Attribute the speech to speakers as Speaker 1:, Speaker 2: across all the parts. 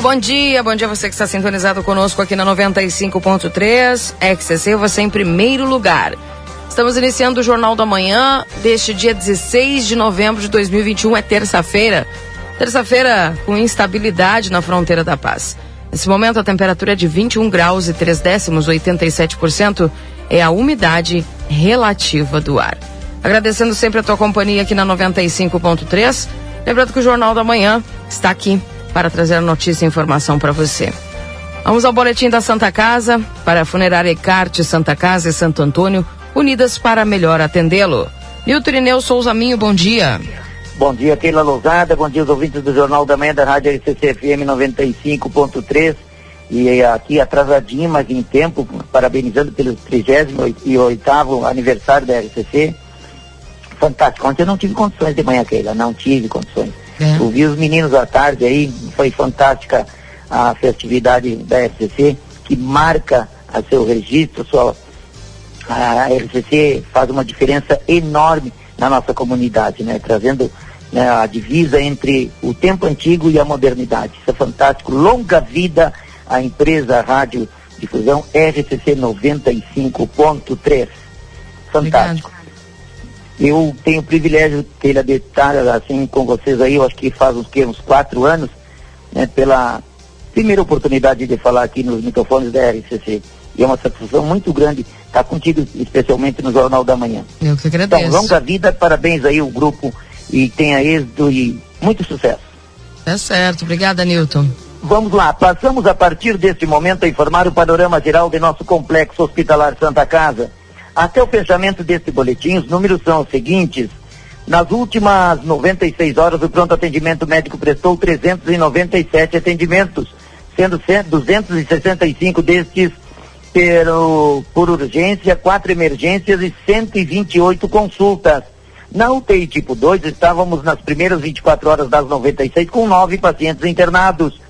Speaker 1: Alô, bom dia. Bom dia você que está sintonizado conosco aqui na 95.3. XCC, você em primeiro lugar. Estamos iniciando o Jornal da Manhã deste dia 16 de novembro de 2021. É terça-feira. Terça-feira com instabilidade na fronteira da paz. Nesse momento a temperatura é de 21 graus e 3 décimos, 87% é a umidade relativa do ar. Agradecendo sempre a tua companhia aqui na 95.3. Lembrando que o Jornal da Manhã está aqui para trazer notícia e informação para você. Vamos ao boletim da Santa Casa, para a funerária Ecarte Santa Casa e Santo Antônio, unidas para melhor atendê-lo. Nilton Ineu Souza Minho, bom dia.
Speaker 2: Bom dia, Keila Lousada, bom dia aos ouvintes do Jornal da Manhã da Rádio RCCFM 95.3 e aqui atrasadinho, mas em tempo, parabenizando pelo 38 aniversário da RCC. Fantástico. Ontem eu não tive condições de manhã, Keila, não tive condições. É. Ouvi os meninos à tarde aí, foi fantástica a festividade da RCC, que marca a seu registro, sua, a RCC faz uma diferença enorme na nossa comunidade, né? Trazendo né, a divisa entre o tempo antigo e a modernidade. Isso é fantástico. Longa vida à empresa Rádio Difusão RCC 95.3. Fantástico. Obrigado. Eu tenho o privilégio de ter de estar assim com vocês aí, eu acho que faz uns, que, uns quatro anos, né, pela primeira oportunidade de falar aqui nos microfones da RCC. E é uma satisfação muito grande estar contigo, especialmente no Jornal da Manhã.
Speaker 1: Eu que agradeço.
Speaker 2: Então, longa vida, parabéns aí o grupo e tenha êxito e muito sucesso.
Speaker 1: É certo, obrigada Newton.
Speaker 2: Vamos lá, passamos a partir deste momento a informar o panorama geral de nosso complexo hospitalar Santa Casa. Até o fechamento deste boletim, os números são os seguintes. Nas últimas 96 horas, o pronto atendimento médico prestou 397 atendimentos, sendo 265 destes por, por urgência, quatro emergências e 128 consultas. Na UTI tipo 2, estávamos nas primeiras 24 horas das 96 com nove pacientes internados.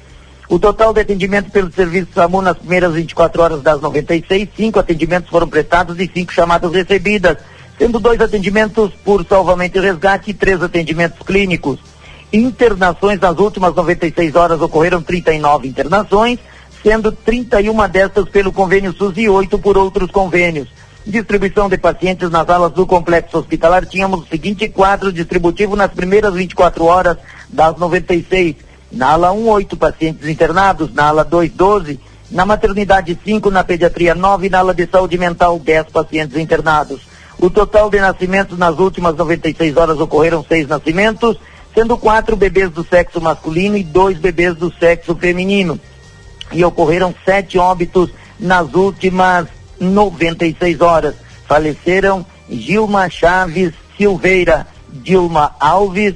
Speaker 2: O total de atendimento pelo serviço SAMU nas primeiras 24 horas das 96, cinco atendimentos foram prestados e cinco chamadas recebidas, sendo dois atendimentos por salvamento e resgate e três atendimentos clínicos. Internações nas últimas 96 horas ocorreram 39 internações, sendo 31 destas pelo convênio SUS e oito por outros convênios. Distribuição de pacientes nas alas do complexo hospitalar, tínhamos o seguinte quadro distributivo nas primeiras 24 horas das 96 na ala 1, 8 pacientes internados, na ala 2, 12, na maternidade 5, na pediatria 9, na ala de saúde mental 10 pacientes internados. O total de nascimentos nas últimas 96 horas ocorreram seis nascimentos, sendo quatro bebês do sexo masculino e dois bebês do sexo feminino. E ocorreram sete óbitos nas últimas 96 horas. Faleceram Gilma Chaves Silveira, Dilma Alves,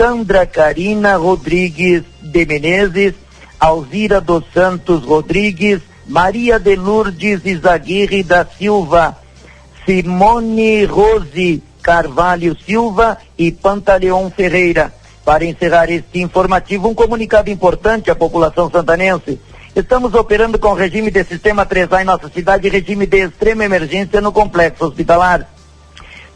Speaker 2: Sandra Carina Rodrigues de Menezes, Alzira dos Santos Rodrigues, Maria de Lourdes Izaguirre da Silva, Simone Rose Carvalho Silva e Pantaleon Ferreira. Para encerrar este informativo, um comunicado importante à população santanense. Estamos operando com regime de sistema 3A em nossa cidade e regime de extrema emergência no complexo hospitalar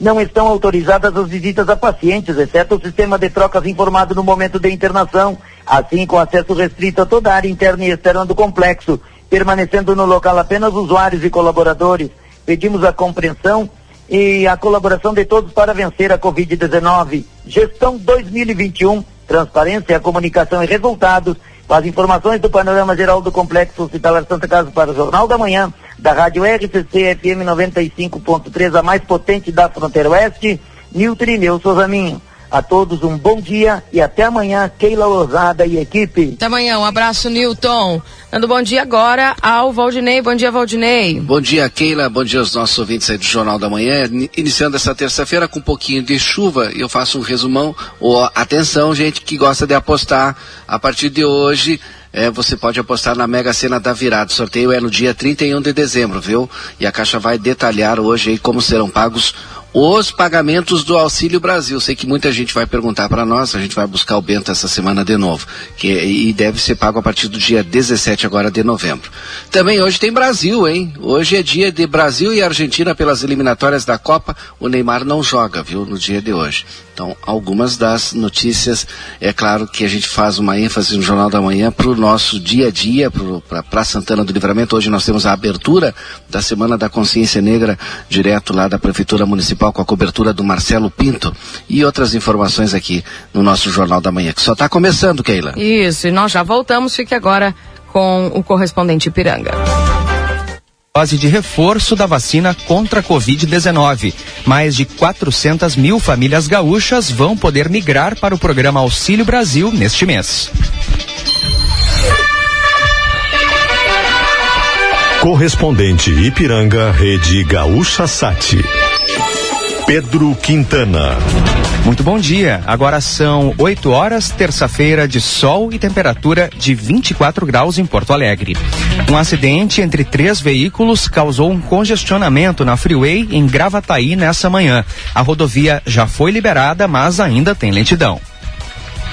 Speaker 2: não estão autorizadas as visitas a pacientes, exceto o sistema de trocas informado no momento da internação, assim com acesso restrito a toda a área interna e externa do complexo, permanecendo no local apenas usuários e colaboradores. Pedimos a compreensão e a colaboração de todos para vencer a Covid-19. Gestão 2021, transparência, comunicação e resultados. Com as informações do panorama geral do Complexo Hospitalar Santa Casa para o Jornal da Manhã, da Rádio RCC FM 95.3, a mais potente da fronteira oeste, Nilton Ineu Souzaminho. A todos um bom dia e até amanhã, Keila Lozada e equipe.
Speaker 1: Até amanhã, um abraço, Nilton. Dando bom dia agora ao Valdinei. Bom dia, Valdinei.
Speaker 3: Bom dia, Keila. Bom dia aos nossos ouvintes aí do Jornal da Manhã. Iniciando essa terça-feira com um pouquinho de chuva, eu faço um resumão. Oh, atenção, gente que gosta de apostar. A partir de hoje, é, você pode apostar na Mega Sena da Virada. O sorteio é no dia 31 de dezembro, viu? E a Caixa vai detalhar hoje aí como serão pagos os pagamentos do Auxílio Brasil. Sei que muita gente vai perguntar para nós, a gente vai buscar o Bento essa semana de novo, que e deve ser pago a partir do dia 17 agora de novembro. Também hoje tem Brasil, hein? Hoje é dia de Brasil e Argentina pelas eliminatórias da Copa. O Neymar não joga, viu, no dia de hoje. Então, algumas das notícias, é claro que a gente faz uma ênfase no Jornal da Manhã para o nosso dia a dia, para Santana do Livramento. Hoje nós temos a abertura da Semana da Consciência Negra, direto lá da Prefeitura Municipal, com a cobertura do Marcelo Pinto e outras informações aqui no nosso Jornal da Manhã, que só está começando, Keila.
Speaker 1: Isso, e nós já voltamos. Fique agora com o correspondente Piranga
Speaker 4: dose de reforço da vacina contra a Covid-19. Mais de 400 mil famílias gaúchas vão poder migrar para o programa Auxílio Brasil neste mês.
Speaker 5: Correspondente Ipiranga, Rede Gaúcha Sati. Pedro Quintana.
Speaker 4: Muito bom dia. Agora são 8 horas, terça-feira de sol e temperatura de 24 graus em Porto Alegre. Um acidente entre três veículos causou um congestionamento na freeway em Gravataí nessa manhã. A rodovia já foi liberada, mas ainda tem lentidão.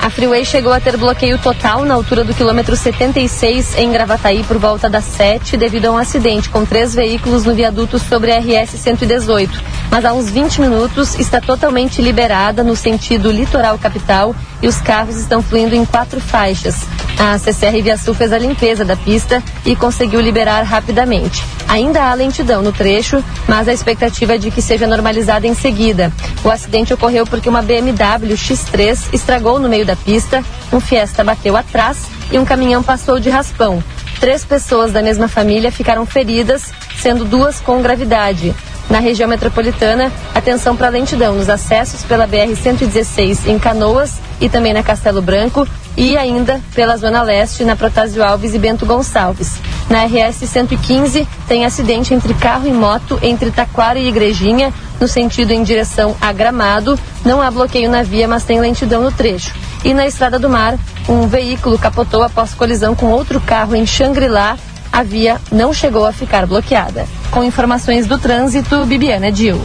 Speaker 6: A Freeway chegou a ter bloqueio total na altura do quilômetro 76 em Gravataí por volta das 7 devido a um acidente com três veículos no viaduto sobre a RS 118. Mas há uns 20 minutos está totalmente liberada no sentido litoral capital e os carros estão fluindo em quatro faixas. A CCR Via Sul fez a limpeza da pista e conseguiu liberar rapidamente. Ainda há lentidão no trecho, mas a expectativa é de que seja normalizada em seguida. O acidente ocorreu porque uma BMW X3 estragou no meio da pista, um Fiesta bateu atrás e um caminhão passou de raspão. Três pessoas da mesma família ficaram feridas, sendo duas com gravidade. Na região metropolitana, atenção para lentidão nos acessos pela BR-116 em Canoas e também na Castelo Branco e ainda pela Zona Leste na Protásio Alves e Bento Gonçalves. Na RS 115 tem acidente entre carro e moto entre Taquara e Igrejinha, no sentido em direção a Gramado. Não há bloqueio na via, mas tem lentidão no trecho. E na Estrada do Mar, um veículo capotou após colisão com outro carro em Xangri-Lá. A via não chegou a ficar bloqueada. Com informações do trânsito, Bibiana Dil.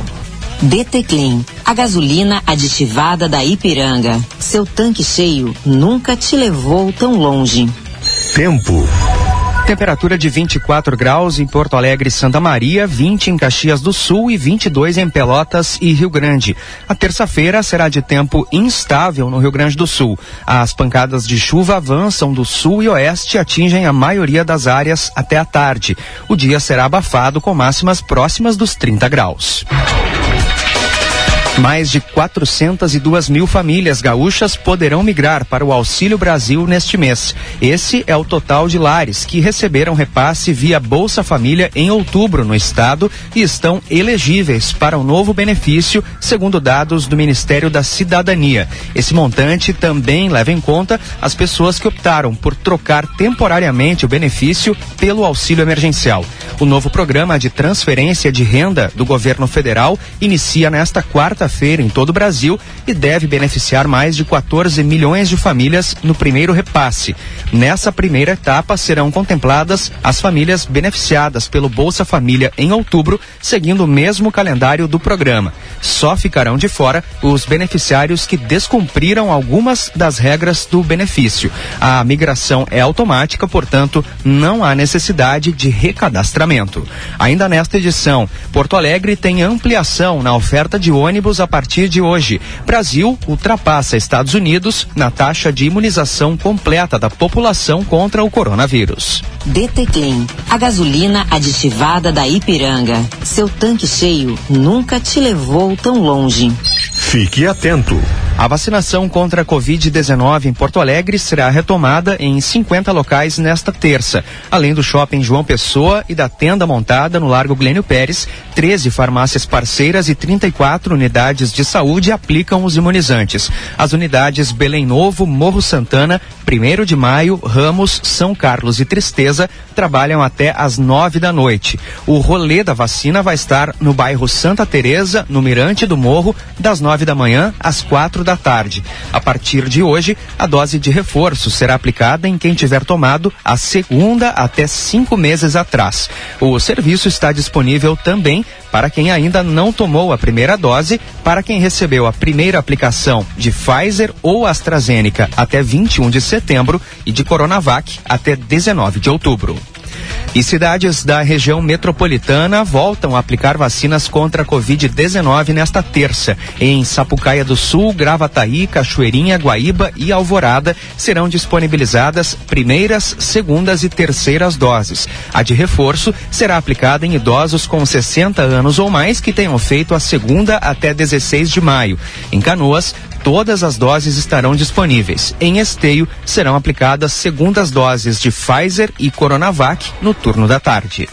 Speaker 7: DT Clean, a gasolina aditivada da Ipiranga. Seu tanque cheio nunca te levou tão longe.
Speaker 5: Tempo.
Speaker 4: Temperatura de 24 graus em Porto Alegre e Santa Maria, 20 em Caxias do Sul e 22 em Pelotas e Rio Grande. A terça-feira será de tempo instável no Rio Grande do Sul. As pancadas de chuva avançam do sul e oeste e atingem a maioria das áreas até a tarde. O dia será abafado com máximas próximas dos 30 graus. Mais de 402 mil famílias gaúchas poderão migrar para o Auxílio Brasil neste mês. Esse é o total de lares que receberam repasse via Bolsa Família em outubro no estado e estão elegíveis para o novo benefício, segundo dados do Ministério da Cidadania. Esse montante também leva em conta as pessoas que optaram por trocar temporariamente o benefício pelo auxílio emergencial. O novo programa de transferência de renda do governo federal inicia nesta quarta quarta-feira em todo o Brasil e deve beneficiar mais de 14 milhões de famílias no primeiro repasse. Nessa primeira etapa serão contempladas as famílias beneficiadas pelo Bolsa Família em outubro, seguindo o mesmo calendário do programa. Só ficarão de fora os beneficiários que descumpriram algumas das regras do benefício. A migração é automática, portanto, não há necessidade de recadastramento. Ainda nesta edição, Porto Alegre tem ampliação na oferta de ônibus a partir de hoje. Brasil ultrapassa Estados Unidos na taxa de imunização completa da população contra o coronavírus.
Speaker 7: DT Clean, a gasolina aditivada da Ipiranga. Seu tanque cheio nunca te levou tão longe.
Speaker 5: Fique atento.
Speaker 4: A vacinação contra a Covid-19 em Porto Alegre será retomada em 50 locais nesta terça. Além do shopping João Pessoa e da tenda montada no Largo Glênio Pérez, 13 farmácias parceiras e 34 unidades de saúde aplicam os imunizantes. As unidades Belém Novo, Morro Santana, 1 de Maio, Ramos, São Carlos e Tristeza trabalham até às 9 da noite. O rolê da vacina vai estar no bairro Santa Teresa, no Mirante do Morro, das 9 da manhã às 4 da tarde. A partir de hoje, a dose de reforço será aplicada em quem tiver tomado a segunda até cinco meses atrás. O serviço está disponível também para quem ainda não tomou a primeira dose, para quem recebeu a primeira aplicação de Pfizer ou AstraZeneca até 21 de setembro e de Coronavac até 19 de outubro. E cidades da região metropolitana voltam a aplicar vacinas contra a Covid-19 nesta terça. Em Sapucaia do Sul, Gravataí, Cachoeirinha, Guaíba e Alvorada serão disponibilizadas primeiras, segundas e terceiras doses. A de reforço será aplicada em idosos com 60 anos ou mais que tenham feito a segunda até 16 de maio. Em Canoas, todas as doses estarão disponíveis. Em Esteio, serão aplicadas segundas doses de Pfizer e Coronavac no turno da tarde.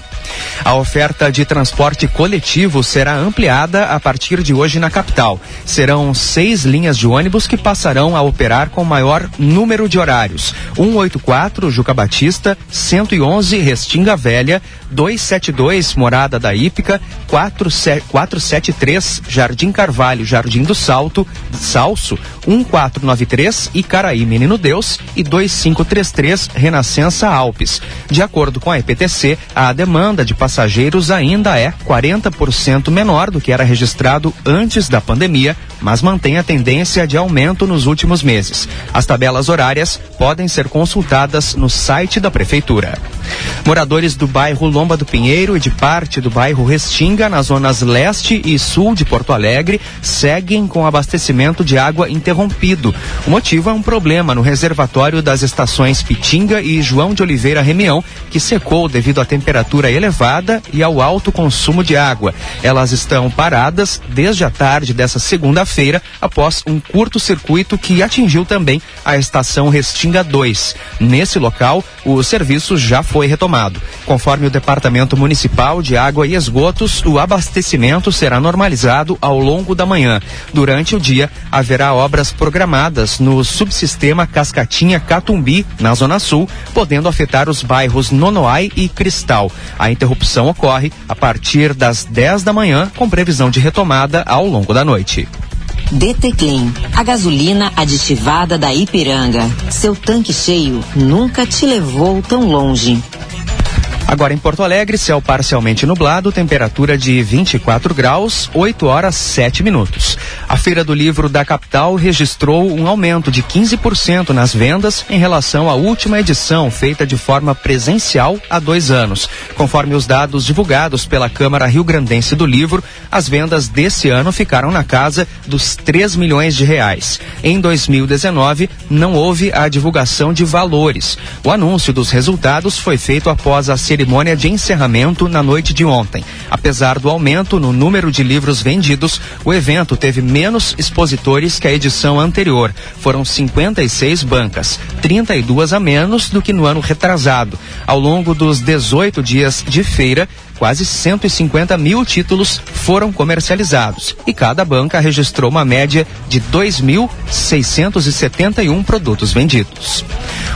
Speaker 4: A oferta de transporte coletivo será ampliada a partir de hoje na capital. Serão seis linhas de ônibus que passarão a operar com maior número de horários: 184 Juca Batista, 111 Restinga Velha, 272 Morada da Ípica, 473 Jardim Carvalho, Jardim do Salto, Salso, 1493 Icaraí Menino Deus e 2533 Renascença Alpes. De acordo com a EPTC, a demanda de passageiros ainda é 40% menor do que era registrado antes da pandemia, mas mantém a tendência de aumento nos últimos meses. As tabelas horárias podem ser consultadas no site da Prefeitura. Moradores do bairro Lomba do Pinheiro e de parte do bairro Restinga, nas zonas leste e sul de Porto Alegre, seguem com abastecimento de água interrompido. O motivo é um problema no reservatório das estações Pitinga e João de Oliveira Remião, que secou devido à temperatura elevada e ao alto consumo de água. Elas estão paradas desde a tarde dessa segunda-feira, após um curto-circuito que atingiu também a estação Restinga 2. Nesse local, o serviço já foi retomado. Conforme o Departamento Municipal de Água e Esgotos, o abastecimento será normalizado ao longo da manhã. Durante o dia, haverá obras programadas no subsistema Cascatinha Catumbi, na Zona Sul, podendo afetar os bairros Nonoai e Cristal. A interrupção ocorre a partir das 10 da manhã, com previsão de retomada ao longo da noite.
Speaker 7: DT Clean, a gasolina aditivada da Ipiranga. Seu tanque cheio nunca te levou tão longe.
Speaker 4: Agora em Porto Alegre, céu parcialmente nublado, temperatura de 24 graus, 8 horas 7 minutos. A Feira do Livro da capital registrou um aumento de 15% nas vendas em relação à última edição, feita de forma presencial há dois anos. Conforme os dados divulgados pela Câmara Rio Grandense do Livro, as vendas desse ano ficaram na casa dos 3 milhões de reais. Em 2019, não houve a divulgação de valores. O anúncio dos resultados foi feito após a cerimônia de encerramento na noite de ontem. Apesar do aumento no número de livros vendidos, o evento teve menos expositores que a edição anterior. Foram 56 bancas, 32 a menos do que no ano retrasado. Ao longo dos 18 dias de feira, quase 150 mil títulos foram comercializados e cada banca registrou uma média de 2.671 produtos vendidos.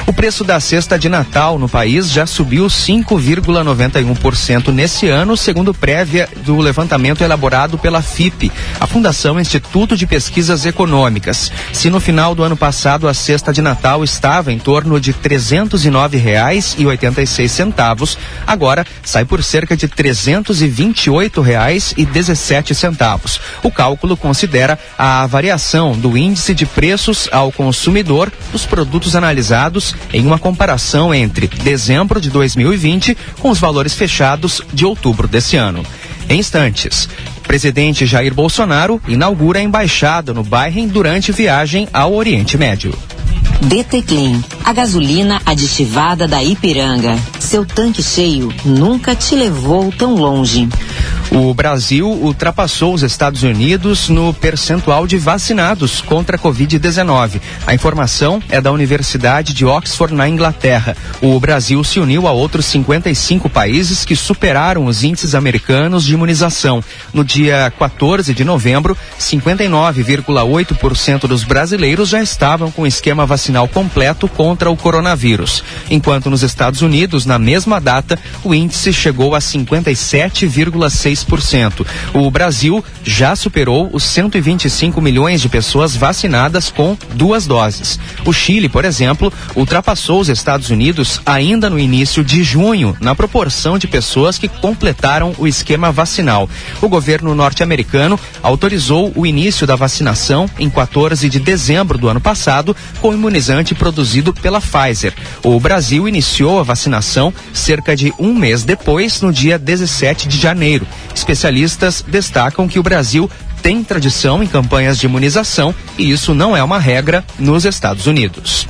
Speaker 4: O preço da cesta de Natal no país já subiu 5,91% nesse ano, segundo prévia do levantamento elaborado pela FIP, a Fundação Instituto de Pesquisas Econômicas. Se no final do ano passado a cesta de Natal estava em torno de R$ 309,86, agora sai por cerca de R$ 328,17. O cálculo considera a variação do índice de preços ao consumidor dos produtos analisados em uma comparação entre dezembro de 2020 com os valores fechados de outubro desse ano. Em instantes, presidente Jair Bolsonaro inaugura a embaixada no Bahrein durante viagem ao Oriente Médio.
Speaker 7: DT Clean, a gasolina aditivada da Ipiranga. Seu tanque cheio nunca te levou tão longe.
Speaker 4: O Brasil ultrapassou os Estados Unidos no percentual de vacinados contra a Covid-19. A informação é da Universidade de Oxford, na Inglaterra. O Brasil se uniu a outros 55 países que superaram os índices americanos de imunização. No dia 14 de novembro, 59,8% dos brasileiros já estavam com esquema vacinal completo contra o coronavírus. Enquanto nos Estados Unidos, na mesma data, o índice chegou a 57,6%. 6%. O Brasil já superou os 125 milhões de pessoas vacinadas com duas doses. O Chile, por exemplo, ultrapassou os Estados Unidos ainda no início de junho, na proporção de pessoas que completaram o esquema vacinal. O governo norte-americano autorizou o início da vacinação em 14 de dezembro do ano passado com imunizante produzido pela Pfizer. O Brasil iniciou a vacinação cerca de um mês depois, no dia 17 de janeiro. Especialistas destacam que o Brasil tem tradição em campanhas de imunização e isso não é uma regra nos Estados Unidos.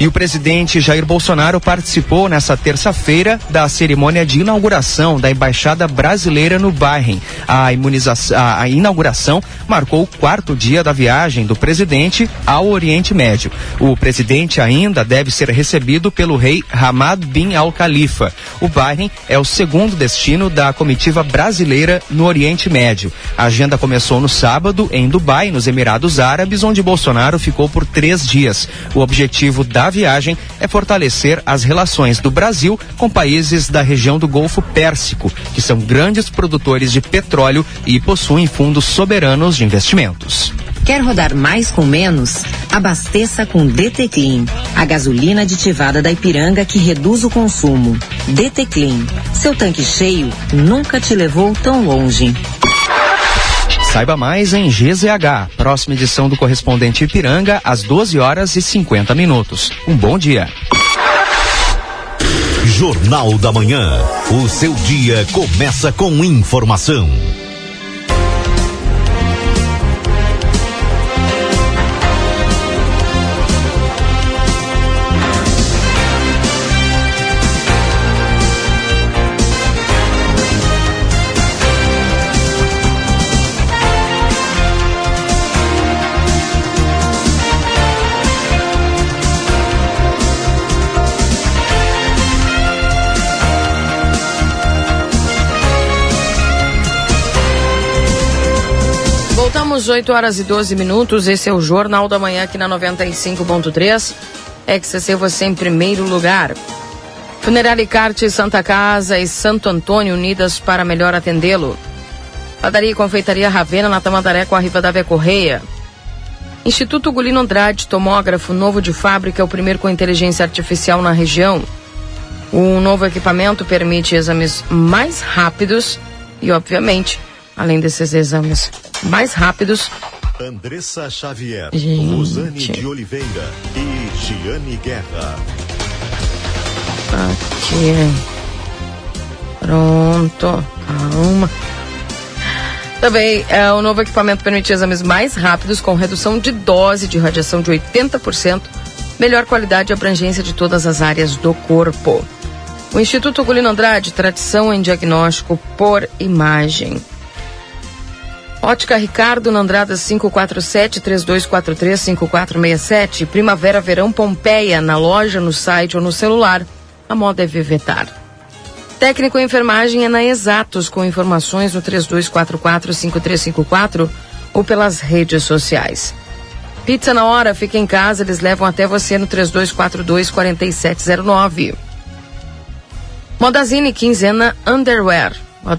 Speaker 4: E o presidente Jair Bolsonaro participou nessa terça-feira da cerimônia de inauguração da Embaixada Brasileira no Bahrein. A, imunização, a, inauguração marcou o quarto dia da viagem do presidente ao Oriente Médio. O presidente ainda deve ser recebido pelo rei Hamad bin Al Khalifa. O Bahrein é o segundo destino da comitiva brasileira no Oriente Médio. A agenda começou no sábado em Dubai, nos Emirados Árabes, onde Bolsonaro ficou por três dias. O objetivo da viagem é fortalecer as relações do Brasil com países da região do Golfo Pérsico, que são grandes produtores de petróleo e possuem fundos soberanos de investimentos.
Speaker 7: Quer rodar mais com menos? Abasteça com DT Clean, a gasolina aditivada da Ipiranga que reduz o consumo. DT Clean, seu tanque cheio nunca te levou tão longe.
Speaker 4: Saiba mais em GZH, próxima edição do correspondente Ipiranga, às 12 horas e 50 minutos. Um bom dia.
Speaker 5: Jornal da Manhã. O seu dia começa com informação.
Speaker 1: Voltamos 8 horas e 12 minutos. Esse é o Jornal da Manhã aqui na 95.3. XCC você em primeiro lugar. Funerária Carte Santa Casa e Santo Antônio unidas para melhor atendê-lo. Padaria e Confeitaria Ravena na Tamandaré com a Riva da Correia. Instituto Gulino Andrade, tomógrafo novo de fábrica, o primeiro com inteligência artificial na região. O novo equipamento permite exames mais rápidos e, obviamente, além desses exames mais rápidos.
Speaker 5: Andressa Xavier,
Speaker 1: Gente.
Speaker 5: Rosane de Oliveira e Giane Guerra.
Speaker 1: Aqui. Pronto. Calma. Também é, o novo equipamento permite exames mais rápidos com redução de dose de radiação de 80%, melhor qualidade e abrangência de todas as áreas do corpo. O Instituto Gulino Andrade, tradição em diagnóstico por imagem. Ótica Ricardo, na Andrada 547-3243-5467. Primavera, Verão, Pompeia, na loja, no site ou no celular. A moda é vivetar. Técnico em enfermagem é na Exatos, com informações no 3244-5354 ou pelas redes sociais. Pizza na hora, fica em casa, eles levam até você no 3242-4709. Modazine Quinzena Underwear.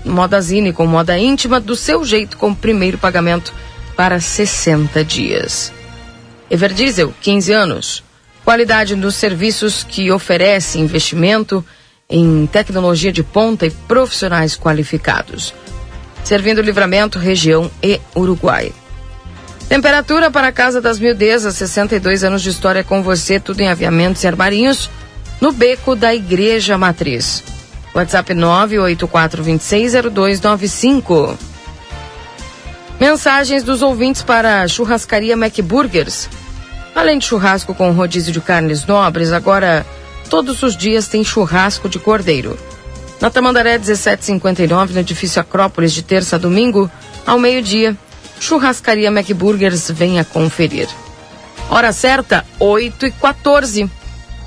Speaker 1: Modazine com moda íntima do seu jeito com primeiro pagamento para 60 dias. Everdiesel, 15 anos. Qualidade dos serviços que oferece investimento em tecnologia de ponta e profissionais qualificados. Servindo Livramento, região e Uruguai. Temperatura para a Casa das Mildezas, 62 anos de história com você, tudo em aviamentos e armarinhos, no beco da Igreja Matriz. WhatsApp 984260295. Mensagens dos ouvintes para a churrascaria McBurgers. Além de churrasco com rodízio de carnes nobres, agora todos os dias tem churrasco de cordeiro. Na Tamandaré 1759, no edifício Acrópolis, de terça a domingo, ao meio-dia, churrascaria McBurgers venha conferir. Hora certa, 8 e 14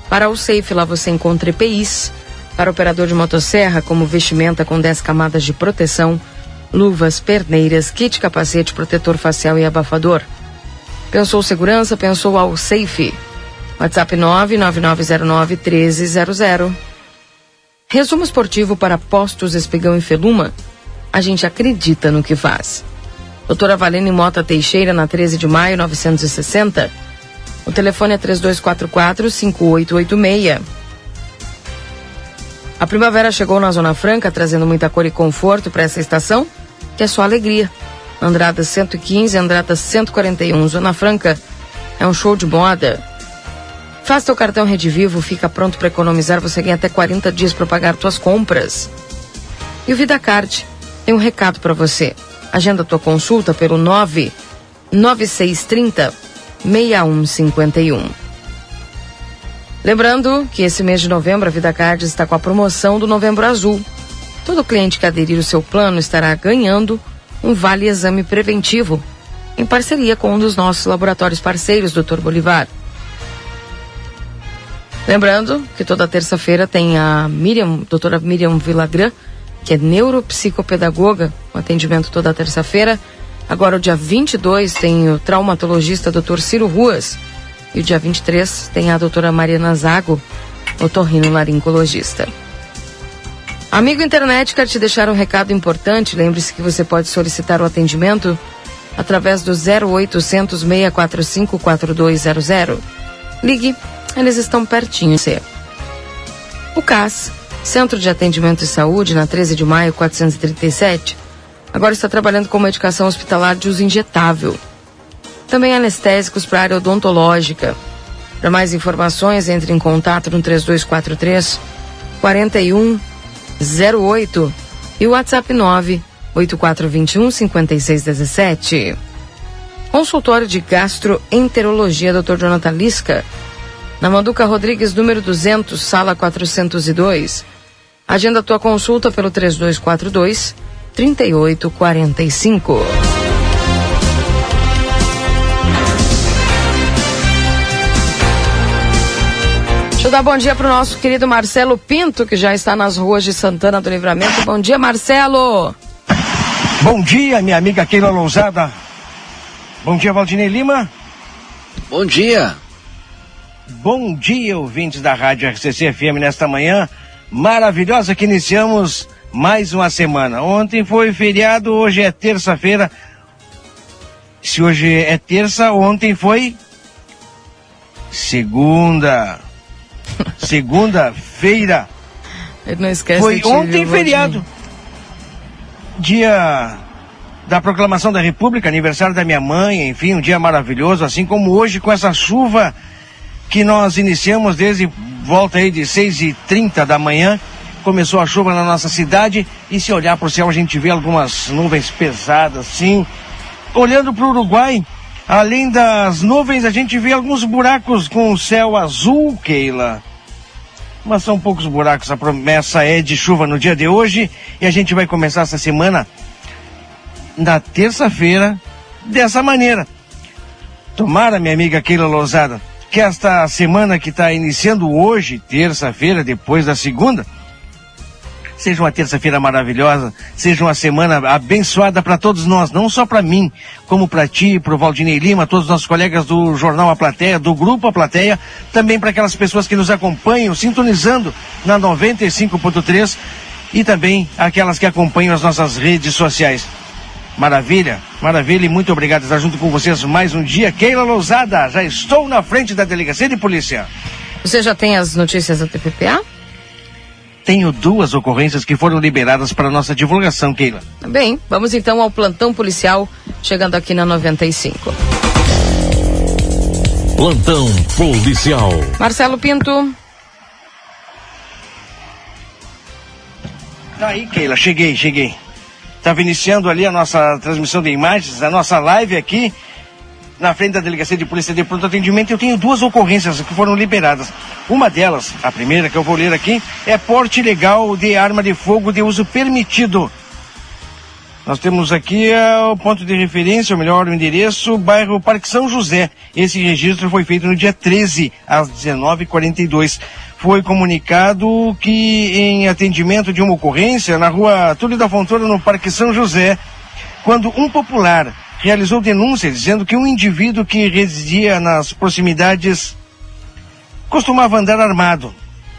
Speaker 1: Para o Safe, lá você encontra EPIs, para operador de motosserra, como vestimenta com 10 camadas de proteção, luvas, perneiras, kit capacete, protetor facial e abafador. Pensou segurança? Pensou ao Safe. WhatsApp 99909-1300. Resumo esportivo para Postos Espigão e Feluma. a gente acredita no que faz. Doutora Valene Mota Teixeira, na 13 de maio, 960. O telefone é 3244-5886. A primavera chegou na Zona Franca, trazendo muita cor e conforto para essa estação, que é só alegria. Andrada 115, Andrada 141, Zona Franca é um show de moda. Faça teu cartão Rede Vivo, fica pronto para economizar, você ganha até 40 dias para pagar tuas compras. E o Vida Card tem um recado para você. Agenda tua consulta pelo 99630 6151. Lembrando que esse mês de novembro a Vida Card está com a promoção do Novembro Azul. Todo cliente que aderir o seu plano estará ganhando um vale exame preventivo em parceria com um dos nossos laboratórios parceiros, Dr. Bolivar. Lembrando que toda terça-feira tem a Miriam, doutora Miriam Vilagran, que é neuropsicopedagoga, um atendimento toda terça-feira. Agora, o dia 22, tem o traumatologista Dr. Ciro Ruas. E o dia 23 tem a doutora Mariana Zago, otorrinolaringologista. Amigo internet, quero te deixar um recado importante. Lembre-se que você pode solicitar o atendimento através do 0800 645 4200. Ligue, eles estão pertinho de você. O CAS Centro de Atendimento e Saúde, na 13 de maio 437, agora está trabalhando com medicação hospitalar de uso injetável. Também anestésicos para área odontológica. Para mais informações, entre em contato no 3243 4108 e o WhatsApp 98421 5617. Consultório de Gastroenterologia, Dr. Jonathan Lisca, na Manduca Rodrigues, número 200, sala 402. Agenda tua consulta pelo 3242 3845. Deixa eu dar bom dia para o nosso querido Marcelo Pinto, que já está nas ruas de Santana do Livramento. Bom dia, Marcelo.
Speaker 8: Bom dia, minha amiga Keila Lousada. Bom dia, Valdinei Lima.
Speaker 3: Bom dia.
Speaker 8: Bom dia, ouvintes da Rádio RCC FM nesta manhã maravilhosa que iniciamos mais uma semana. Ontem foi feriado, hoje é terça-feira. Se hoje é terça, ontem foi segunda. Segunda-feira.
Speaker 1: Ele não esquece
Speaker 8: Foi ontem feriado. Dia da proclamação da República, aniversário da minha mãe, enfim, um dia maravilhoso, assim como hoje com essa chuva que nós iniciamos desde volta aí de 6 e 30 da manhã. Começou a chuva na nossa cidade e se olhar para o céu a gente vê algumas nuvens pesadas, sim. Olhando para o Uruguai, além das nuvens, a gente vê alguns buracos com o céu azul, Keila. Mas são poucos buracos, a promessa é de chuva no dia de hoje e a gente vai começar essa semana na terça-feira dessa maneira. Tomara, minha amiga Keila Lousada, que esta semana que está iniciando hoje, terça-feira, depois da segunda, seja uma terça-feira maravilhosa, seja uma semana abençoada para todos nós, não só para mim, como para ti, para o Valdinei Lima, todos os nossos colegas do Jornal A Plateia, do Grupo A Plateia, também para aquelas pessoas que nos acompanham, sintonizando na 95.3 e também aquelas que acompanham as nossas redes sociais. Maravilha, maravilha e muito obrigado por estar junto com vocês mais um dia. Keila Lousada, já estou na frente da delegacia de polícia.
Speaker 1: Você já tem as notícias da TPPA?
Speaker 8: Tenho duas ocorrências que foram liberadas para nossa divulgação, Keila.
Speaker 1: Bem, vamos então ao plantão policial, chegando aqui na 95.
Speaker 5: Plantão policial.
Speaker 1: Marcelo Pinto.
Speaker 8: Tá aí, Keila, cheguei, cheguei. Estava iniciando ali a nossa transmissão de imagens, a nossa live aqui, na frente da Delegacia de Polícia de Pronto Atendimento. Eu tenho duas ocorrências que foram liberadas. Uma delas, a primeira que eu vou ler aqui, é porte ilegal de arma de fogo de uso permitido. Nós temos aqui uh, o ponto de referência, ou melhor, o endereço, bairro Parque São José. Esse registro foi feito no dia 13, às 19h42 foi comunicado que em atendimento de uma ocorrência na rua Túlio da Fontoura, no Parque São José, quando um popular realizou denúncia dizendo que um indivíduo que residia nas proximidades costumava andar armado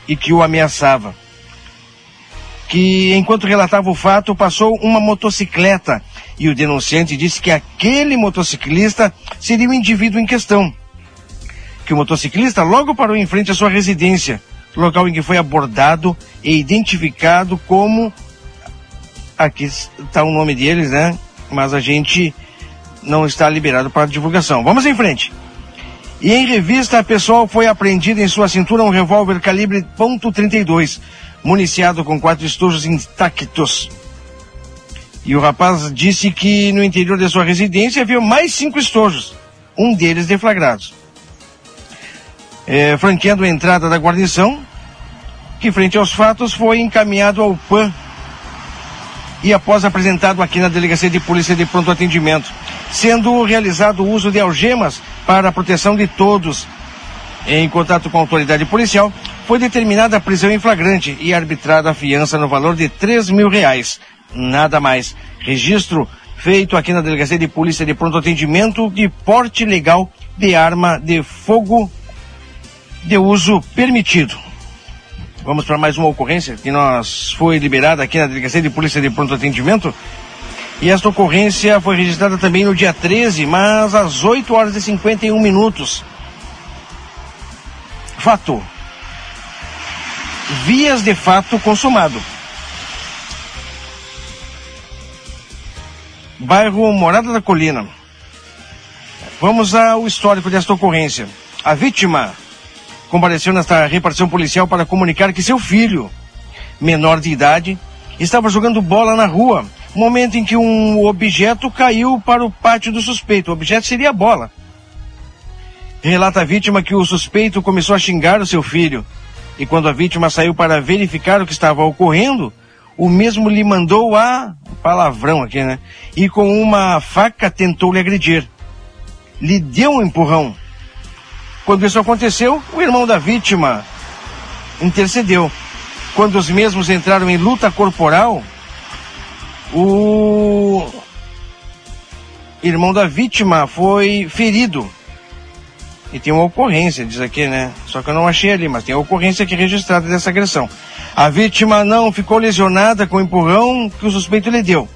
Speaker 8: e que o ameaçava. que, enquanto relatava o fato, passou uma motocicleta e o denunciante disse que aquele motociclista seria o indivíduo em questão. Que o motociclista logo parou em frente à sua residência, local em que foi abordado e identificado como. Aqui está o nome deles, né? Mas a gente não está liberado para divulgação. Vamos em frente. E em revista, a pessoa foi apreendida em sua cintura um revólver calibre .32, municiado com quatro estojos intactos. E o rapaz disse que no interior de sua residência havia mais cinco estojos, um deles deflagrados. É, franqueando a entrada da guarnição, que frente aos fatos foi encaminhado ao PAN e após apresentado aqui na Delegacia de Polícia de Pronto Atendimento, sendo realizado o uso de algemas para a proteção de todos. Em contato com a autoridade policial, foi determinada a prisão em flagrante e arbitrada a fiança no valor de três mil reais. Nada mais. Registro feito aqui na Delegacia de Polícia de Pronto Atendimento de porte legal de arma de fogo de uso permitido. Vamos para mais uma ocorrência que nós foi liberada aqui na Delegacia de Polícia de Pronto Atendimento. E esta ocorrência foi registrada também no dia 13, mas às 8 horas e 51 minutos. Fato. Vias de fato consumado. Bairro Morada da Colina. Vamos ao histórico desta ocorrência. A vítima compareceu nesta repartição policial para comunicar que seu filho, menor de idade, estava jogando bola na rua, momento em que um objeto caiu para o pátio do suspeito. O objeto seria a bola. Relata a vítima que o suspeito começou a xingar o seu filho. E quando a vítima saiu para verificar o que estava ocorrendo, o mesmo lhe mandou a palavrão aqui, né? E com uma faca tentou lhe agredir. Lhe deu um empurrão quando isso aconteceu, o irmão da vítima intercedeu. Quando os mesmos entraram em luta corporal, o irmão da vítima foi ferido. E tem uma ocorrência, diz aqui, né? Só que eu não achei ali, mas tem a ocorrência aqui registrada dessa agressão. A vítima não ficou lesionada com o empurrão que o suspeito lhe deu,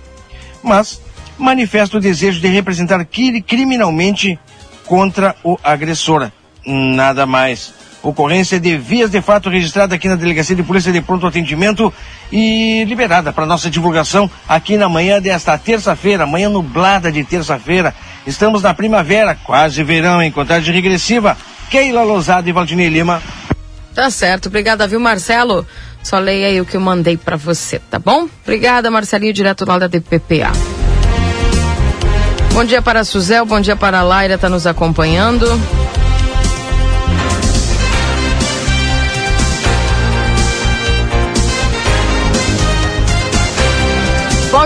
Speaker 8: mas manifesta o desejo de representar criminalmente contra o agressor. Nada mais. Ocorrência de vias de fato registrada aqui na Delegacia de Polícia de Pronto Atendimento e liberada para nossa divulgação aqui na manhã desta terça-feira, manhã nublada de terça-feira. Estamos na primavera, quase verão, em contagem regressiva. Keila Lousada e Valdinei Lima.
Speaker 1: Tá certo, obrigada, viu, Marcelo? Só leia aí o que eu mandei para você, tá bom? Obrigada, Marcelinho, direto lá da DPPA. Bom dia para a Suzel, bom dia para a Laira, tá nos acompanhando.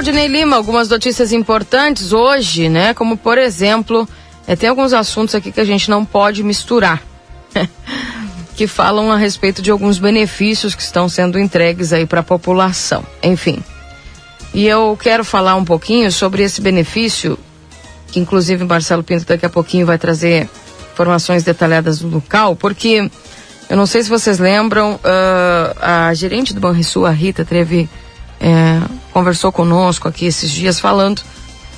Speaker 1: Valdinei Lima, algumas notícias importantes hoje, né? Como por exemplo, é, tem alguns assuntos aqui que a gente não pode misturar, que falam a respeito de alguns benefícios que estão sendo entregues aí para a população. Enfim. E eu quero falar um pouquinho sobre esse benefício, que inclusive Marcelo Pinto daqui a pouquinho vai trazer informações detalhadas do local, porque eu não sei se vocês lembram, uh, a gerente do Banrisul, a Rita, teve é, conversou conosco aqui esses dias falando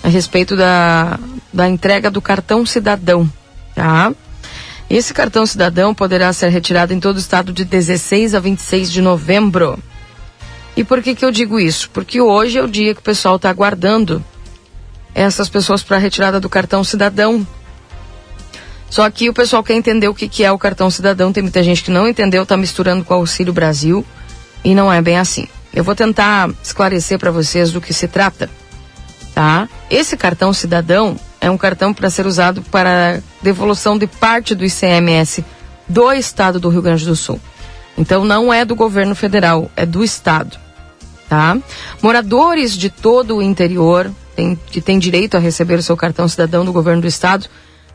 Speaker 1: a respeito da, da entrega do cartão cidadão, tá? Esse cartão cidadão poderá ser retirado em todo o estado de 16 a 26 de novembro. E por que, que eu digo isso? Porque hoje é o dia que o pessoal está aguardando essas pessoas para a retirada do cartão cidadão. Só que o pessoal quer entender o que, que é o cartão cidadão. Tem muita gente que não entendeu, está misturando com o Auxílio Brasil. E não é bem assim. Eu vou tentar esclarecer para vocês do que se trata, tá? Esse cartão cidadão é um cartão para ser usado para devolução de parte do ICMS do estado do Rio Grande do Sul. Então não é do governo federal, é do estado, tá? Moradores de todo o interior tem, que têm direito a receber o seu cartão cidadão do governo do estado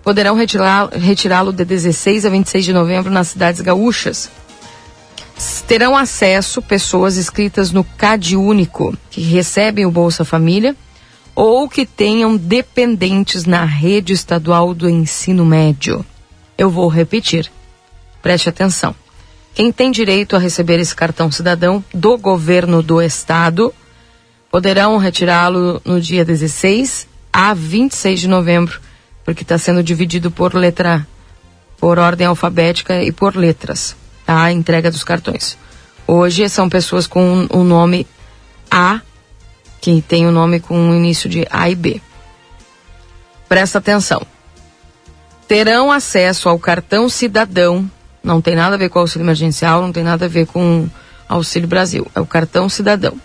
Speaker 1: poderão retirá-lo de 16 a 26 de novembro nas cidades gaúchas terão acesso pessoas inscritas no CAD Único, que recebem o Bolsa Família, ou que tenham dependentes na rede estadual do ensino médio. Eu vou repetir. Preste atenção. Quem tem direito a receber esse cartão cidadão do governo do estado poderão retirá-lo no dia 16 a 26 de novembro, porque está sendo dividido por letra, por ordem alfabética e por letras? A entrega dos cartões. Hoje são pessoas com o nome A, que tem o nome com o início de A e B. Presta atenção. Terão acesso ao cartão cidadão, não tem nada a ver com o auxílio emergencial, não tem nada a ver com Auxílio Brasil, é o cartão cidadão.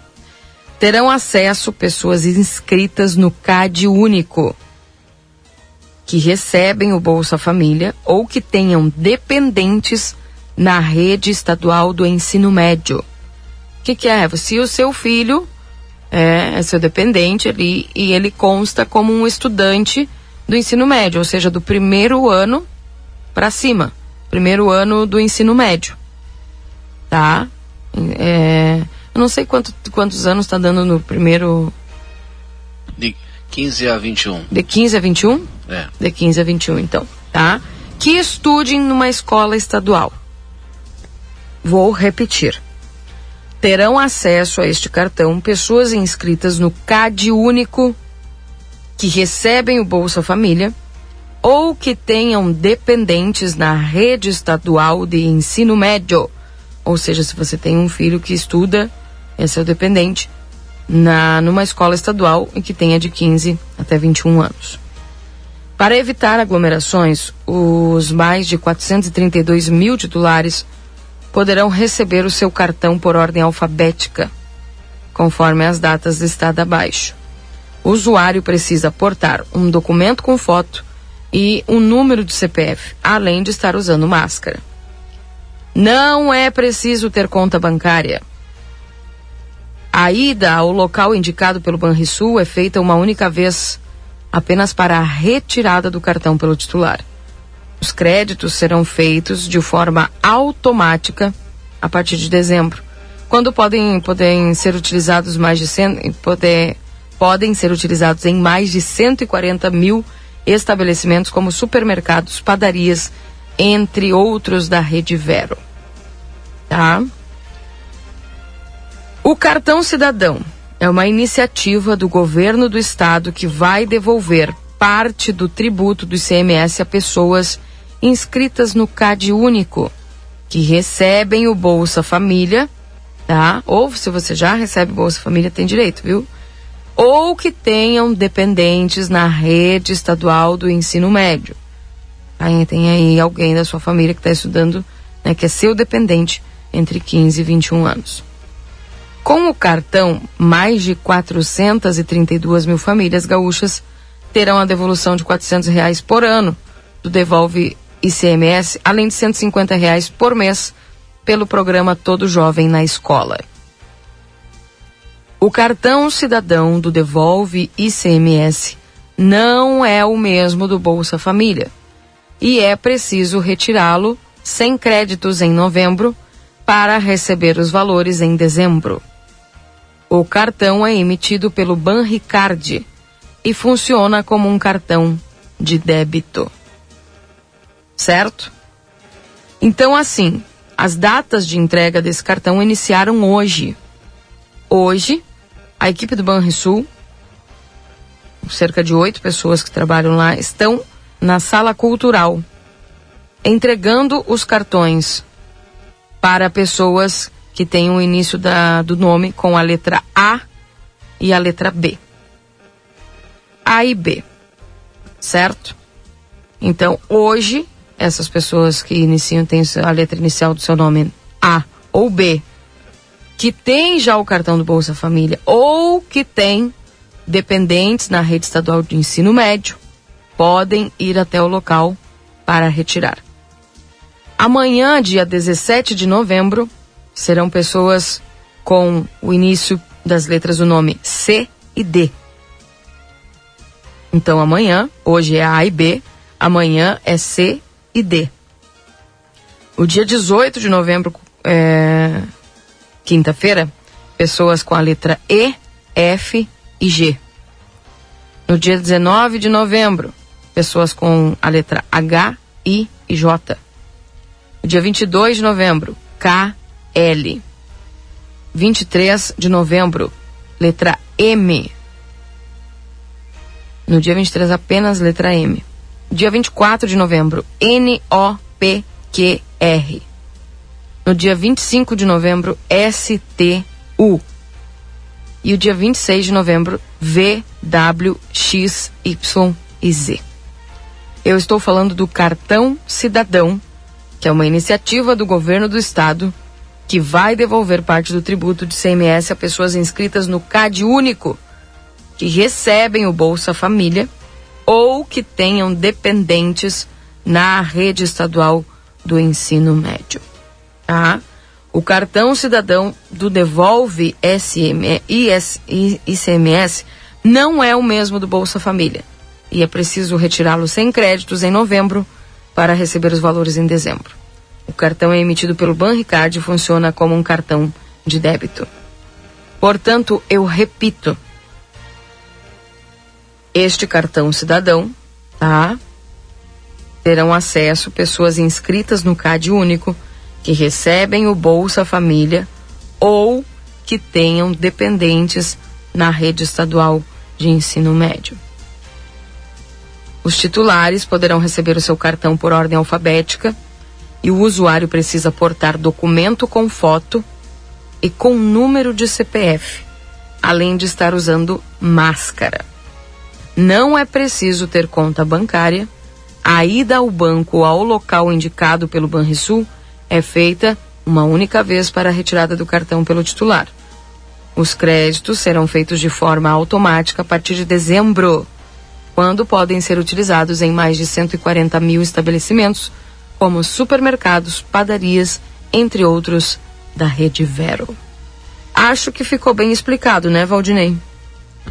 Speaker 1: Terão acesso pessoas inscritas no CAD único, que recebem o Bolsa Família ou que tenham dependentes na rede estadual do ensino médio. O que, que é? Se o seu filho é, é seu dependente ali e ele consta como um estudante do ensino médio, ou seja, do primeiro ano para cima, primeiro ano do ensino médio, tá? É, eu não sei quanto, quantos anos está dando no primeiro.
Speaker 3: De 15 a 21.
Speaker 1: De 15 a 21?
Speaker 3: É.
Speaker 1: De 15 a 21, então, tá? Que estudem numa escola estadual. Vou repetir. Terão acesso a este cartão pessoas inscritas no CAD único que recebem o Bolsa Família ou que tenham dependentes na rede estadual de ensino médio. Ou seja, se você tem um filho que estuda, é seu dependente, na, numa escola estadual e que tenha de 15 até 21 anos. Para evitar aglomerações, os mais de 432 mil titulares poderão receber o seu cartão por ordem alfabética, conforme as datas listadas abaixo. O usuário precisa portar um documento com foto e um número de CPF, além de estar usando máscara. Não é preciso ter conta bancária. A ida ao local indicado pelo Banrisul é feita uma única vez, apenas para a retirada do cartão pelo titular. Os créditos serão feitos de forma automática a partir de dezembro, quando podem, podem ser utilizados mais de cem, poder, podem ser utilizados em mais de 140 mil estabelecimentos como supermercados, padarias, entre outros da rede Vero. Tá? O cartão cidadão é uma iniciativa do governo do estado que vai devolver parte do tributo do ICMS a pessoas inscritas no CAD único, que recebem o Bolsa Família, tá? Ou se você já recebe Bolsa Família, tem direito, viu? Ou que tenham dependentes na rede estadual do ensino médio. Aí tem aí alguém da sua família que está estudando, né, que é seu dependente entre 15 e 21 anos. Com o cartão, mais de 432 mil famílias gaúchas terão a devolução de 400 reais por ano do Devolve ICMS, além de 150 reais por mês pelo programa Todo Jovem na Escola. O cartão cidadão do Devolve ICMS não é o mesmo do Bolsa Família e é preciso retirá-lo sem créditos em novembro para receber os valores em dezembro. O cartão é emitido pelo Banricard e funciona como um cartão de débito certo? Então, assim, as datas de entrega desse cartão iniciaram hoje. Hoje, a equipe do Banrisul, cerca de oito pessoas que trabalham lá, estão na sala cultural, entregando os cartões para pessoas que têm o início da, do nome com a letra A e a letra B. A e B, certo? Então, hoje essas pessoas que iniciam, têm a letra inicial do seu nome A ou B, que tem já o cartão do Bolsa Família ou que tem dependentes na rede estadual de ensino médio, podem ir até o local para retirar. Amanhã, dia 17 de novembro, serão pessoas com o início das letras do nome C e D. Então amanhã, hoje é A e B, amanhã é C e D. O dia 18 de novembro, é, quinta-feira, pessoas com a letra E, F e G. No dia 19 de novembro, pessoas com a letra H, I e J. No dia 22 de novembro, KL. 23 de novembro, letra M. No dia 23, apenas letra M. Dia 24 de novembro, N-O-P-Q-R. No dia 25 de novembro, S-T-U. E o dia 26 de novembro, V, W, X, Y e Z. Eu estou falando do Cartão Cidadão, que é uma iniciativa do governo do estado que vai devolver parte do tributo de CMS a pessoas inscritas no CAD único, que recebem o Bolsa Família ou que tenham dependentes na rede estadual do ensino médio. Tá? O cartão cidadão do Devolve SM, ICMS não é o mesmo do Bolsa Família e é preciso retirá-lo sem créditos em novembro para receber os valores em dezembro. O cartão é emitido pelo Banricard e funciona como um cartão de débito. Portanto, eu repito, este cartão cidadão, tá? Terão acesso pessoas inscritas no CAD único que recebem o Bolsa Família ou que tenham dependentes na rede estadual de ensino médio. Os titulares poderão receber o seu cartão por ordem alfabética e o usuário precisa portar documento com foto e com número de CPF, além de estar usando máscara. Não é preciso ter conta bancária. A ida ao banco ao local indicado pelo Banrisul é feita uma única vez para a retirada do cartão pelo titular. Os créditos serão feitos de forma automática a partir de dezembro, quando podem ser utilizados em mais de 140 mil estabelecimentos como supermercados, padarias, entre outros, da rede Vero. Acho que ficou bem explicado, né, Valdinei?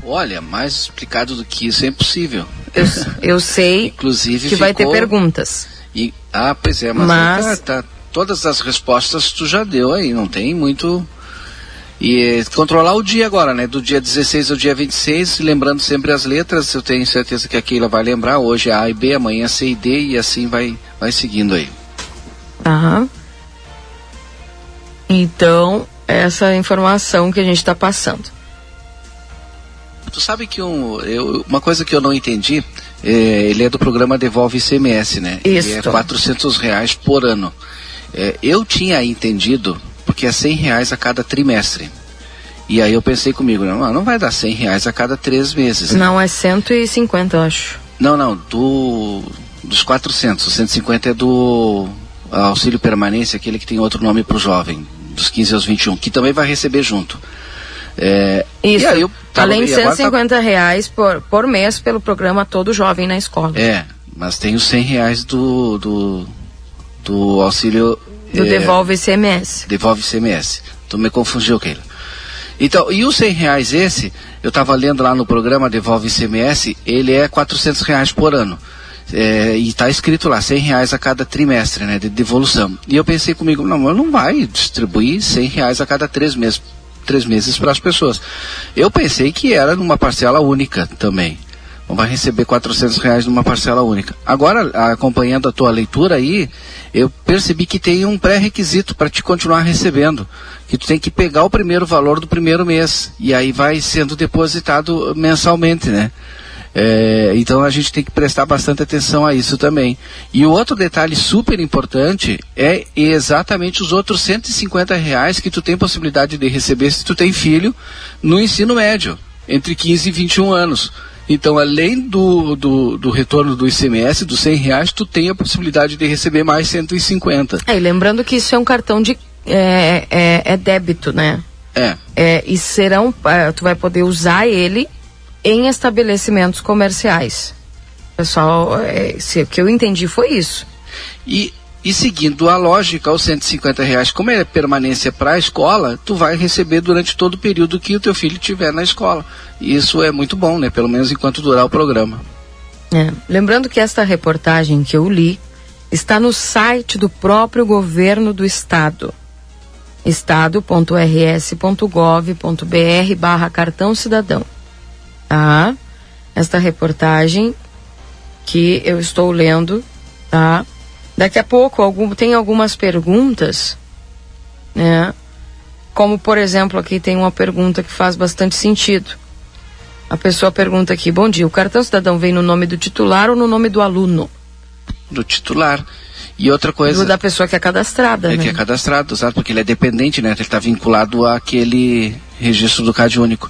Speaker 3: Olha, mais explicado do que isso é impossível.
Speaker 1: Eu, eu sei
Speaker 3: Inclusive
Speaker 1: que
Speaker 3: ficou...
Speaker 1: vai ter perguntas.
Speaker 3: E, ah, pois é, mas,
Speaker 1: Mas...
Speaker 3: Tá, tá, todas as respostas tu já deu aí, não tem muito. E controlar o dia agora, né? Do dia 16 ao dia 26, lembrando sempre as letras, eu tenho certeza que a Keila vai lembrar. Hoje é A e B, amanhã é C e D, e assim vai, vai seguindo aí.
Speaker 1: Aham. Então, essa é a informação que a gente está passando.
Speaker 3: Tu sabe que um, eu, uma coisa que eu não entendi, é, ele é do programa Devolve ICMS, né?
Speaker 1: Isso.
Speaker 3: Ele é 400 reais por ano. É, eu tinha entendido, porque é 100 reais a cada trimestre. E aí eu pensei comigo, não, não vai dar 100 reais a cada três meses. né?
Speaker 1: Não, é 150, eu acho.
Speaker 3: Não, não, do, dos 400. O 150 é do auxílio permanência, aquele que tem outro nome para o jovem, dos 15 aos 21, que também vai receber junto. É,
Speaker 1: Isso.
Speaker 3: E eu tava-
Speaker 1: Além de
Speaker 3: e agora tá-
Speaker 1: 150 reais por, por mês pelo programa Todo Jovem na Escola.
Speaker 3: É, mas tem os 100 reais do, do, do auxílio.
Speaker 1: Do
Speaker 3: é,
Speaker 1: Devolve ICMS.
Speaker 3: Devolve CMS. Tu me confundiu, Keila. Então, e os 100 reais esse, eu estava lendo lá no programa Devolve ICMS, ele é 400 reais por ano. É, e está escrito lá, 100 reais a cada trimestre, né, de devolução. E eu pensei comigo, não, mas não vai distribuir 100 reais a cada três meses, três meses para as pessoas. Eu pensei que era numa parcela única também. Vai receber 400 reais numa parcela única. Agora, acompanhando a tua leitura aí, eu percebi que tem um pré-requisito para te continuar recebendo. Que tu tem que pegar o primeiro valor do primeiro mês. E aí vai sendo depositado mensalmente, né? É, então a gente tem que prestar bastante atenção a isso também. E o outro detalhe super importante é exatamente os outros 150 reais que tu tem possibilidade de receber se tu tem filho no ensino médio, entre 15 e 21 anos. Então, além do, do, do retorno do ICMS, dos 100 reais, tu tem a possibilidade de receber mais 150.
Speaker 1: É, e lembrando que isso é um cartão de. É, é, é débito, né?
Speaker 3: É.
Speaker 1: É, e serão. é, tu vai poder usar ele em estabelecimentos comerciais. Pessoal, é, se, o que eu entendi foi isso.
Speaker 3: E, e seguindo a lógica, os 150 reais, como é permanência para a escola, tu vai receber durante todo o período que o teu filho estiver na escola. E isso é muito bom, né? Pelo menos enquanto durar o programa.
Speaker 1: É, Lembrando que esta reportagem que eu li está no site do próprio governo do estado estado.rs.gov.br barra cartão cidadão tá? Esta reportagem que eu estou lendo, tá? Daqui a pouco algum, tem algumas perguntas né? Como, por exemplo, aqui tem uma pergunta que faz bastante sentido. A pessoa pergunta aqui: Bom dia, o cartão cidadão vem no nome do titular ou no nome do aluno?
Speaker 3: Do titular. E outra coisa.
Speaker 1: Do da pessoa que é cadastrada,
Speaker 3: é
Speaker 1: né?
Speaker 3: que é cadastrado, sabe? Porque ele é dependente, né? Ele está vinculado àquele registro do CAD único.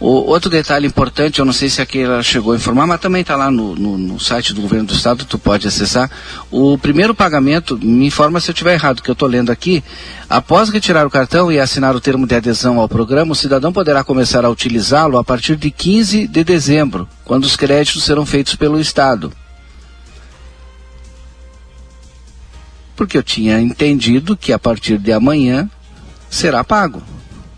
Speaker 3: O, outro detalhe importante, eu não sei se aqui ela chegou a informar, mas também está lá no, no, no, site do governo do estado, tu pode acessar. O primeiro pagamento, me informa se eu estiver errado, que eu estou lendo aqui, após retirar o cartão e assinar o termo de adesão ao programa, o cidadão poderá começar a utilizá-lo a partir de 15 de dezembro, quando os créditos serão feitos pelo estado. Porque eu tinha entendido que a partir de amanhã será pago.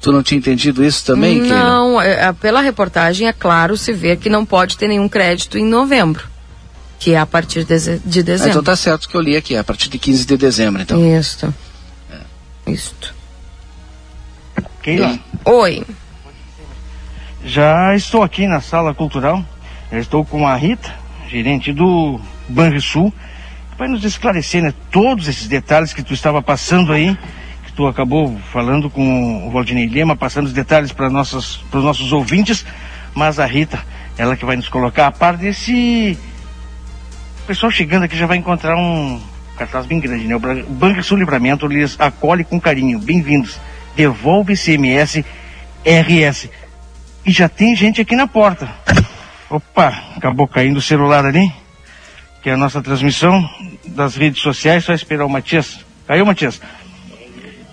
Speaker 3: Tu não tinha entendido isso também,
Speaker 1: Não, é, é, pela reportagem é claro se vê que não pode ter nenhum crédito em novembro, que é a partir de, de dezembro. Ah,
Speaker 3: então tá certo que eu li aqui, é a partir de 15 de dezembro, então.
Speaker 1: Isso. É. Isto.
Speaker 8: Keila.
Speaker 1: Oi.
Speaker 8: Já estou aqui na sala cultural. Já estou com a Rita, gerente do Banrisul vai nos esclarecer né, todos esses detalhes que tu estava passando aí, que tu acabou falando com o Valdinei Lema, passando os detalhes para os nossos ouvintes, mas a Rita, ela que vai nos colocar a par desse. O pessoal chegando aqui já vai encontrar um cartaz bem grande, né? O Banco Sul Livramento lhes acolhe com carinho. Bem-vindos. Devolve CMS RS. E já tem gente aqui na porta. Opa, acabou caindo o celular ali que é a nossa transmissão das redes sociais, só esperar o Matias. Caiu, Matias?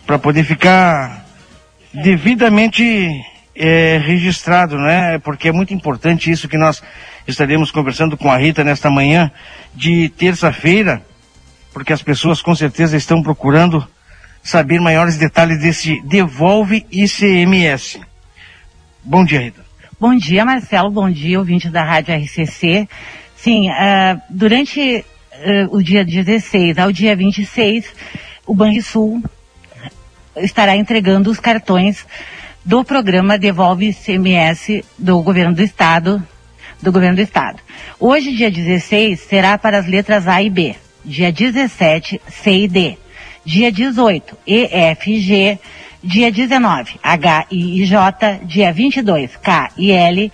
Speaker 8: Para poder ficar devidamente é, registrado, né? Porque é muito importante isso que nós estaremos conversando com a Rita nesta manhã de terça-feira, porque as pessoas com certeza estão procurando saber maiores detalhes desse Devolve ICMS. Bom dia, Rita.
Speaker 9: Bom dia, Marcelo. Bom dia, ouvinte da Rádio RCC. Sim, uh, durante uh, o dia 16 ao dia 26, o Banrisul estará entregando os cartões do programa Devolve CMS do governo do estado, do governo do estado. Hoje, dia 16, será para as letras A e B. Dia 17, C e D. Dia 18, E, F, G. Dia 19, H, I e J. Dia 22, K e L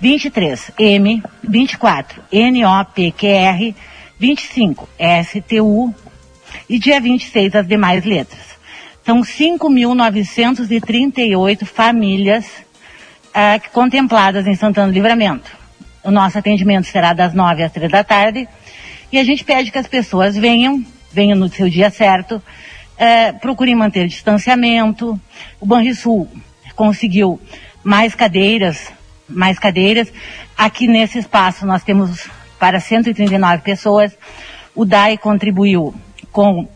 Speaker 9: 23 M, 24 NOPQR, 25 STU e dia 26 as demais letras. São 5.938 famílias ah, contempladas em Santana do Livramento. O nosso atendimento será das 9 às 3 da tarde e a gente pede que as pessoas venham, venham no seu dia certo, ah, procurem manter distanciamento. O Banrisul conseguiu mais cadeiras mais cadeiras. Aqui nesse espaço nós temos para 139 pessoas. O DAI contribuiu com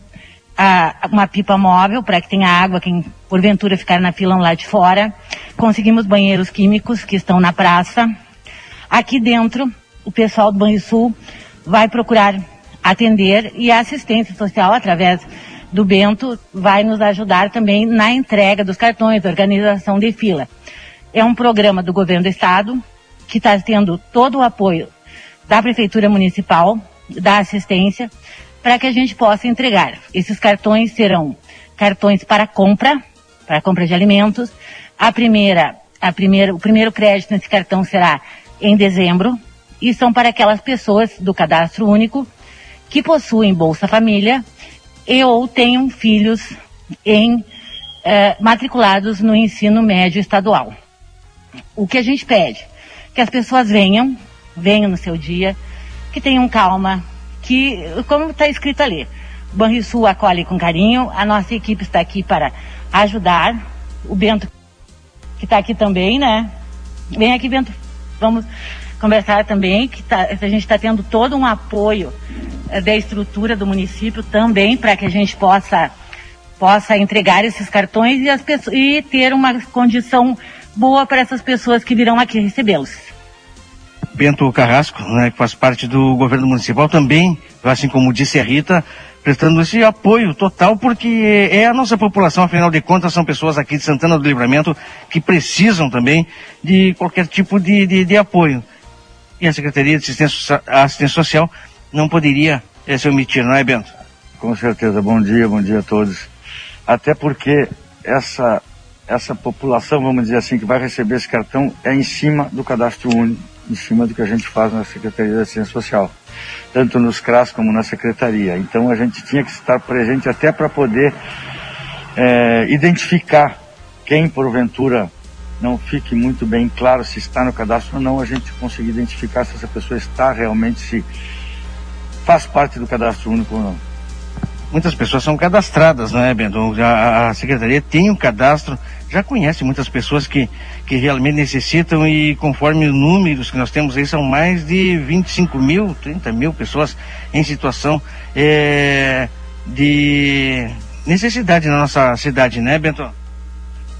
Speaker 9: a, uma pipa móvel para que tenha água, quem porventura ficar na fila lá de fora. Conseguimos banheiros químicos que estão na praça. Aqui dentro, o pessoal do Banrisul vai procurar atender e a assistência social através do Bento vai nos ajudar também na entrega dos cartões, organização de fila. É um programa do governo do estado que está tendo todo o apoio da prefeitura municipal, da assistência, para que a gente possa entregar. Esses cartões serão cartões para compra, para compra de alimentos. A primeira, a primeira, o primeiro crédito nesse cartão será em dezembro e são para aquelas pessoas do cadastro único que possuem Bolsa Família e ou tenham filhos em eh, matriculados no ensino médio estadual o que a gente pede? Que as pessoas venham, venham no seu dia, que tenham calma, que, como está escrito ali, o Banrisul acolhe com carinho, a nossa equipe está aqui para ajudar, o Bento, que está aqui também, né? Vem aqui, Bento, vamos conversar também, que tá, a gente está tendo todo um apoio eh, da estrutura do município também, para que a gente possa, possa entregar esses cartões e, as pessoas, e ter uma condição boa para essas pessoas que virão aqui recebê-los.
Speaker 8: Bento Carrasco, né, que faz parte do governo municipal, também, assim como disse a Rita, prestando esse apoio total, porque é a nossa população, afinal de contas, são pessoas aqui de Santana do Livramento que precisam também de qualquer tipo de, de, de apoio. E a Secretaria de Assistência, Assistência Social não poderia é, se omitir, não é, Bento?
Speaker 10: Com certeza. Bom dia, bom dia a todos. até porque essa, essa população, vamos dizer assim, que vai receber esse cartão é em cima do cadastro único, em cima do que a gente faz na Secretaria da Ciência Social, tanto nos CRAS como na Secretaria. Então a gente tinha que estar presente até para poder é, identificar quem porventura não fique muito bem claro se está no cadastro ou não, a gente conseguir identificar se essa pessoa está realmente, se faz parte do cadastro único ou não.
Speaker 8: Muitas pessoas são cadastradas, né, Bento? A, a secretaria tem um cadastro, já conhece muitas pessoas que, que realmente necessitam e conforme os números que nós temos aí, são mais de 25 mil, 30 mil pessoas em situação é, de necessidade na nossa cidade, né, Bento?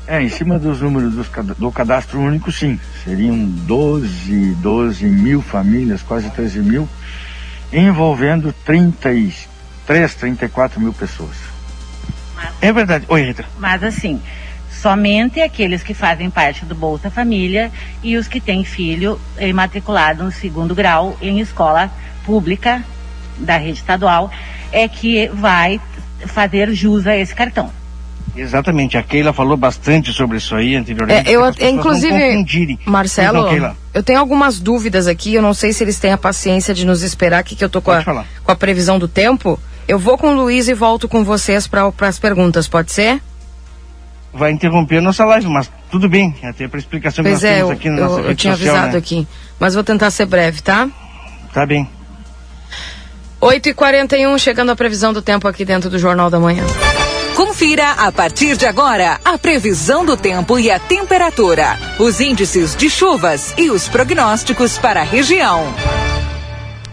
Speaker 10: É, em cima dos números do, do cadastro único, sim. Seriam 12, 12 mil famílias, quase 13 mil, envolvendo 33, 34 mil pessoas.
Speaker 8: Mas, é verdade. Oi, Rita.
Speaker 9: Mas assim, somente aqueles que fazem parte do Bolsa Família e os que têm filho matriculado no segundo grau em escola pública da rede estadual é que vai fazer jus a esse cartão.
Speaker 8: Exatamente, a Keila falou bastante sobre isso aí anteriormente.
Speaker 1: É, eu, inclusive, Marcelo, então, eu tenho algumas dúvidas aqui, eu não sei se eles têm a paciência de nos esperar aqui, que eu tô com a, com a previsão do tempo. Eu vou com o Luiz e volto com vocês para as perguntas, pode ser?
Speaker 8: Vai interromper a nossa live, mas tudo bem, até para explicação
Speaker 1: pois
Speaker 8: que nós
Speaker 1: é,
Speaker 8: temos aqui na
Speaker 1: eu,
Speaker 8: nossa
Speaker 1: eu,
Speaker 8: rede
Speaker 1: eu tinha
Speaker 8: social,
Speaker 1: avisado
Speaker 8: né?
Speaker 1: aqui, mas vou tentar ser breve, tá?
Speaker 8: Tá bem.
Speaker 1: 8h41, chegando a previsão do tempo aqui dentro do Jornal da Manhã.
Speaker 11: Confira a partir de agora a previsão do tempo e a temperatura, os índices de chuvas e os prognósticos para a região.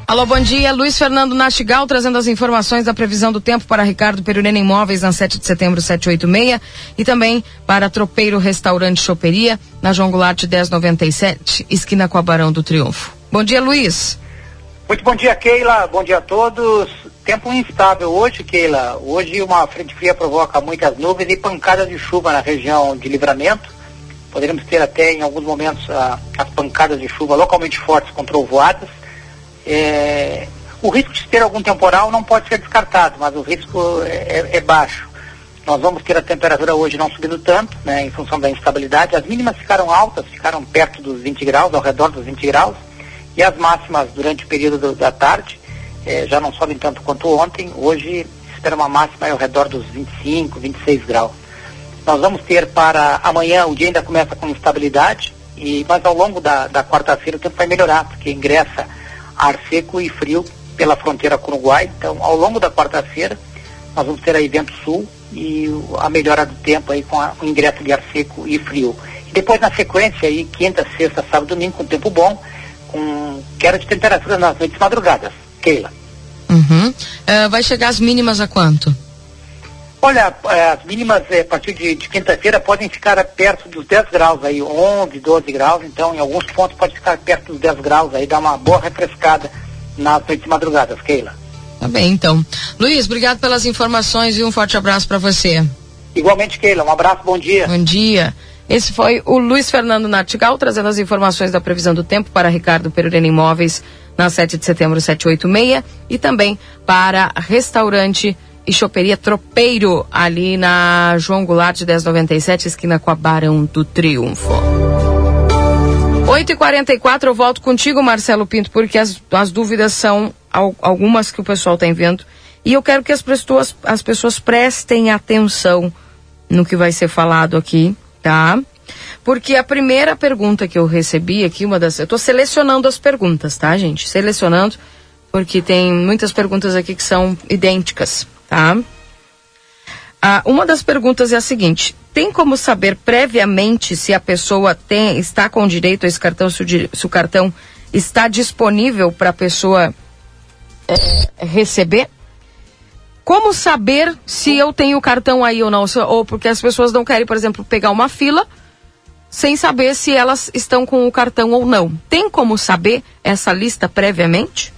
Speaker 1: Alô, bom dia. Luiz Fernando Nastigal trazendo as informações da previsão do tempo para Ricardo Perurena Imóveis na 7 de setembro 786 e também para Tropeiro Restaurante Choperia na João Goulart 1097, esquina com a Barão do Triunfo. Bom dia, Luiz.
Speaker 12: Muito bom dia, Keila. Bom dia a todos. Tempo instável hoje, Keila. Hoje uma frente fria provoca muitas nuvens e pancadas de chuva na região de livramento. Poderemos ter até em alguns momentos a, as pancadas de chuva localmente fortes com trovoadas. É, o risco de ter algum temporal não pode ser descartado, mas o risco é, é, baixo. Nós vamos ter a temperatura hoje não subindo tanto, né, em função da instabilidade. As mínimas ficaram altas, ficaram perto dos 20 graus, ao redor dos 20 graus. E as máximas durante o período do, da tarde eh, já não sobem tanto quanto ontem. Hoje espera uma máxima ao redor dos 25, 26 graus. Nós vamos ter para amanhã, o dia ainda começa com instabilidade, e, mas ao longo da, da quarta-feira o tempo vai melhorar, porque ingressa ar seco e frio pela fronteira com o Uruguai. Então, ao longo da quarta-feira, nós vamos ter aí vento sul e a melhora do tempo aí com a, o ingresso de ar seco e frio. E depois, na sequência, aí, quinta, sexta, sábado, domingo, com tempo bom, com queda de temperatura nas noites madrugadas. Keila.
Speaker 1: Uhum. Uh, vai chegar as mínimas a quanto?
Speaker 12: Olha, as mínimas a partir de, de quinta-feira podem ficar perto dos 10 graus aí, 11, 12 graus, então em alguns pontos pode ficar perto dos 10 graus aí, dá uma boa refrescada nas noites madrugadas, Keila.
Speaker 1: Tá bem, então. Luiz, obrigado pelas informações e um forte abraço para você.
Speaker 12: Igualmente, Keila, um abraço, bom dia.
Speaker 1: Bom dia. Esse foi o Luiz Fernando Nartigal trazendo as informações da previsão do tempo para Ricardo Perurena Imóveis na 7 de setembro 786 e também para restaurante e choperia Tropeiro ali na João Goulart 1097 esquina com a Barão do Triunfo. 8 e 44 eu volto contigo, Marcelo Pinto, porque as, as dúvidas são algumas que o pessoal tem vendo e eu quero que as pessoas, as pessoas prestem atenção no que vai ser falado aqui tá? Porque a primeira pergunta que eu recebi aqui, uma das. Eu estou selecionando as perguntas, tá, gente? Selecionando, porque tem muitas perguntas aqui que são idênticas, tá? Ah, uma das perguntas é a seguinte: tem como saber previamente se a pessoa tem, está com direito a esse cartão, se o, se o cartão está disponível para a pessoa é, receber? Como saber se eu tenho o cartão aí ou não? Ou porque as pessoas não querem, por exemplo, pegar uma fila sem saber se elas estão com o cartão ou não. Tem como saber essa lista previamente?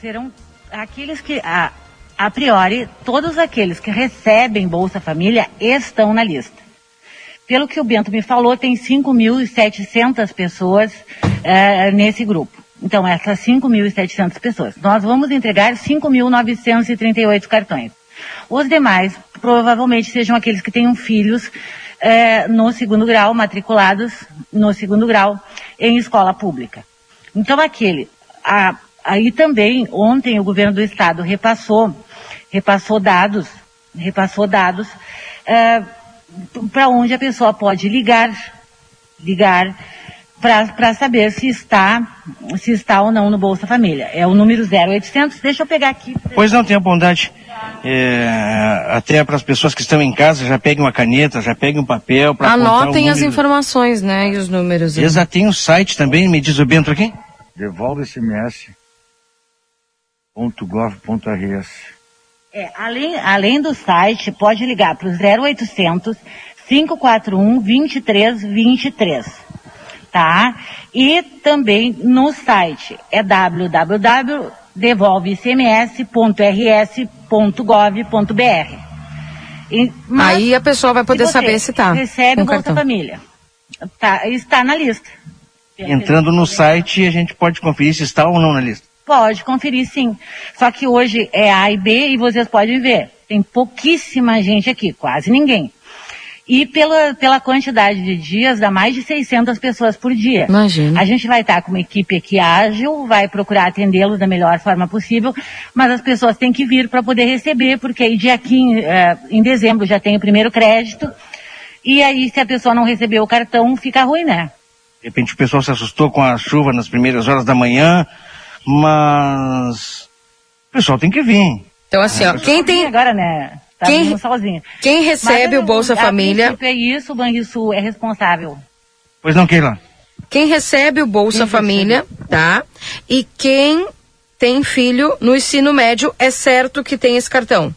Speaker 9: Serão aqueles que, a, a priori, todos aqueles que recebem Bolsa Família estão na lista. Pelo que o Bento me falou, tem 5.700 pessoas uh, nesse grupo. Então, essas 5.700 pessoas. Nós vamos entregar 5.938 cartões. Os demais provavelmente sejam aqueles que tenham filhos é, no segundo grau, matriculados no segundo grau em escola pública. Então aquele, a, aí também ontem o governo do estado repassou, repassou dados, repassou dados é, para onde a pessoa pode ligar, ligar para saber se está, se está ou não no Bolsa Família. É o número 0800. Deixa eu pegar aqui.
Speaker 8: Pois não, tenha bondade. É, até para as pessoas que estão em casa, já peguem uma caneta, já peguem um papel para
Speaker 1: Anotem as informações, né, e os números.
Speaker 8: Né? Exato, tem um site também, me diz o Bento aqui.
Speaker 10: devolvecms.gov.rs
Speaker 9: é, além, além do site, pode ligar para o 0800 541 2323 tá? E também no site é www.devolvecms.rs.gov.br.
Speaker 1: Aí a pessoa vai poder saber se está.
Speaker 9: Recebe o Bolsa Família. Tá, está na lista.
Speaker 8: Entrando no site, a gente pode conferir se está ou não na lista.
Speaker 9: Pode conferir sim. Só que hoje é A e B e vocês podem ver. Tem pouquíssima gente aqui, quase ninguém. E pela, pela quantidade de dias, dá mais de 600 pessoas por dia.
Speaker 1: Imagina.
Speaker 9: A gente vai estar com uma equipe aqui ágil, vai procurar atendê-los da melhor forma possível, mas as pessoas têm que vir para poder receber, porque aí dia aqui eh, em dezembro já tem o primeiro crédito, e aí se a pessoa não receber o cartão, fica ruim, né?
Speaker 8: De repente o pessoal se assustou com a chuva nas primeiras horas da manhã, mas o pessoal tem que vir.
Speaker 1: Então assim, ó, quem tem...
Speaker 9: Agora, né? Tá quem, sozinho.
Speaker 1: Quem recebe Mas, o Bolsa a Família.
Speaker 9: É isso, o Banrisul é responsável.
Speaker 8: Pois não, Keila.
Speaker 1: Quem recebe o Bolsa quem Família, recebe? tá? E quem tem filho no ensino médio é certo que tem esse cartão.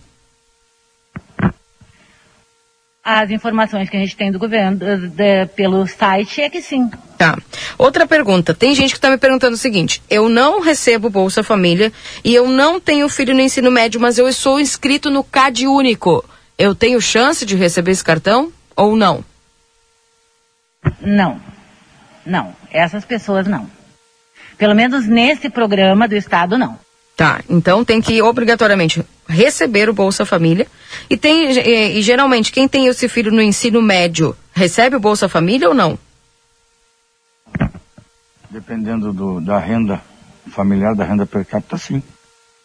Speaker 9: As informações que a gente tem do governo de, de, pelo site é que sim.
Speaker 1: Tá. Outra pergunta. Tem gente que está me perguntando o seguinte: eu não recebo Bolsa Família e eu não tenho filho no ensino médio, mas eu sou inscrito no CAD Único. Eu tenho chance de receber esse cartão ou não?
Speaker 9: Não. Não. Essas pessoas não. Pelo menos nesse programa do Estado, não.
Speaker 1: Tá, então tem que obrigatoriamente receber o Bolsa Família. E tem e, e, geralmente quem tem esse filho no ensino médio recebe o Bolsa Família ou não?
Speaker 10: Dependendo do, da renda familiar, da renda per capita, sim.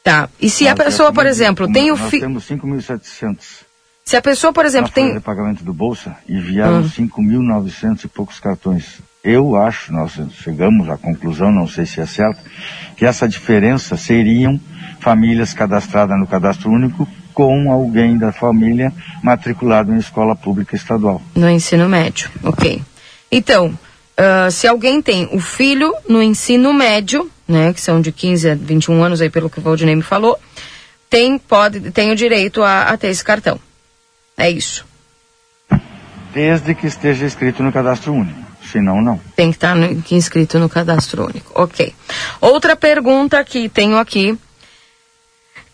Speaker 1: Tá. E se a pessoa, por exemplo, tem o filho.
Speaker 10: Nós temos 5.700.
Speaker 1: Se a pessoa, por exemplo, tem.
Speaker 10: pagamento do Bolsa e vieram hum. 5.900 e poucos cartões. Eu acho, nós chegamos à conclusão, não sei se é certo, que essa diferença seriam famílias cadastradas no cadastro único com alguém da família matriculado em escola pública estadual.
Speaker 1: No ensino médio, ok. Então, uh, se alguém tem o filho no ensino médio, né, que são de 15 a 21 anos, aí pelo que o Valdinei me falou, tem, pode, tem o direito a, a ter esse cartão. É isso.
Speaker 10: Desde que esteja escrito no cadastro único senão não.
Speaker 1: Tem que estar no, inscrito no cadastro único. Ok. Outra pergunta que tenho aqui.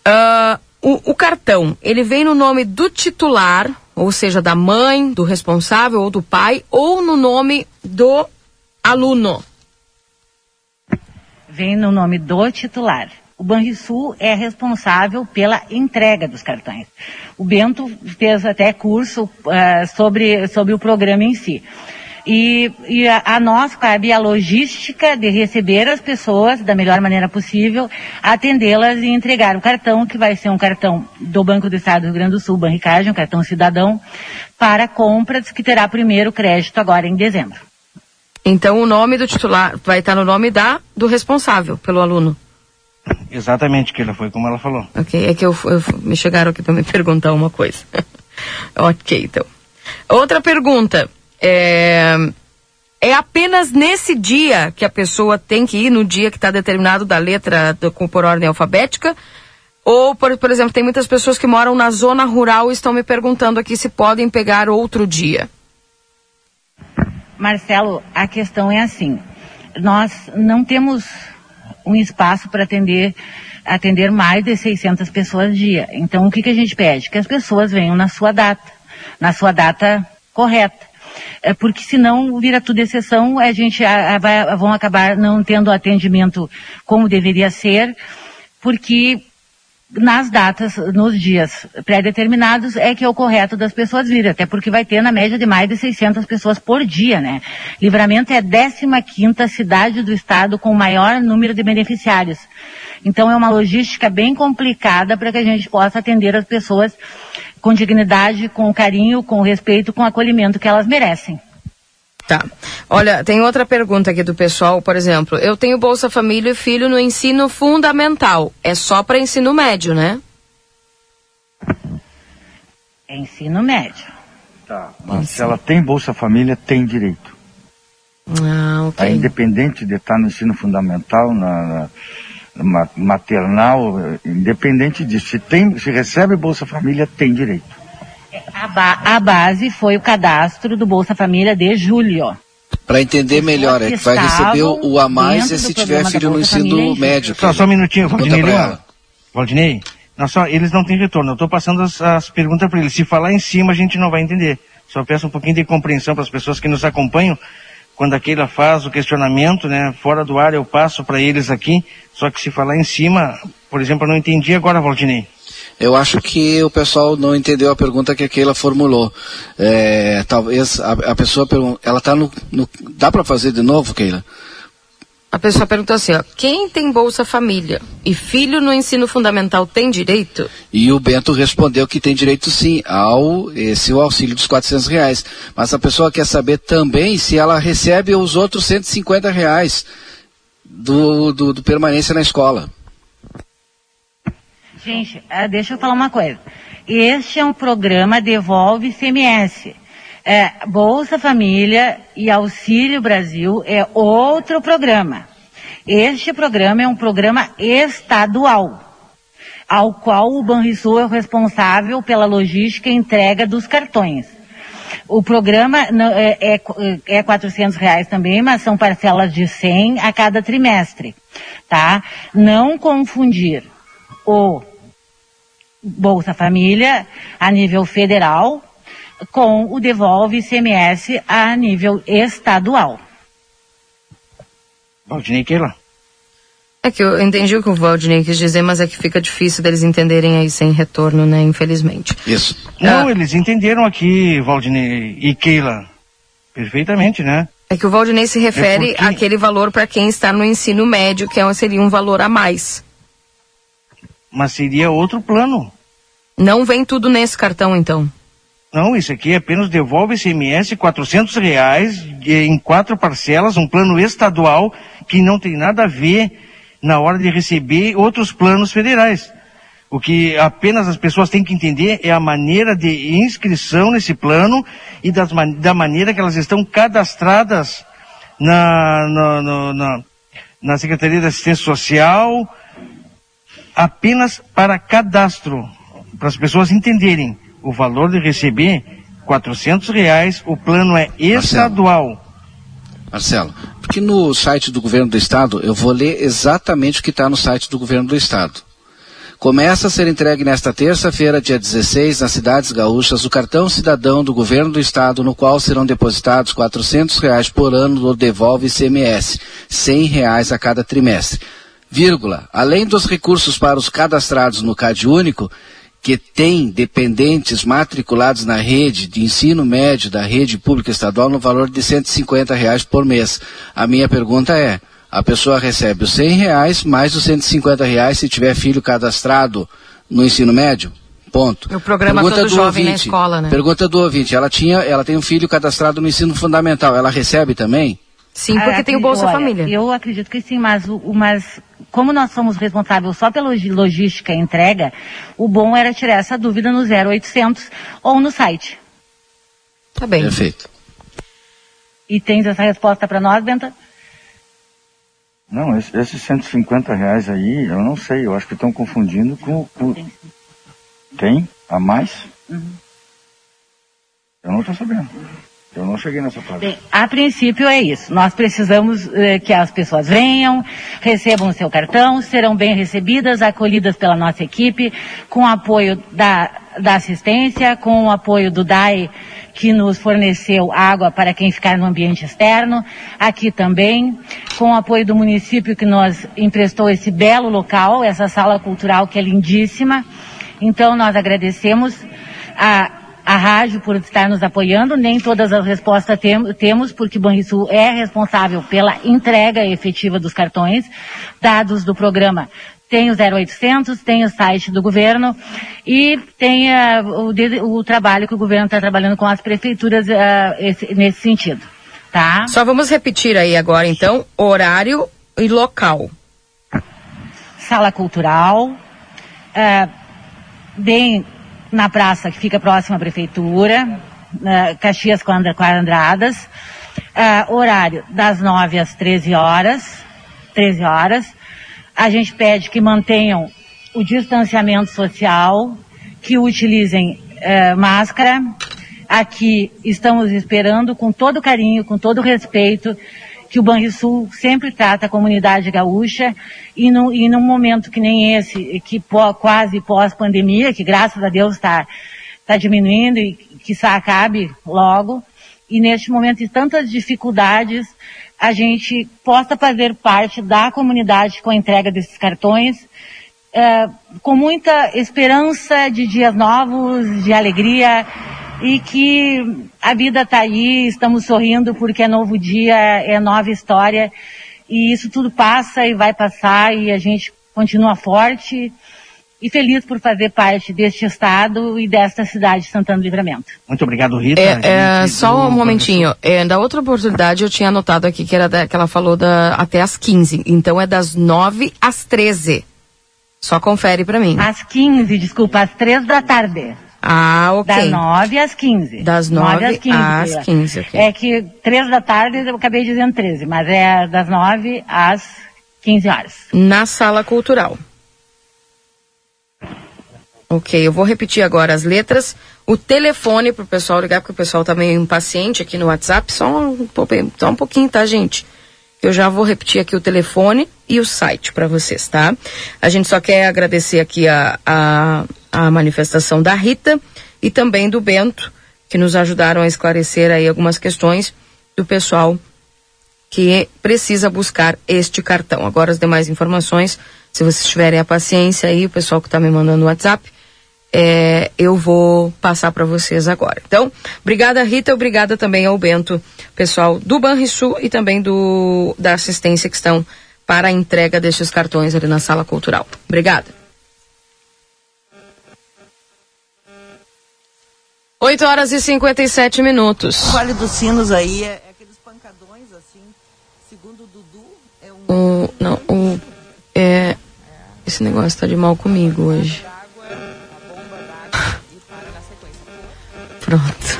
Speaker 1: Uh, o, o, cartão, ele vem no nome do titular, ou seja, da mãe, do responsável ou do pai, ou no nome do aluno?
Speaker 9: Vem no nome do titular. O Banrisul é responsável pela entrega dos cartões. O Bento fez até curso uh, sobre, sobre o programa em si. E, e a, a, nós cabe a logística de receber as pessoas da melhor maneira possível, atendê-las e entregar o cartão, que vai ser um cartão do Banco do Estado do Rio Grande do Sul, Banricagem, um cartão cidadão, para compras, que terá primeiro crédito agora em dezembro.
Speaker 1: Então o nome do titular vai estar no nome da do responsável pelo aluno.
Speaker 8: Exatamente, que ela foi como ela falou.
Speaker 1: Ok, é que eu, eu me chegaram aqui para me perguntar uma coisa. ok, então. Outra pergunta. É, é apenas nesse dia que a pessoa tem que ir, no dia que está determinado da letra do, por ordem alfabética? Ou, por, por exemplo, tem muitas pessoas que moram na zona rural e estão me perguntando aqui se podem pegar outro dia.
Speaker 9: Marcelo, a questão é assim: nós não temos um espaço para atender atender mais de 600 pessoas dia. Então, o que, que a gente pede? Que as pessoas venham na sua data, na sua data correta porque senão vira tudo exceção, a gente a, a, vai, vão acabar não tendo atendimento como deveria ser, porque nas datas, nos dias pré-determinados, é que é o correto das pessoas virem, até porque vai ter na média de mais de 600 pessoas por dia, né? Livramento é a 15ª cidade do estado com o maior número de beneficiários. Então é uma logística bem complicada para que a gente possa atender as pessoas com dignidade, com carinho, com respeito, com acolhimento que elas merecem.
Speaker 1: Tá. Olha, tem outra pergunta aqui do pessoal, por exemplo. Eu tenho Bolsa Família e filho no ensino fundamental. É só para ensino médio, né?
Speaker 9: É ensino médio.
Speaker 13: Tá. Mas se ela tem Bolsa Família, tem direito.
Speaker 1: Ah, ok.
Speaker 13: Tá, independente de estar no ensino fundamental, na, na maternal, independente disso. Se, tem, se recebe Bolsa Família, tem direito.
Speaker 9: A, ba a base foi o cadastro do Bolsa Família de julho.
Speaker 3: Para entender melhor, é que vai receber o, a mais é se tiver filho no ensino médio.
Speaker 8: Só, só um minutinho, Valdinei. Valdinei, não, só, eles não têm retorno. Eu estou passando as, as perguntas para eles. Se falar em cima, a gente não vai entender. Só peço um pouquinho de compreensão para as pessoas que nos acompanham. Quando a Keila faz o questionamento, né, fora do ar eu passo para eles aqui. Só que se falar em cima, por exemplo, eu não entendi agora, Valdinei.
Speaker 3: Eu acho que o pessoal não entendeu a pergunta que a Keila formulou. É, talvez a, a pessoa pergunta, ela está no, no, Dá para fazer de novo, Keila?
Speaker 1: A pessoa perguntou assim, ó, quem tem Bolsa Família e filho no ensino fundamental tem direito?
Speaker 3: E o Bento respondeu que tem direito sim ao esse o auxílio dos 400 reais. Mas a pessoa quer saber também se ela recebe os outros 150 reais do, do, do permanência na escola.
Speaker 9: Gente, ah, deixa eu falar uma coisa. Este é um programa Devolve CMS. É, Bolsa Família e Auxílio Brasil é outro programa. Este programa é um programa estadual, ao qual o Banrisul é o responsável pela logística e entrega dos cartões. O programa é, é, é 400 reais também, mas são parcelas de 100 a cada trimestre, tá? Não confundir o Bolsa Família a nível federal com o Devolve ICMS a nível estadual.
Speaker 8: Valdinei Keila.
Speaker 1: É que eu entendi o que o Valdinei quis dizer, mas é que fica difícil deles entenderem aí sem retorno, né? Infelizmente.
Speaker 3: Isso.
Speaker 8: Não, ah. eles entenderam aqui, Valdinei e Keila. Perfeitamente, né?
Speaker 1: É que o Valdinei se refere é porque... àquele valor para quem está no ensino médio, que é seria um valor a mais.
Speaker 8: Mas seria outro plano.
Speaker 1: Não vem tudo nesse cartão, então?
Speaker 8: Não, isso aqui apenas devolve ICMS 400 reais em quatro parcelas, um plano estadual que não tem nada a ver na hora de receber outros planos federais. O que apenas as pessoas têm que entender é a maneira de inscrição nesse plano e das, da maneira que elas estão cadastradas na, na, na, na Secretaria da Assistência Social, apenas para cadastro, para as pessoas entenderem o valor de receber 400 reais, o plano é estadual.
Speaker 3: Marcelo, porque no site do governo do estado, eu vou ler exatamente o que está no site do governo do estado. Começa a ser entregue nesta terça-feira, dia 16, nas cidades gaúchas, o cartão cidadão do governo do estado, no qual serão depositados 400 reais por ano do Devolve ICMS, 100 reais a cada trimestre vírgula, além dos recursos para os cadastrados no CAD único, que tem dependentes matriculados na rede de ensino médio da rede pública estadual no valor de 150 reais por mês. A minha pergunta é, a pessoa recebe os 100 reais mais os 150 reais se tiver filho cadastrado no ensino médio? Ponto.
Speaker 1: O programa pergunta todo do jovem ouvinte, na escola, né?
Speaker 3: Pergunta do ouvinte, ela tinha, ela tem um filho cadastrado no ensino fundamental, ela recebe também?
Speaker 1: Sim, porque ah, tem o Bolsa
Speaker 9: olha,
Speaker 1: Família.
Speaker 9: Eu acredito que sim, mas, o, mas como nós somos responsáveis só pela logística e entrega, o bom era tirar essa dúvida no 0800 ou no site.
Speaker 1: Tá bem.
Speaker 3: Perfeito.
Speaker 9: E tens essa resposta para nós, Benta?
Speaker 13: Não, esses 150 reais aí, eu não sei, eu acho que estão confundindo com. com... Tem,
Speaker 9: Tem?
Speaker 13: A mais?
Speaker 9: Uhum.
Speaker 13: Eu não estou sabendo. Eu não cheguei nessa fase.
Speaker 9: Bem, a princípio é isso. Nós precisamos eh, que as pessoas venham, recebam o seu cartão, serão bem recebidas, acolhidas pela nossa equipe, com apoio da, da assistência, com o apoio do DAE, que nos forneceu água para quem ficar no ambiente externo, aqui também, com o apoio do município que nos emprestou esse belo local, essa sala cultural que é lindíssima. Então nós agradecemos a a rádio por estar nos apoiando. Nem todas as respostas tem, temos, porque Banrisul é responsável pela entrega efetiva dos cartões. Dados do programa tem o 0800, tem o site do governo e tem uh, o, o, trabalho que o governo está trabalhando com as prefeituras uh, esse, nesse sentido. Tá?
Speaker 1: Só vamos repetir aí agora, então, horário e local.
Speaker 9: Sala cultural, uh, bem na praça que fica próxima à prefeitura, uh, Caxias Quadradas, uh, horário das 9 às 13 horas, 13 horas. A gente pede que mantenham o distanciamento social, que utilizem uh, máscara. Aqui estamos esperando com todo carinho, com todo respeito, que o Banrisul sempre trata a comunidade gaúcha e, no, e num momento que nem esse, que pó, quase pós-pandemia, que graças a Deus está tá diminuindo e que isso acabe logo, e neste momento de tantas dificuldades, a gente possa fazer parte da comunidade com a entrega desses cartões, é, com muita esperança de dias novos, de alegria, e que a vida está aí, estamos sorrindo porque é novo dia, é nova história e isso tudo passa e vai passar e a gente continua forte e feliz por fazer parte deste estado e desta cidade de Santana do Livramento.
Speaker 8: Muito obrigado, Rita.
Speaker 1: É, é só um momentinho. É, da outra oportunidade eu tinha anotado aqui que era da, que ela falou da, até às 15. Então é das 9 às 13. Só confere para mim.
Speaker 9: Às 15, desculpa, às 3 da tarde.
Speaker 1: Ah, ok.
Speaker 9: Das 9 às 15.
Speaker 1: Das 9, às 15. Às 15 okay.
Speaker 9: É que 3 da tarde eu acabei dizendo 13, mas é das 9 às 15 horas.
Speaker 1: Na sala cultural. Ok, eu vou repetir agora as letras. O telefone para o pessoal ligar, porque o pessoal tá meio impaciente aqui no WhatsApp. Só um, só um pouquinho, tá, gente? Eu já vou repetir aqui o telefone e o site para vocês, tá? A gente só quer agradecer aqui a, a, a, manifestação da Rita e também do Bento, que nos ajudaram a esclarecer aí algumas questões do pessoal que precisa buscar este cartão. Agora as demais informações, se vocês tiverem a paciência aí, o pessoal que está me mandando no WhatsApp, é, eu vou passar para vocês agora. Então, obrigada Rita, obrigada também ao Bento, pessoal do Banrisul e também do da assistência que estão para a entrega destes cartões ali na sala cultural. Obrigada. 8 horas e 57 minutos.
Speaker 14: O Vale dos Sinos aí é, é aqueles pancadões assim, segundo o Dudu, é um.
Speaker 1: O, não, o. É. Esse negócio tá de mal comigo hoje. Pronto.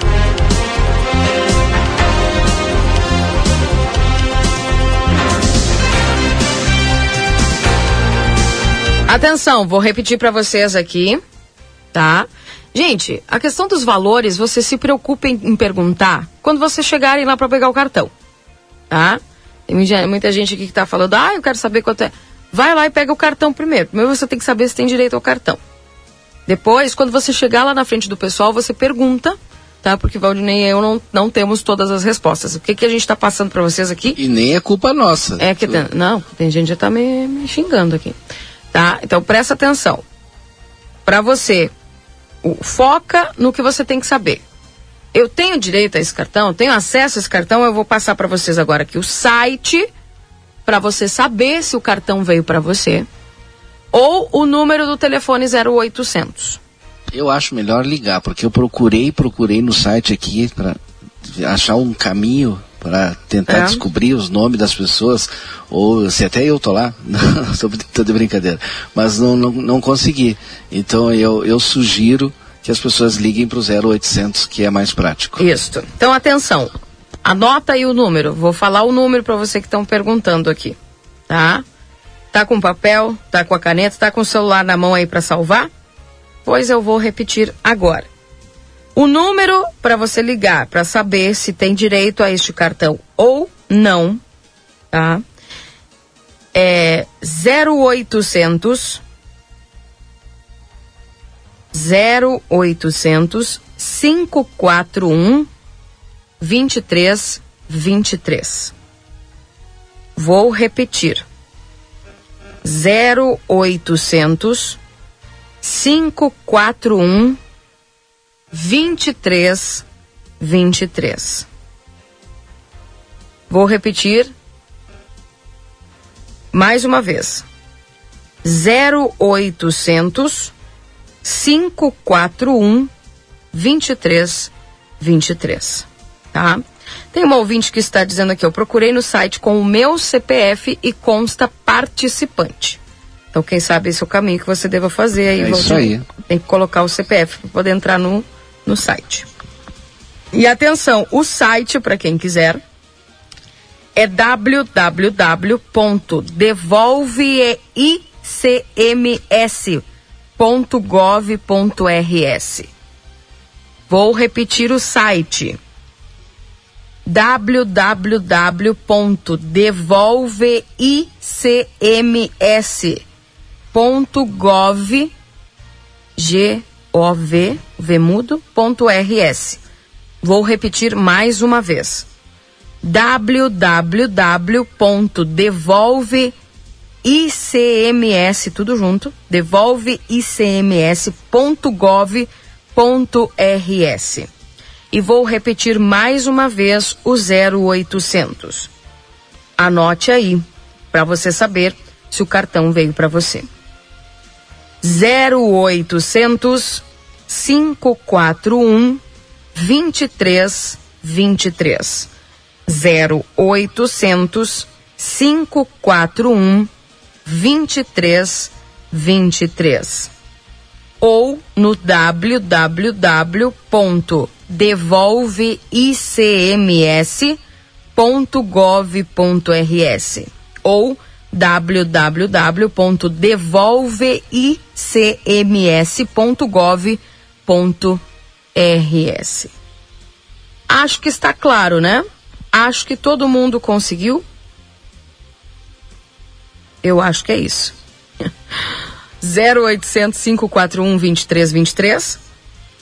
Speaker 1: Atenção, vou repetir para vocês aqui, tá? Gente, a questão dos valores, você se preocupe em, em perguntar quando vocês chegarem lá para pegar o cartão, tá? Tem muita gente aqui que tá falando, ah, eu quero saber quanto é. Vai lá e pega o cartão primeiro. Primeiro você tem que saber se tem direito ao cartão. Depois, quando você chegar lá na frente do pessoal, você pergunta, tá? Porque Valdinei e eu não, não temos todas as respostas. O que, que a gente está passando para vocês aqui?
Speaker 3: E nem é culpa nossa.
Speaker 1: É que tem, não, tem gente que já tá me, me xingando aqui, tá? Então presta atenção. Para você, o, foca no que você tem que saber. Eu tenho direito a esse cartão, tenho acesso a esse cartão, eu vou passar para vocês agora aqui o site para você saber se o cartão veio para você ou o número do telefone 0800.
Speaker 3: Eu acho melhor ligar, porque eu procurei, procurei no site aqui para achar um caminho para tentar é. descobrir os nomes das pessoas, ou se até eu tô lá, tô de brincadeira, mas não, não, não consegui. Então eu, eu sugiro que as pessoas liguem para o 0800, que é mais prático.
Speaker 1: Isso. Então atenção, anota aí o número, vou falar o número para você que estão perguntando aqui, tá? Tá com papel, tá com a caneta, tá com o celular na mão aí para salvar? Pois eu vou repetir agora. O número para você ligar para saber se tem direito a este cartão ou não, tá? É 0800 0800 541 2323. Vou repetir. 0800 541 2323. Vou repetir mais uma vez. 0800 541 2323. Tá? Tem uma ouvinte que está dizendo aqui, eu procurei no site com o meu CPF e consta participante. Então, quem sabe esse é o caminho que você deva fazer aí.
Speaker 3: É isso aí.
Speaker 1: Tem que colocar o CPF para poder entrar no, no site. E atenção, o site, para quem quiser, é www.devolveicms.gov.rs. Vou repetir o site www.devolveicms.gov G-O-V, vemudo.rs. Vou repetir mais uma vez. www.devolveicms, tudo junto, devolveicms.gov.rs. E vou repetir mais uma vez o 0800. Anote aí, para você saber se o cartão veio para você. 0800 541 2323. 0800 541 2323. Ou no www.devolveicms.gov.rs ou www.devolveicms.gov.rs. Acho que está claro, né? Acho que todo mundo conseguiu. Eu acho que é isso. 0800 541 2323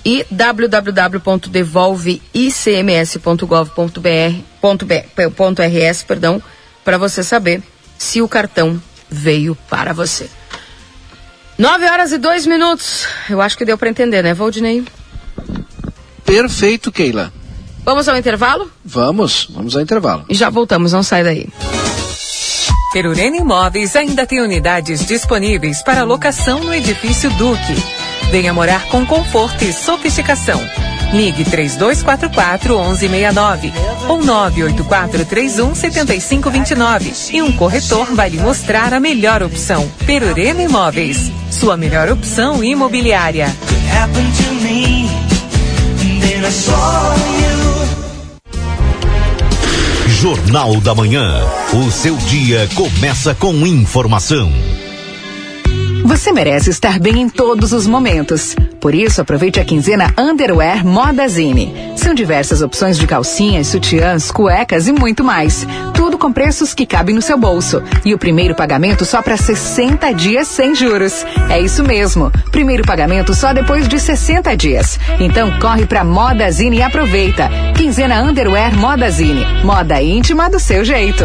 Speaker 1: e www.devolveicms.gov.br.rs, perdão, para você saber se o cartão veio para você. 9 horas e 2 minutos. Eu acho que deu para entender, né, Valdinei?
Speaker 3: Perfeito, Keila.
Speaker 1: Vamos ao intervalo?
Speaker 3: Vamos, vamos ao intervalo.
Speaker 1: E já voltamos, não sai daí.
Speaker 15: Perurena Imóveis ainda tem unidades disponíveis para locação no edifício Duque. Venha morar com conforto e sofisticação. Ligue 3244 1169 ou 984 31 7529 e um corretor vai lhe mostrar a melhor opção. Perurena Imóveis, sua melhor opção imobiliária.
Speaker 5: Jornal da Manhã. O seu dia começa com informação.
Speaker 11: Você merece estar bem em todos os momentos. Por isso, aproveite a quinzena Underwear Modazine. São diversas opções de calcinhas, sutiãs, cuecas e muito mais. Tudo com preços que cabem no seu bolso. E o primeiro pagamento só para 60 dias sem juros. É isso mesmo. Primeiro pagamento só depois de 60 dias. Então corre para Modazine e aproveita. Quinzena Underwear Modazine. Moda íntima do seu jeito.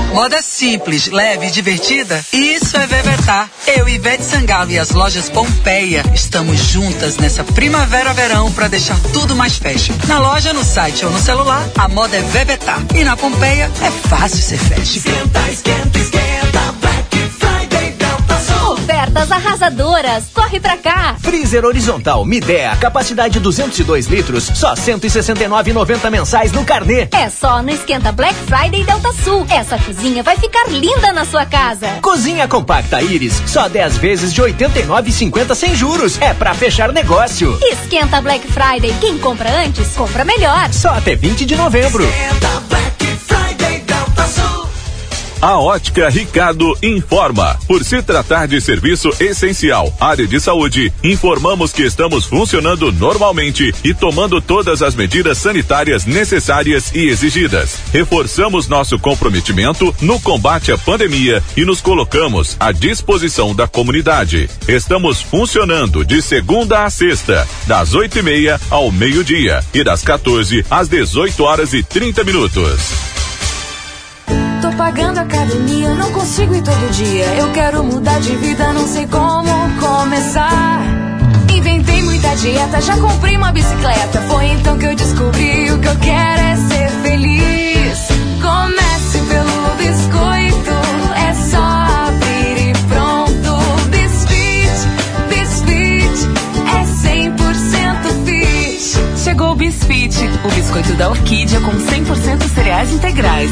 Speaker 16: Moda simples, leve e divertida? Isso é Vevetar. Eu, Ivete Sangalo e as lojas Pompeia estamos juntas nessa primavera-verão para deixar tudo mais fashion. Na loja, no site ou no celular, a moda é Vevetar. E na Pompeia, é fácil ser fashion.
Speaker 17: Esquenta, esquenta, esquenta,
Speaker 18: Ofertas
Speaker 17: arrasadoras. Corre pra cá.
Speaker 18: Freezer horizontal Midea, capacidade 202 litros, só 169,90 mensais no carnê.
Speaker 17: É só no Esquenta Black Friday Delta Sul. Essa cozinha vai ficar linda na sua casa.
Speaker 18: Cozinha compacta Iris, só 10 vezes de 89,50 sem juros. É pra fechar negócio.
Speaker 17: Esquenta Black Friday. Quem compra antes, compra melhor.
Speaker 18: Só até 20 de novembro.
Speaker 19: Esquenta Black.
Speaker 20: A Ótica Ricardo informa. Por se tratar de serviço essencial, área de saúde, informamos que estamos funcionando normalmente e tomando todas as medidas sanitárias necessárias e exigidas. Reforçamos nosso comprometimento no combate à pandemia e nos colocamos à disposição da comunidade. Estamos funcionando de segunda a sexta, das oito e meia ao meio-dia e das 14 às 18 horas e 30 minutos.
Speaker 21: Pagando academia, não consigo ir todo dia. Eu quero mudar de vida, não sei como começar. Inventei muita dieta, já comprei uma bicicleta. Foi então que eu descobri o que eu quero é ser feliz. Comece pelo biscoito, é só abrir e pronto. Bisfit, Bisfit, é 100% fit.
Speaker 15: Chegou o Bisfit, o biscoito da Orquídea com 100% cereais integrais.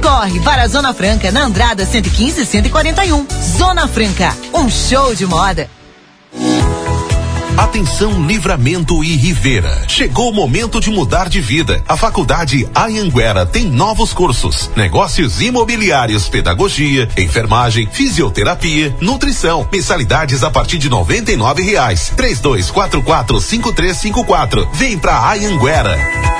Speaker 22: Corre para a Zona Franca na Andrada 115 e 141. Zona Franca, um show de moda.
Speaker 5: Atenção Livramento e Rivera. Chegou o momento de mudar de vida. A Faculdade Anhanguera tem novos cursos: negócios imobiliários, pedagogia, enfermagem, fisioterapia, nutrição. Mensalidades a partir de 99 reais. Três dois quatro quatro cinco três cinco quatro. Vem pra Anhanguera.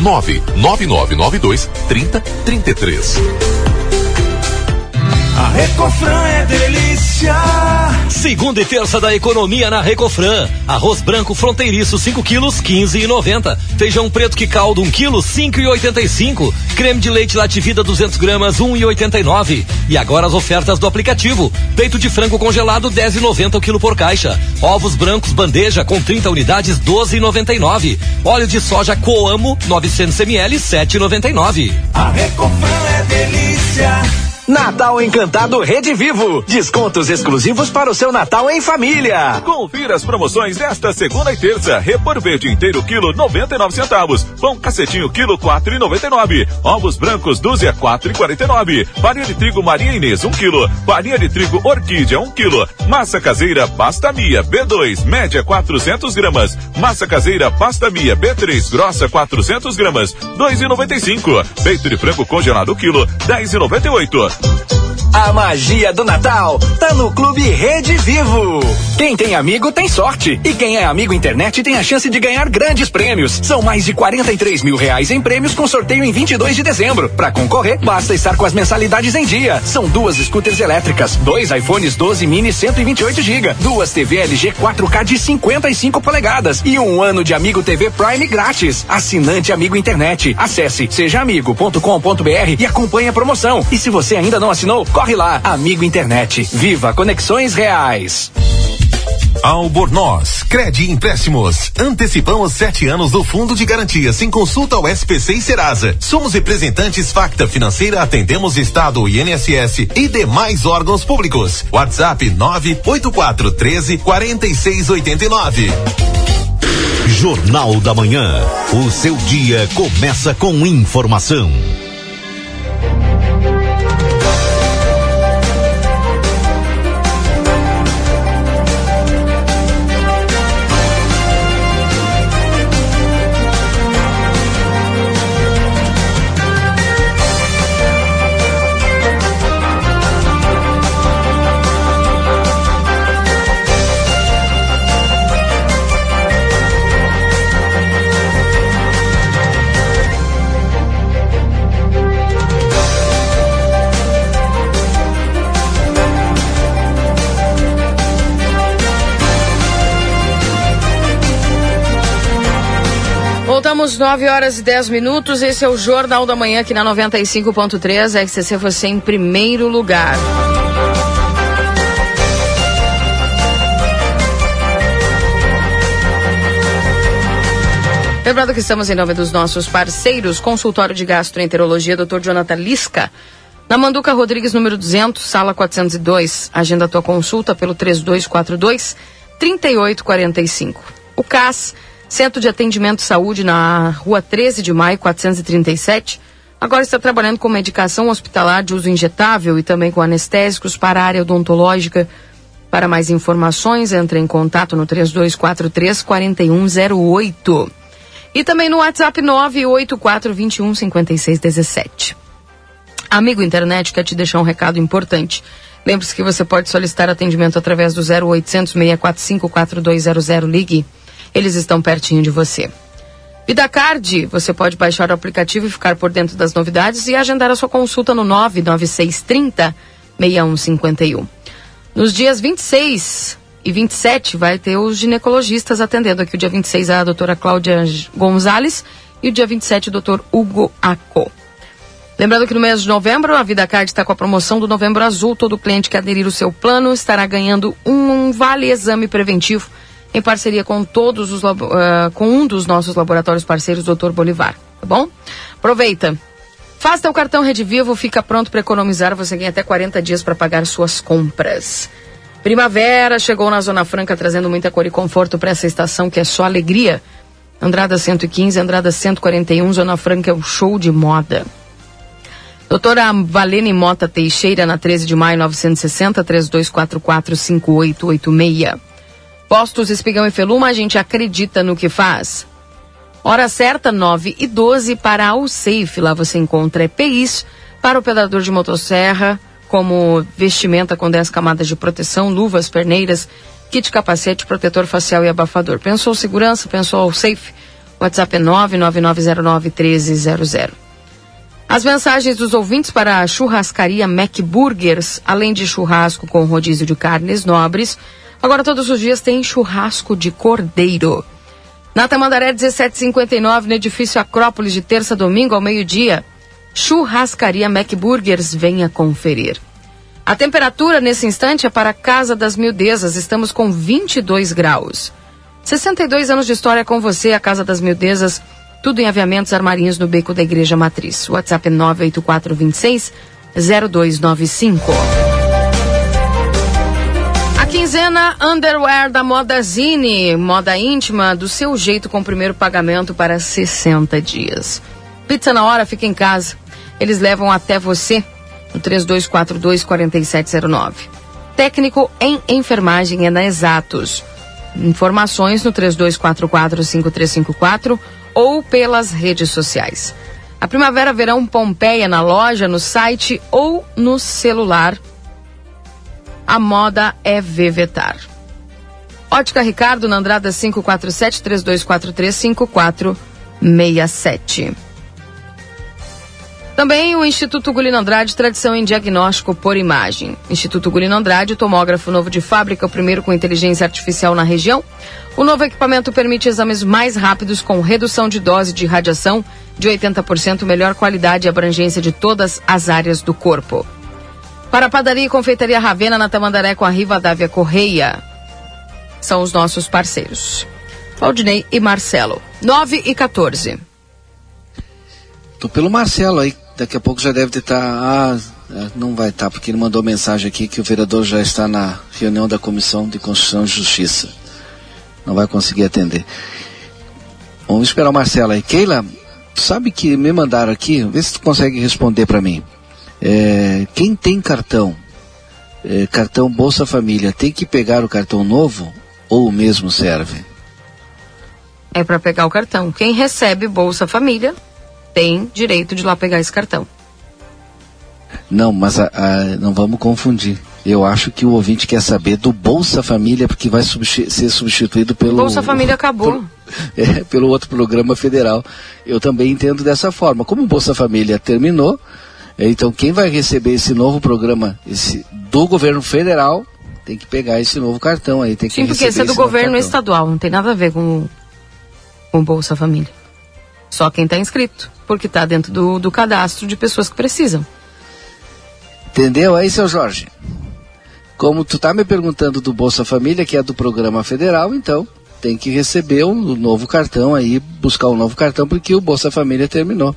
Speaker 5: 99992 3033.
Speaker 19: A Recofran é delícia.
Speaker 23: Segunda e terça da economia na Recofran. Arroz branco fronteiriço 5 quilos 15,90. Feijão preto que caldo 1 quilo 5,85. Creme de leite Lativida 200 gramas 1,89. E agora as ofertas do aplicativo. Peito de frango congelado 10,90 o quilo por caixa. Ovos brancos bandeja com 30 unidades 12,99. Óleo de soja Coamo 900 ml 7,99.
Speaker 19: A Recofran é delícia.
Speaker 18: Natal Encantado Rede Vivo. Descontos exclusivos para o seu Natal em família.
Speaker 20: Confira as promoções desta segunda e terça. Repor verde inteiro quilo 99 centavos. Pão cacetinho quilo 4,99. Ovos brancos dúzia 4,49. Farinha de trigo Maria Inês 1 quilo. Farinha de trigo Orquídea 1 quilo. Massa caseira Pasta Mia B2 média 400 gramas. Massa caseira Pasta Mia B3 grossa 400 gramas 2,95. Peito de frango congelado quilo 10,98. 不知。
Speaker 18: A magia do Natal tá no Clube Rede Vivo. Quem tem amigo tem sorte. E quem é amigo internet tem a chance de ganhar grandes prêmios. São mais de 43 mil reais em prêmios com sorteio em 22 de dezembro. Para concorrer, basta estar com as mensalidades em dia. São duas scooters elétricas, dois iPhones 12 mini 128 GB, duas TV LG 4K de 55 polegadas e um ano de Amigo TV Prime grátis. Assinante Amigo Internet. Acesse sejaamigo.com.br e acompanhe a promoção. E se você ainda não assinou, corre lá. Amigo Internet. Viva Conexões Reais.
Speaker 5: Albornoz, Crede Empréstimos. Antecipamos sete anos do Fundo de Garantia sem consulta ao SPC e Serasa. Somos representantes Facta Financeira, atendemos Estado, INSS e demais órgãos públicos. WhatsApp 984 13 4689.
Speaker 24: Jornal da Manhã. O seu dia começa com informação.
Speaker 1: Voltamos 9 horas e 10 minutos. Esse é o Jornal da Manhã aqui na 95.3. A XCC você em primeiro lugar. Lembrando que estamos em nome dos nossos parceiros, consultório de gastroenterologia, Dr. Jonathan Lisca, na Manduca Rodrigues, número 200, sala 402. Agenda tua consulta pelo 3242 3845. O CAS, Centro de Atendimento Saúde, na rua 13 de maio, 437. Agora está trabalhando com medicação hospitalar de uso injetável e também com anestésicos para a área odontológica. Para mais informações, entre em contato no 3243 4108. E também no WhatsApp 98421 5617. Amigo internet, quer te deixar um recado importante. Lembre-se que você pode solicitar atendimento através do 0800 645 4200. Ligue. Eles estão pertinho de você. VidaCard, você pode baixar o aplicativo e ficar por dentro das novidades e agendar a sua consulta no 99630 6151. Nos dias 26 e 27 vai ter os ginecologistas atendendo aqui o dia 26 a doutora Cláudia Gonzalez e o dia 27 o doutor Hugo Aco. Lembrando que no mês de novembro a VidaCard está com a promoção do Novembro Azul. Todo cliente que aderir o seu plano estará ganhando um vale exame preventivo em parceria com todos os uh, com um dos nossos laboratórios parceiros, Dr. Bolivar. Tá bom? Aproveita. Faça teu cartão Rede Vivo, fica pronto para economizar. Você ganha até 40 dias para pagar suas compras. Primavera chegou na Zona Franca trazendo muita cor e conforto para essa estação que é só alegria. Andrada 115, Andrada 141, Zona Franca é um show de moda. Doutora Valene Mota Teixeira, na 13 de maio 960, 3244 5886. Postos Espigão e Feluma, a gente acredita no que faz. Hora certa, 9 e 12 para a Safe. Lá você encontra EPIs para operador de motosserra, como vestimenta com 10 camadas de proteção, luvas, perneiras, kit capacete, protetor facial e abafador. Pensou segurança? Pensou safe? WhatsApp é 999091300. As mensagens dos ouvintes para a churrascaria Mac Burgers, além de churrasco com rodízio de carnes nobres, agora todos os dias tem churrasco de cordeiro. Na Tamandaré 1759, no edifício Acrópolis, de terça a domingo ao meio-dia. Churrascaria Mac Burgers, venha conferir. A temperatura nesse instante é para a Casa das Mildezas, estamos com 22 graus. 62 anos de história com você, a Casa das Mildezas, tudo em aviamentos armarinhos no beco da Igreja Matriz. WhatsApp é 98426 0295. Quinzena Underwear da Moda Zine, moda íntima, do seu jeito com o primeiro pagamento para 60 dias. Pizza na hora, fica em casa. Eles levam até você no 3242 4709. Técnico em enfermagem é na Exatos. Informações no 3244 5354 ou pelas redes sociais. A Primavera Verão Pompeia na loja, no site ou no celular. A moda é Vevetar. Ótica Ricardo, na Andrada 547 3243 5467. Também o Instituto Gulino Andrade, tradição em diagnóstico por imagem. Instituto Gulino Andrade, tomógrafo novo de fábrica, o primeiro com inteligência artificial na região. O novo equipamento permite exames mais rápidos com redução de dose de radiação de 80%, melhor qualidade e abrangência de todas as áreas do corpo. Para a padaria e confeitaria Ravena, na Tamandaré, com a Riva Dávia Correia. São os nossos parceiros. Claudinei e Marcelo. 9 e 14.
Speaker 3: Tô pelo Marcelo aí, daqui a pouco já deve estar. Ah, não vai estar, porque ele mandou mensagem aqui que o vereador já está na reunião da Comissão de Constituição e Justiça. Não vai conseguir atender. Vamos esperar o Marcelo aí. Keila, sabe que me mandaram aqui, vê se tu consegue responder para mim. É, quem tem cartão, é, cartão Bolsa Família, tem que pegar o cartão novo ou o mesmo serve?
Speaker 1: É para pegar o cartão. Quem recebe Bolsa Família tem direito de lá pegar esse cartão.
Speaker 3: Não, mas a, a, não vamos confundir. Eu acho que o ouvinte quer saber do Bolsa Família, porque vai ser substituído pelo.
Speaker 1: Bolsa Família acabou.
Speaker 3: é, pelo outro programa federal. Eu também entendo dessa forma. Como o Bolsa Família terminou, então quem vai receber esse novo programa esse, do governo federal tem que pegar esse novo cartão aí. Tem que
Speaker 1: Sim, porque esse é do governo estadual, não tem nada a ver com, com o Bolsa Família. Só quem está inscrito, porque está dentro do, do cadastro de pessoas que precisam.
Speaker 3: Entendeu aí, seu Jorge? Como tu tá me perguntando do Bolsa Família, que é do programa federal, então tem que receber um novo cartão aí, buscar um novo cartão, porque o Bolsa Família terminou.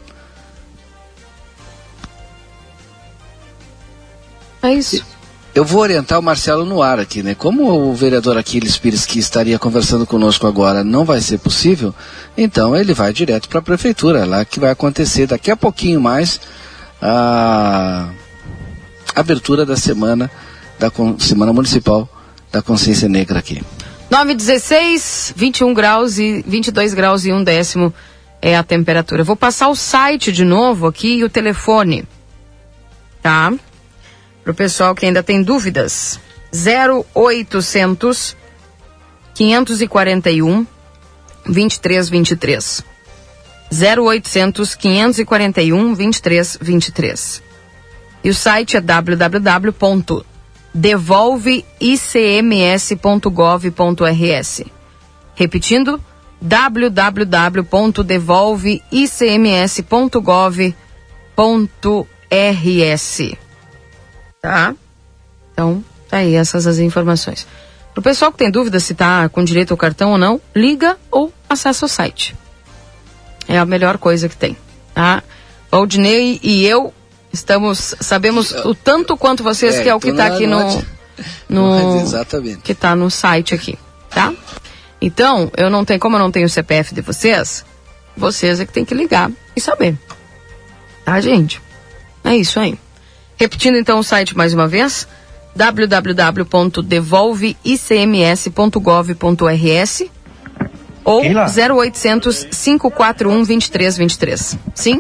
Speaker 1: É isso.
Speaker 3: Eu vou orientar o Marcelo no ar aqui, né? Como o vereador Aquiles Pires, que estaria conversando conosco agora, não vai ser possível, então ele vai direto para a prefeitura, lá que vai acontecer daqui a pouquinho mais a abertura da semana da Semana Municipal da Consciência Negra aqui.
Speaker 1: 916, 21 graus e 22 graus e um décimo é a temperatura. Vou passar o site de novo aqui e o telefone, tá? Para o pessoal que ainda tem dúvidas. 0800 541 2323. 0800 541 2323. E o site é www.devolveicms.gov.rs. Repetindo, www.devolveicms.gov.rs. Tá? Então, tá aí essas as informações. Para o pessoal que tem dúvida se está com direito ao cartão ou não, liga ou acessa o site. É a melhor coisa que tem, tá? Valdinei e eu estamos, sabemos o tanto quanto vocês, é, que é o que está aqui no, no
Speaker 3: Exatamente.
Speaker 1: que está no site aqui, tá? Então, eu não tenho, como eu não tenho o CPF de vocês, vocês é que tem que ligar e saber. Tá, gente? É isso aí. Repetindo então o site mais uma vez, www.devolveicms.gov.rs ou 0800 541 2323. Sim?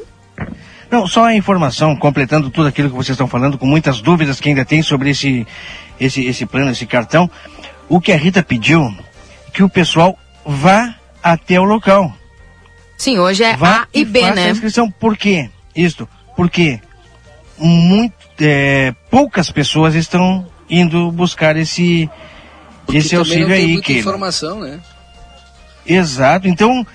Speaker 8: Não, só a informação, completando tudo aquilo que vocês estão falando, com muitas dúvidas que ainda tem sobre esse, esse, esse plano, esse cartão. O que a Rita pediu, que o pessoal vá até o local.
Speaker 1: Sim, hoje é vá A e, e B, faça né?
Speaker 8: A inscrição. Por quê? Isto, porque muito, é, poucas pessoas estão indo buscar esse, porque esse auxílio aí, muita
Speaker 3: que informação, né?
Speaker 8: Exato. Então,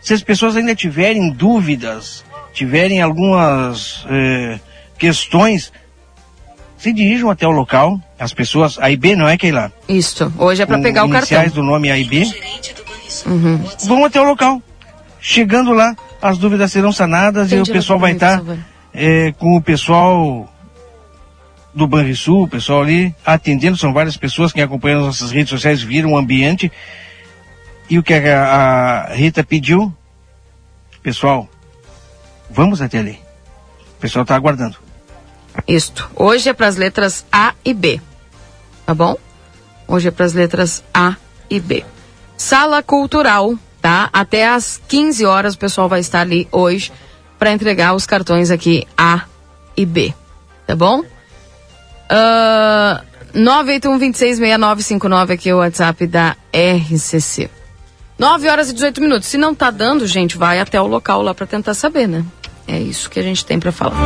Speaker 8: se as pessoas ainda tiverem dúvidas, tiverem algumas é, questões, se dirijam até o local. As pessoas, A e B, não é, Keila?
Speaker 1: Isso. Hoje é para pegar o cartão.
Speaker 8: iniciais do nome A e B.
Speaker 1: Uhum.
Speaker 8: Vão até o local. Chegando lá, as dúvidas serão sanadas Entendi e o pessoal vai estar tá, é, com o pessoal do Banrisul, o pessoal ali atendendo. São várias pessoas que acompanham nossas redes sociais, viram o ambiente. E o que a, a Rita pediu, pessoal, vamos até ali. O pessoal está aguardando.
Speaker 1: Isto. Hoje é para as letras A e B. Tá bom? Hoje é para as letras A e B. Sala Cultural, tá? Até às 15 horas o pessoal vai estar ali hoje para entregar os cartões aqui A e B. Tá bom? Uh, 981-266959 aqui é o WhatsApp da RCC. 9 horas e 18 minutos. Se não tá dando, gente, vai até o local lá para tentar saber, né? É isso que a gente tem para falar.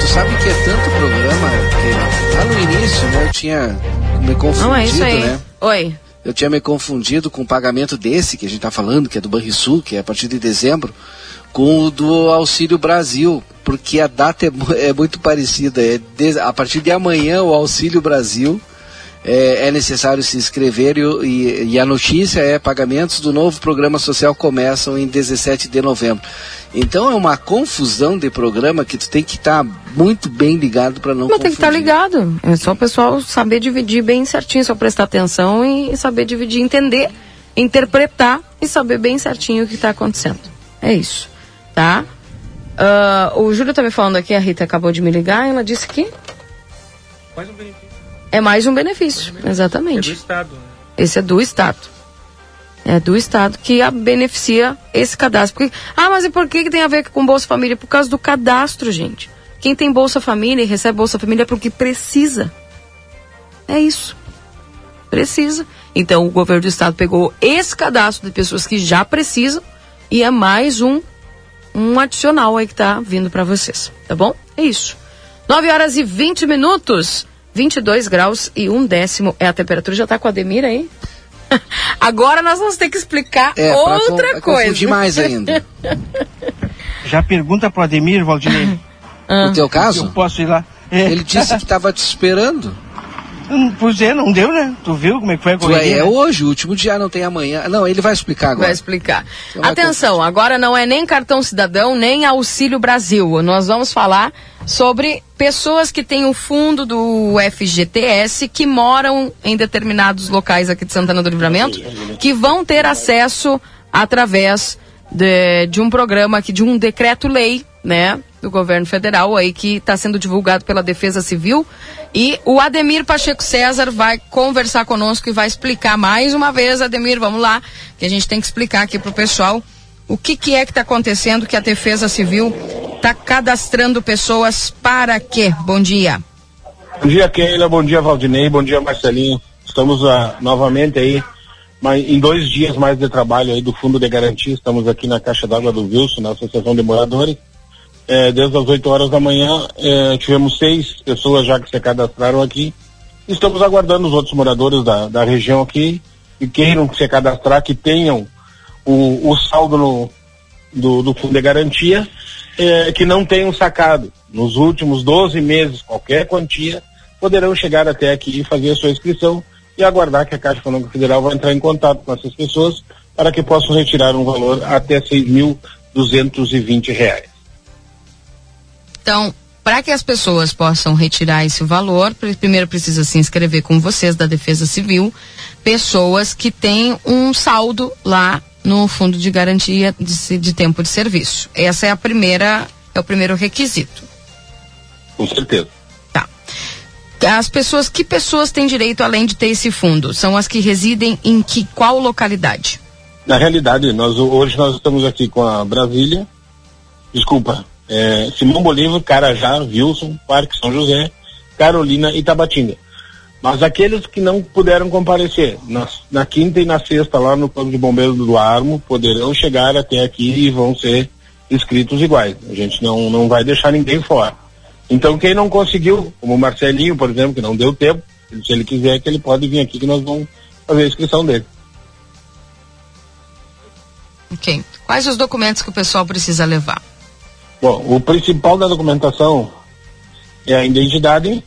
Speaker 3: Tu sabe que é tanto programa que lá no início, né, eu tinha me confundido, não, é isso aí. né?
Speaker 1: Oi.
Speaker 3: Eu tinha me confundido com o pagamento desse que a gente tá falando, que é do Banrisul, que é a partir de dezembro com o do Auxílio Brasil, porque a data é, é muito parecida. É de, a partir de amanhã o Auxílio Brasil é, é necessário se inscrever e, e, e, a notícia é pagamentos do novo programa social começam em 17 de novembro. Então é uma confusão de programa que tu tem que estar tá muito bem ligado para não
Speaker 1: Mas tem que estar tá ligado. É só o pessoal saber dividir bem certinho, só prestar atenção e saber dividir, entender, interpretar e saber bem certinho o que está acontecendo. É isso, tá? Uh, o Júlio tá me falando aqui, a Rita acabou de me ligar, ela disse que. Mais um benefício. É mais um benefício, é exatamente. É do Estado. Né? Esse é do Estado. É do Estado que a beneficia esse cadastro. Porque, ah, mas e por que, que tem a ver com Bolsa Família? Por causa do cadastro, gente. Quem tem Bolsa Família e recebe Bolsa Família é porque precisa. É isso. Precisa. Então o governo do Estado pegou esse cadastro de pessoas que já precisam e é mais um um adicional aí que tá vindo para vocês, tá bom? É isso. 9 horas e 20 minutos, 22 graus e um décimo é a temperatura. Já tá com a Ademir aí? Agora nós vamos ter que explicar é, outra pra, coisa.
Speaker 3: demais ainda.
Speaker 8: Já pergunta pro Ademir, Valdinei.
Speaker 3: Ah. No teu caso?
Speaker 8: Eu posso ir lá.
Speaker 3: É. Ele disse que estava te esperando.
Speaker 8: Pois é, não deu, né? Tu viu como é que foi a correria?
Speaker 3: É, é hoje, o último dia, não tem amanhã. Não, ele vai explicar agora.
Speaker 1: Vai explicar. Atenção, agora não é nem cartão cidadão, nem auxílio Brasil. Nós vamos falar sobre pessoas que têm o fundo do FGTS, que moram em determinados locais aqui de Santana do Livramento, que vão ter acesso através de, de um programa aqui, de um decreto-lei, né? Do governo federal aí que está sendo divulgado pela Defesa Civil. E o Ademir Pacheco César vai conversar conosco e vai explicar mais uma vez, Ademir, vamos lá, que a gente tem que explicar aqui para o pessoal o que, que é que está acontecendo que a Defesa Civil está cadastrando pessoas para quê? Bom dia.
Speaker 25: Bom dia, Keila. Bom dia, Valdinei. Bom dia, Marcelinho. Estamos uh, novamente aí mas em dois dias mais de trabalho aí do Fundo de Garantia. Estamos aqui na Caixa d'Água do Wilson, na Associação de Moradores é, desde as 8 horas da manhã, é, tivemos seis pessoas já que se cadastraram aqui. Estamos aguardando os outros moradores da, da região aqui que queiram se cadastrar, que tenham o, o saldo no, do, do Fundo de Garantia, é, que não tenham sacado nos últimos 12 meses qualquer quantia, poderão chegar até aqui e fazer a sua inscrição e aguardar que a Caixa Econômica Federal vai entrar em contato com essas pessoas para que possam retirar um valor até R$ 6.220.
Speaker 1: Então, para que as pessoas possam retirar esse valor, primeiro precisa se inscrever com vocês da Defesa Civil, pessoas que têm um saldo lá no Fundo de Garantia de, de Tempo de Serviço. Essa é a primeira, é o primeiro requisito.
Speaker 25: Com certeza.
Speaker 1: Tá. As pessoas, que pessoas têm direito além de ter esse fundo? São as que residem em que qual localidade?
Speaker 25: Na realidade, nós hoje nós estamos aqui com a Brasília, desculpa, é, Simão Bolívar, Carajá, Wilson, Parque São José, Carolina e Tabatinga. Mas aqueles que não puderam comparecer na, na quinta e na sexta lá no Corpo de Bombeiros do Armo poderão chegar até aqui e vão ser inscritos iguais. A gente não, não vai deixar ninguém fora. Então quem não conseguiu, como o Marcelinho, por exemplo, que não deu tempo, se ele quiser que ele pode vir aqui que nós vamos fazer a inscrição dele.
Speaker 1: Ok. Quais os documentos que o pessoal precisa levar?
Speaker 25: Bom, o principal da documentação é a identidade.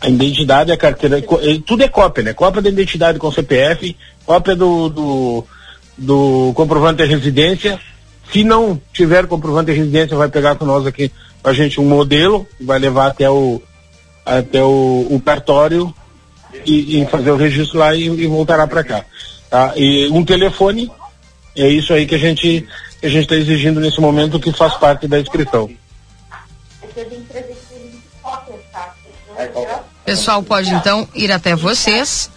Speaker 25: A identidade, a carteira, tudo é cópia, né? Cópia da identidade com CPF, cópia do, do, do comprovante de residência. Se não tiver comprovante de residência, vai pegar com nós aqui, a gente, um modelo, vai levar até o, até o, o cartório e, e, fazer o registro lá e, e voltará para cá. Tá? E um telefone, é isso aí que a gente que a gente está exigindo nesse momento que faz parte da inscrição.
Speaker 1: Pessoal pode então ir até vocês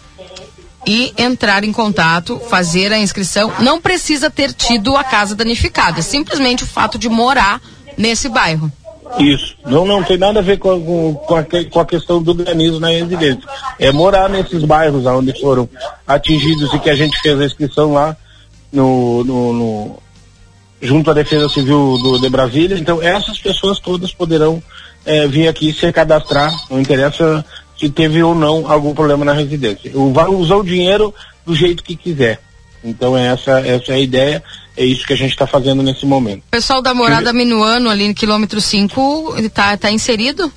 Speaker 1: e entrar em contato, fazer a inscrição. Não precisa ter tido a casa danificada, é simplesmente o fato de morar nesse bairro.
Speaker 25: Isso. Não, não tem nada a ver com, com, a, com a questão do granizo na residência. É morar nesses bairros onde foram atingidos e que a gente fez a inscrição lá no, no, no junto à Defesa Civil do, de Brasília. Então, essas pessoas todas poderão é, vir aqui se cadastrar, não interessa se teve ou não algum problema na residência. Vai usar o dinheiro do jeito que quiser. Então, essa, essa é a ideia, é isso que a gente está fazendo nesse momento.
Speaker 1: O pessoal da Morada Minuano, ali no quilômetro 5, está tá inserido?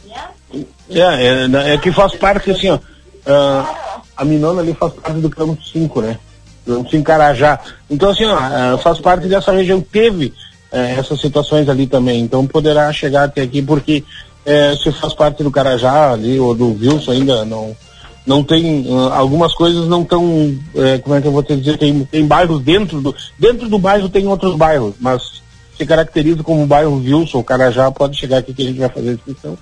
Speaker 25: É, é, é que faz parte, assim, ó. ah, a Minona ali faz parte do quilômetro 5, né? Quilômetro 5 Carajá. Então, assim, ó, ah, faz parte dessa região. Teve eh, essas situações ali também. Então poderá chegar até aqui, porque eh, se faz parte do Carajá ali, ou do Wilson ainda, não. Não tem, algumas coisas não estão, como é que eu vou te dizer, tem, tem bairros dentro do, dentro do bairro tem outros bairros, mas se caracteriza como bairro Wilson, Carajá, pode chegar aqui que a gente vai fazer a inscrição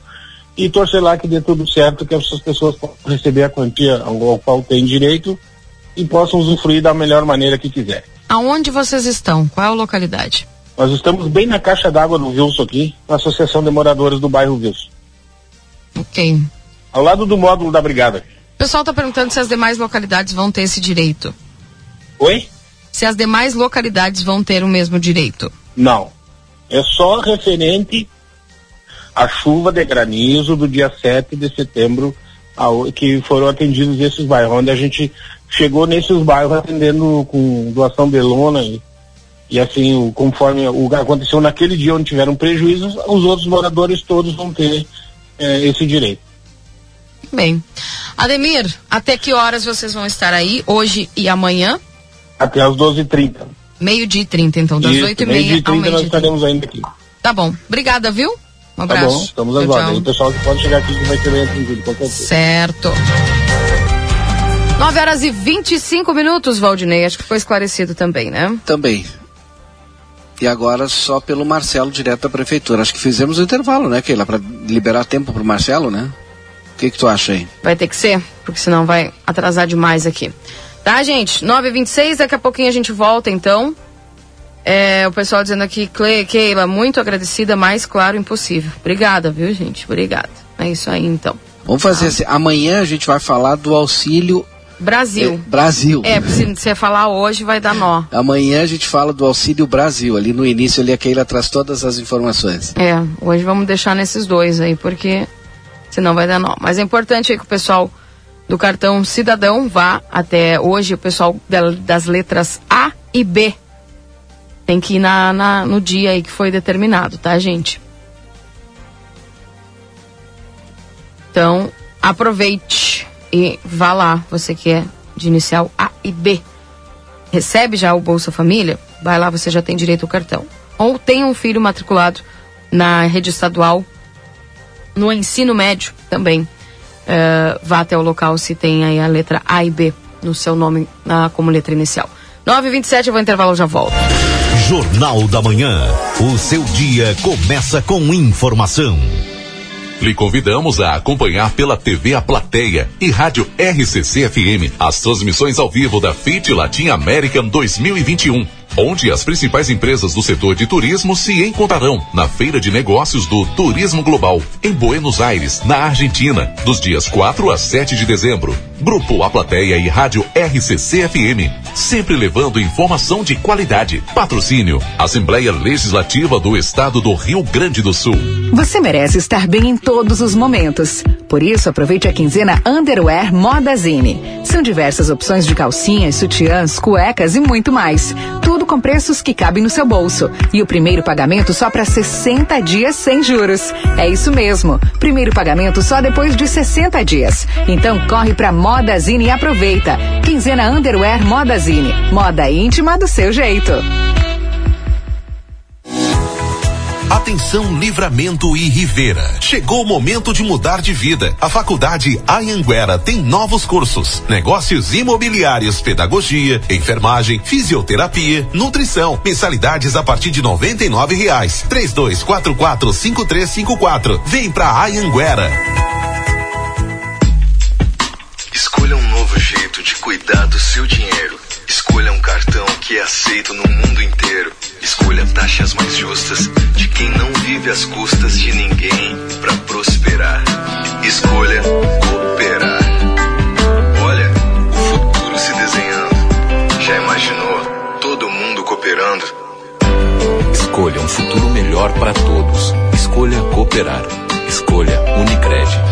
Speaker 25: e torcer lá que dê tudo certo, que essas pessoas possam receber a quantia ao, qual têm direito e possam usufruir da melhor maneira que quiser.
Speaker 1: Aonde vocês estão? Qual é a localidade?
Speaker 25: Nós estamos bem na caixa d'água do Wilson aqui, na Associação de Moradores do bairro Wilson.
Speaker 1: Ok.
Speaker 25: Ao lado do módulo da brigada.
Speaker 1: O pessoal está perguntando se as demais localidades vão ter esse direito.
Speaker 25: Oi?
Speaker 1: Se as demais localidades vão ter o mesmo direito.
Speaker 25: Não. É só referente à chuva de granizo do dia 7 de setembro ao, que foram atendidos esses bairros, onde a gente chegou nesses bairros atendendo com doação de lona e, e assim, o, conforme o que aconteceu naquele dia onde tiveram prejuízos, os outros moradores todos vão ter eh, esse direito.
Speaker 1: Bem. Ademir, até que horas vocês vão estar aí, hoje e amanhã?
Speaker 25: Até às 12h30.
Speaker 1: Meio-dia e 30, então, das
Speaker 25: Isso,
Speaker 1: 8 e
Speaker 25: meio-dia
Speaker 1: meia
Speaker 25: e
Speaker 1: ao
Speaker 25: 30 nós
Speaker 1: meio-dia.
Speaker 25: estaremos ainda aqui.
Speaker 1: Tá bom. Obrigada, viu? Um
Speaker 25: Tá
Speaker 1: abraço.
Speaker 25: bom, estamos às ordens. O pessoal que pode chegar aqui que vai ser bem atendido.
Speaker 1: Certo. 9 horas e 25 minutos, Valdinei. Acho que foi esclarecido também, né?
Speaker 3: Também. E agora só pelo Marcelo, direto da prefeitura. Acho que fizemos o intervalo, né, Keila? Para liberar tempo pro Marcelo, né? O que, que tu acha aí?
Speaker 1: Vai ter que ser, porque senão vai atrasar demais aqui. Tá, gente? 9 e 26 daqui a pouquinho a gente volta, então. É, o pessoal dizendo aqui, Cle- Keila, muito agradecida, mais claro impossível. Obrigada, viu, gente? Obrigada. É isso aí, então.
Speaker 3: Vamos fazer assim. Amanhã a gente vai falar do auxílio
Speaker 1: Brasil.
Speaker 3: eh, Brasil.
Speaker 1: É, se você falar hoje, vai dar nó.
Speaker 3: Amanhã a gente fala do auxílio Brasil. Ali no início ali a Keila traz todas as informações.
Speaker 1: É, hoje vamos deixar nesses dois aí, porque senão vai dar nó. Mas é importante aí que o pessoal do cartão cidadão vá até hoje, o pessoal da- das letras A e B. Tem que ir na, na- no dia aí que foi determinado, tá, gente? Então, aproveite e vá lá, você que é de inicial A e B. Recebe já o Bolsa Família? Vai lá, você já tem direito ao cartão. Ou tem um filho matriculado na rede estadual, no ensino médio também. eh, vá até o local se tem aí a letra A e B no seu nome na, como letra inicial. 9h27, eu vou intervalo, já volto.
Speaker 26: Jornal da Manhã. O seu dia começa com informação.
Speaker 5: Lhe convidamos a acompanhar pela TV A Plateia e Rádio RCC FM as transmissões ao vivo da FIT Latin American 2021, onde as principais empresas do setor de turismo se encontrarão na Feira de Negócios do Turismo Global, em Buenos Aires, na Argentina, dos dias 4 a 7 de dezembro. Grupo A Plateia e Rádio RCC FM, sempre levando informação de qualidade. Patrocínio: Assembleia Legislativa do Estado do Rio Grande do Sul.
Speaker 11: Você merece estar bem em todos os momentos. Por isso, aproveite a quinzena Underwear Modazine. São diversas opções de calcinhas, sutiãs, cuecas e muito mais. Tudo com preços que cabem no seu bolso. E o primeiro pagamento só para 60 dias sem juros. É isso mesmo. Primeiro pagamento só depois de 60 dias. Então corre para Modazine e aproveita. Quinzena Underwear Modazine. Moda íntima do seu jeito.
Speaker 26: Atenção Livramento e Rivera. Chegou o momento de mudar de vida. A Faculdade Anhanguera tem novos cursos: negócios imobiliários, pedagogia, enfermagem, fisioterapia, nutrição. Mensalidades a partir de 99 reais. Três dois quatro quatro cinco três cinco quatro. Vem pra Anhanguera.
Speaker 27: Jeito de cuidar do seu dinheiro. Escolha um cartão que é aceito no mundo inteiro. Escolha taxas mais justas de quem não vive às custas de ninguém para prosperar. Escolha cooperar. Olha, o futuro se desenhando. Já imaginou todo mundo cooperando?
Speaker 28: Escolha um futuro melhor para todos. Escolha cooperar. Escolha Unicred.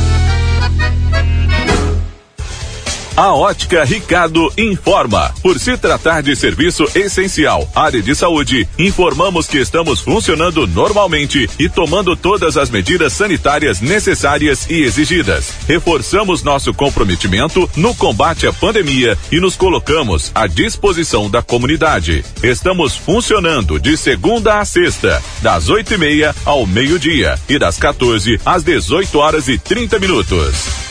Speaker 20: A Ótica Ricardo informa. Por se tratar de serviço essencial, área de saúde, informamos que estamos funcionando normalmente e tomando todas as medidas sanitárias necessárias e exigidas. Reforçamos nosso comprometimento no combate à pandemia e nos colocamos à disposição da comunidade. Estamos funcionando de segunda a sexta, das oito e meia ao meio-dia e das 14 às 18 horas e 30 minutos.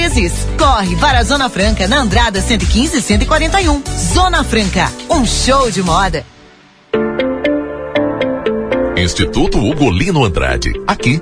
Speaker 22: Corre para a Zona Franca na Andrada 115 e 141. Zona Franca, um show de moda.
Speaker 5: Instituto Ugolino Andrade. Aqui,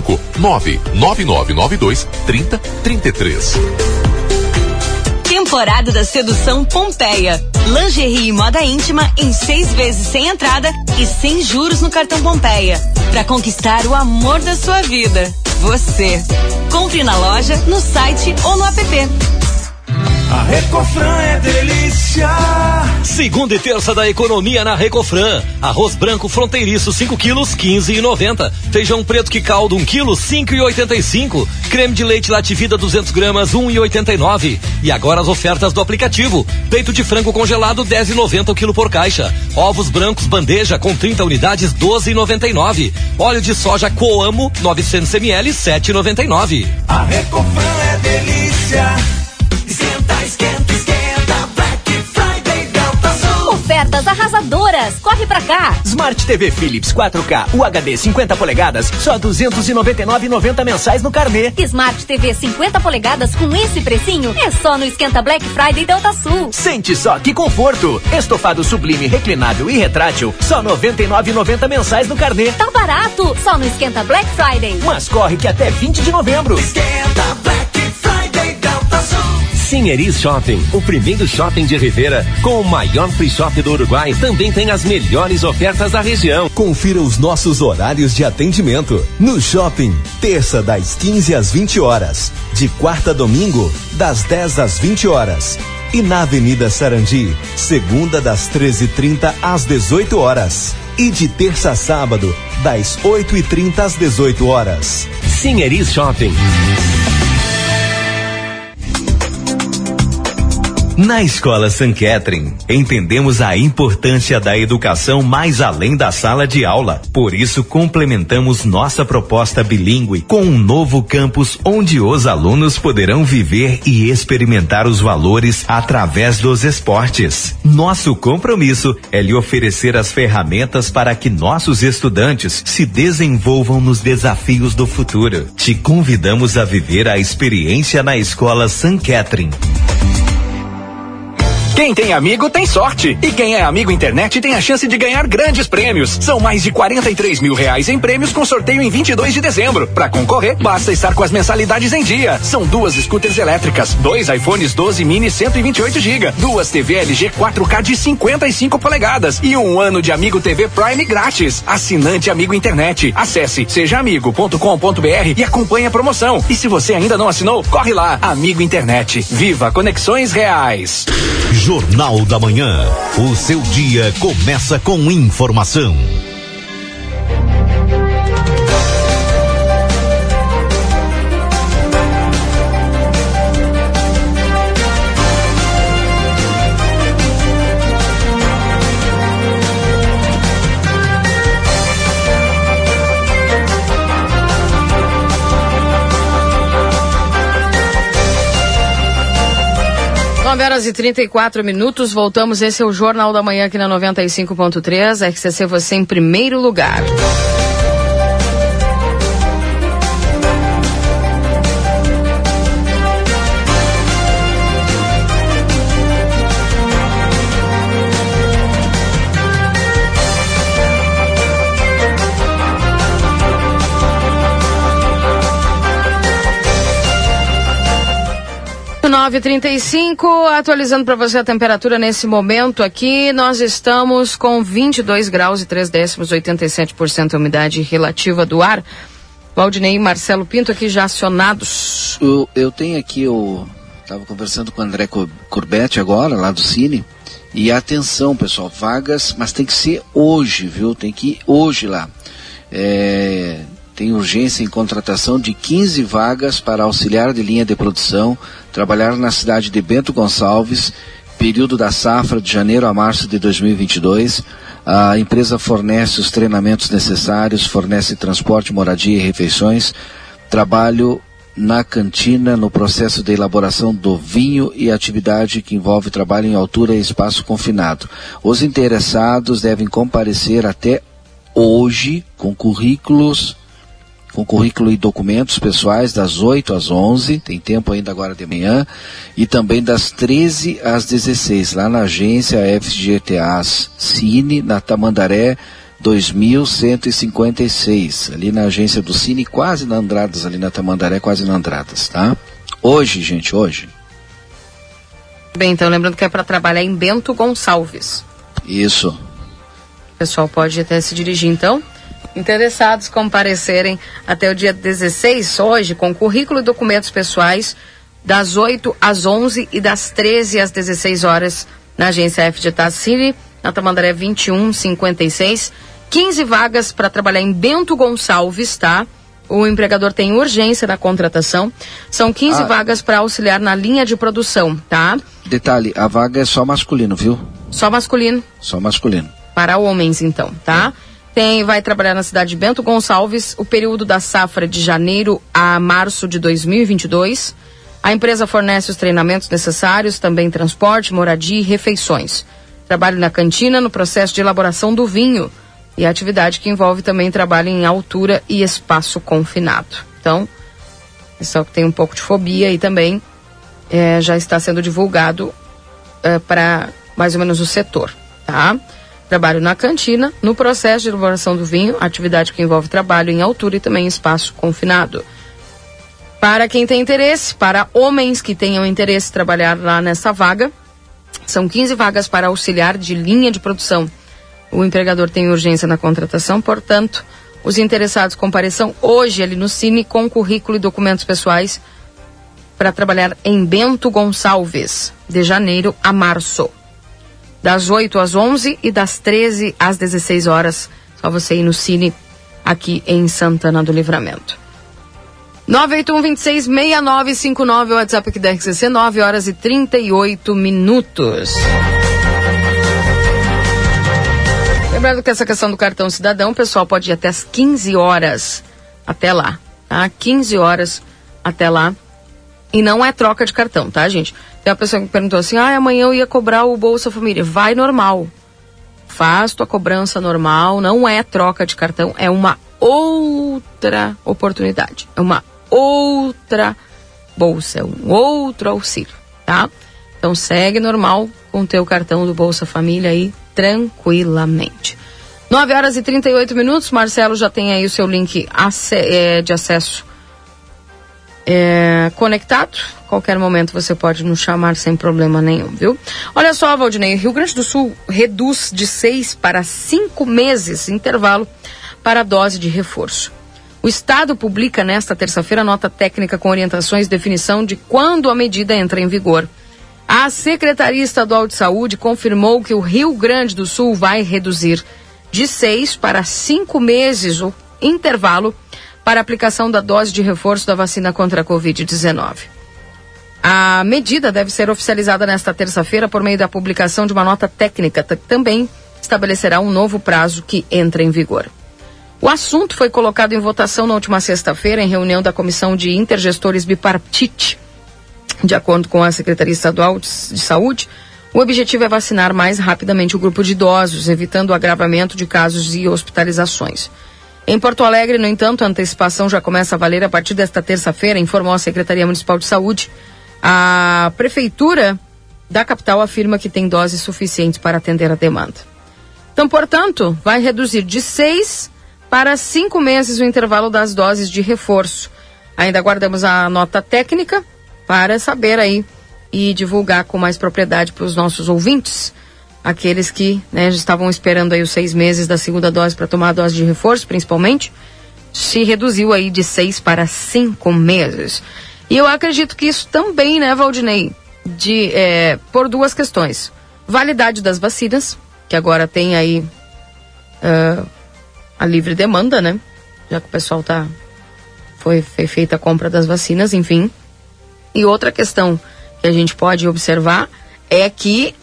Speaker 5: 99992 3033.
Speaker 29: Temporada da Sedução Pompeia. Lingerie e moda íntima em seis vezes sem entrada e sem juros no cartão Pompeia. Para conquistar o amor da sua vida. Você. Compre na loja, no site ou no app.
Speaker 30: A Recofran é delícia.
Speaker 23: Segunda e terça da economia na Recofran. Arroz branco fronteiriço 5 quilos 15 e 90. Feijão preto que caldo 1 quilo 5 e 85. Creme de leite Lativida 200 gramas 1 e 89. E agora as ofertas do aplicativo. Peito de frango congelado 10 e 90 o quilo por caixa. Ovos brancos bandeja com 30 unidades 12 e 99. Óleo de soja Coamo 900 ml 7 e 99.
Speaker 30: A Recofran é delícia. Esquenta, esquenta, esquenta. Black Friday Delta Sul.
Speaker 17: Ofertas arrasadoras. Corre pra cá.
Speaker 18: Smart TV Philips 4K UHD 50 polegadas, só 299,90 mensais no carnê.
Speaker 17: Smart TV 50 polegadas com esse precinho é só no Esquenta Black Friday Delta Sul.
Speaker 18: Sente só que conforto! Estofado sublime, reclinável e retrátil, só 99,90 mensais no carnê.
Speaker 17: Tá barato. Só no Esquenta Black Friday.
Speaker 18: Mas corre que até 20 de novembro.
Speaker 30: Esquenta Black.
Speaker 19: Sinheris Shopping, o primeiro shopping de Rivera, com o maior free shop do Uruguai, também tem as melhores ofertas da região.
Speaker 31: Confira os nossos horários de atendimento. No shopping, terça das 15 às 20 horas, de quarta a domingo, das 10 às 20 horas. E na Avenida Sarandi, segunda das 13h30 às 18 horas. E de terça a sábado, das 8h30 às 18 horas.
Speaker 19: Sinheris Shopping.
Speaker 32: Na Escola St. Catherine, entendemos a importância da educação mais além da sala de aula. Por isso, complementamos nossa proposta bilíngue com um novo campus onde os alunos poderão viver e experimentar os valores através dos esportes. Nosso compromisso é lhe oferecer as ferramentas para que nossos estudantes se desenvolvam nos desafios do futuro. Te convidamos a viver a experiência na Escola St. Catherine.
Speaker 18: Quem tem amigo tem sorte. E quem é amigo internet tem a chance de ganhar grandes prêmios. São mais de 43 mil reais em prêmios com sorteio em 22 de dezembro. Para concorrer, basta estar com as mensalidades em dia. São duas scooters elétricas, dois iPhones 12 mini 128 GB, duas TV LG 4K de 55 polegadas e um ano de Amigo TV Prime grátis. Assinante Amigo Internet. Acesse sejaamigo.com.br e acompanhe a promoção. E se você ainda não assinou, corre lá. Amigo Internet. Viva conexões reais.
Speaker 26: Jornal da Manhã. O seu dia começa com informação.
Speaker 1: Nove horas e 34 minutos, voltamos. Esse é o Jornal da Manhã aqui na 95.3. RCC você em primeiro lugar. Nove trinta e cinco, atualizando para você a temperatura nesse momento aqui, nós estamos com 22 graus e 3 décimos, 87% a umidade relativa do ar. Valdinei e Marcelo Pinto aqui já acionados.
Speaker 3: Eu, eu tenho aqui, eu estava conversando com o André Corbett agora, lá do Cine, e atenção pessoal, vagas, mas tem que ser hoje, viu? Tem que ir hoje lá. É, tem urgência em contratação de 15 vagas para auxiliar de linha de produção, trabalhar na cidade de Bento Gonçalves, período da safra de janeiro a março de 2022. A empresa fornece os treinamentos necessários, fornece transporte, moradia e refeições. Trabalho na cantina no processo de elaboração do vinho e atividade que envolve trabalho em altura e espaço confinado. Os interessados devem comparecer até hoje com currículos com currículo e documentos pessoais das 8 às 11, tem tempo ainda agora de manhã, e também das 13 às 16, lá na agência FGTAs Cine, na Tamandaré 2156, ali na agência do Cine, quase na Andradas, ali na Tamandaré, quase na Andradas, tá? Hoje, gente, hoje.
Speaker 1: Bem, então lembrando que é para trabalhar em Bento Gonçalves.
Speaker 3: Isso.
Speaker 1: O pessoal pode até se dirigir então interessados comparecerem até o dia 16, hoje, com currículo e documentos pessoais, das 8 às 11 e das 13 às 16 horas, na agência F de Tassiri, na Tamandaré 2156. 15 vagas para trabalhar em Bento Gonçalves, tá? O empregador tem urgência na contratação. São 15
Speaker 3: Ah.
Speaker 1: vagas para auxiliar na linha de produção, tá?
Speaker 3: Detalhe, a vaga é só masculino, viu?
Speaker 1: Só masculino.
Speaker 3: Só masculino.
Speaker 1: para homens, então, tá? Tem, vai trabalhar na cidade de Bento Gonçalves, o período da safra de janeiro a março de 2022. A empresa fornece os treinamentos necessários, também transporte, moradia e refeições. Trabalho na cantina no processo de elaboração do vinho e atividade que envolve também trabalho em altura e espaço confinado. Então, pessoal que tem um pouco de fobia e também eh, já está sendo divulgado para mais ou menos o setor, tá? Trabalho na cantina, no processo de elaboração do vinho, atividade que envolve trabalho em altura e também espaço confinado. Para quem tem interesse, para homens que tenham interesse em trabalhar lá nessa vaga, são 15 vagas para auxiliar de linha de produção. O empregador tem urgência na contratação, portanto, os interessados compareçam hoje ali no Cine com currículo e documentos pessoais para trabalhar em Bento Gonçalves, de janeiro a março das 8 às 11 e das 13 às 16 horas. Só você ir no Cine aqui em Santana do Livramento. 981-26-6959, o WhatsApp aqui da RCC, 9 horas e 38 minutos. Lembrando que essa questão do cartão cidadão, o pessoal pode ir até as 15 horas até lá, tá? 15 horas até lá. E não é troca de cartão, tá, gente? Tem uma pessoa que perguntou assim: ah, amanhã eu ia cobrar o Bolsa Família. Vai normal. Faz tua cobrança normal. Não é troca de cartão, é uma outra oportunidade. É uma outra bolsa, é um outro auxílio, tá? Então segue normal, com o teu cartão do Bolsa Família aí tranquilamente. 9 horas e 38 minutos, Marcelo já tem aí o seu link é, de acesso é, conectado. Qualquer momento você pode nos chamar sem problema nenhum, viu? Olha só, Valdinei, Rio Grande do Sul reduz de seis para cinco meses intervalo para dose de reforço. O Estado publica nesta terça-feira nota técnica com orientações e definição de quando a medida entra em vigor. A Secretaria Estadual de Saúde confirmou que o Rio Grande do Sul vai reduzir de seis para cinco meses o intervalo para a aplicação da dose de reforço da vacina contra a Covid-19. A medida deve ser oficializada nesta terça-feira por meio da publicação de uma nota técnica que também estabelecerá um novo prazo que entra em vigor. O assunto foi colocado em votação na última sexta-feira em reunião da Comissão de Intergestores Bipartite. De acordo com a Secretaria Estadual de Saúde, o objetivo é vacinar mais rapidamente o grupo de idosos, evitando o agravamento de casos e hospitalizações. Em Porto Alegre, no entanto, a antecipação já começa a valer a partir desta terça-feira, informou a Secretaria Municipal de Saúde. A Prefeitura da capital afirma que tem doses suficientes para atender a demanda. Então, portanto, vai reduzir de seis para cinco meses o intervalo das doses de reforço. Ainda aguardamos a nota técnica para saber aí e divulgar com mais propriedade para os nossos ouvintes, aqueles que né, estavam esperando aí os seis meses da segunda dose para tomar a dose de reforço, principalmente, se reduziu aí de seis para cinco meses. E eu acredito que isso também, né, Valdinei, de, é, por duas questões. Validade das vacinas, que agora tem aí uh, a livre demanda, né? Já que o pessoal tá. Foi, foi feita a compra das vacinas, enfim. E outra questão que a gente pode observar é que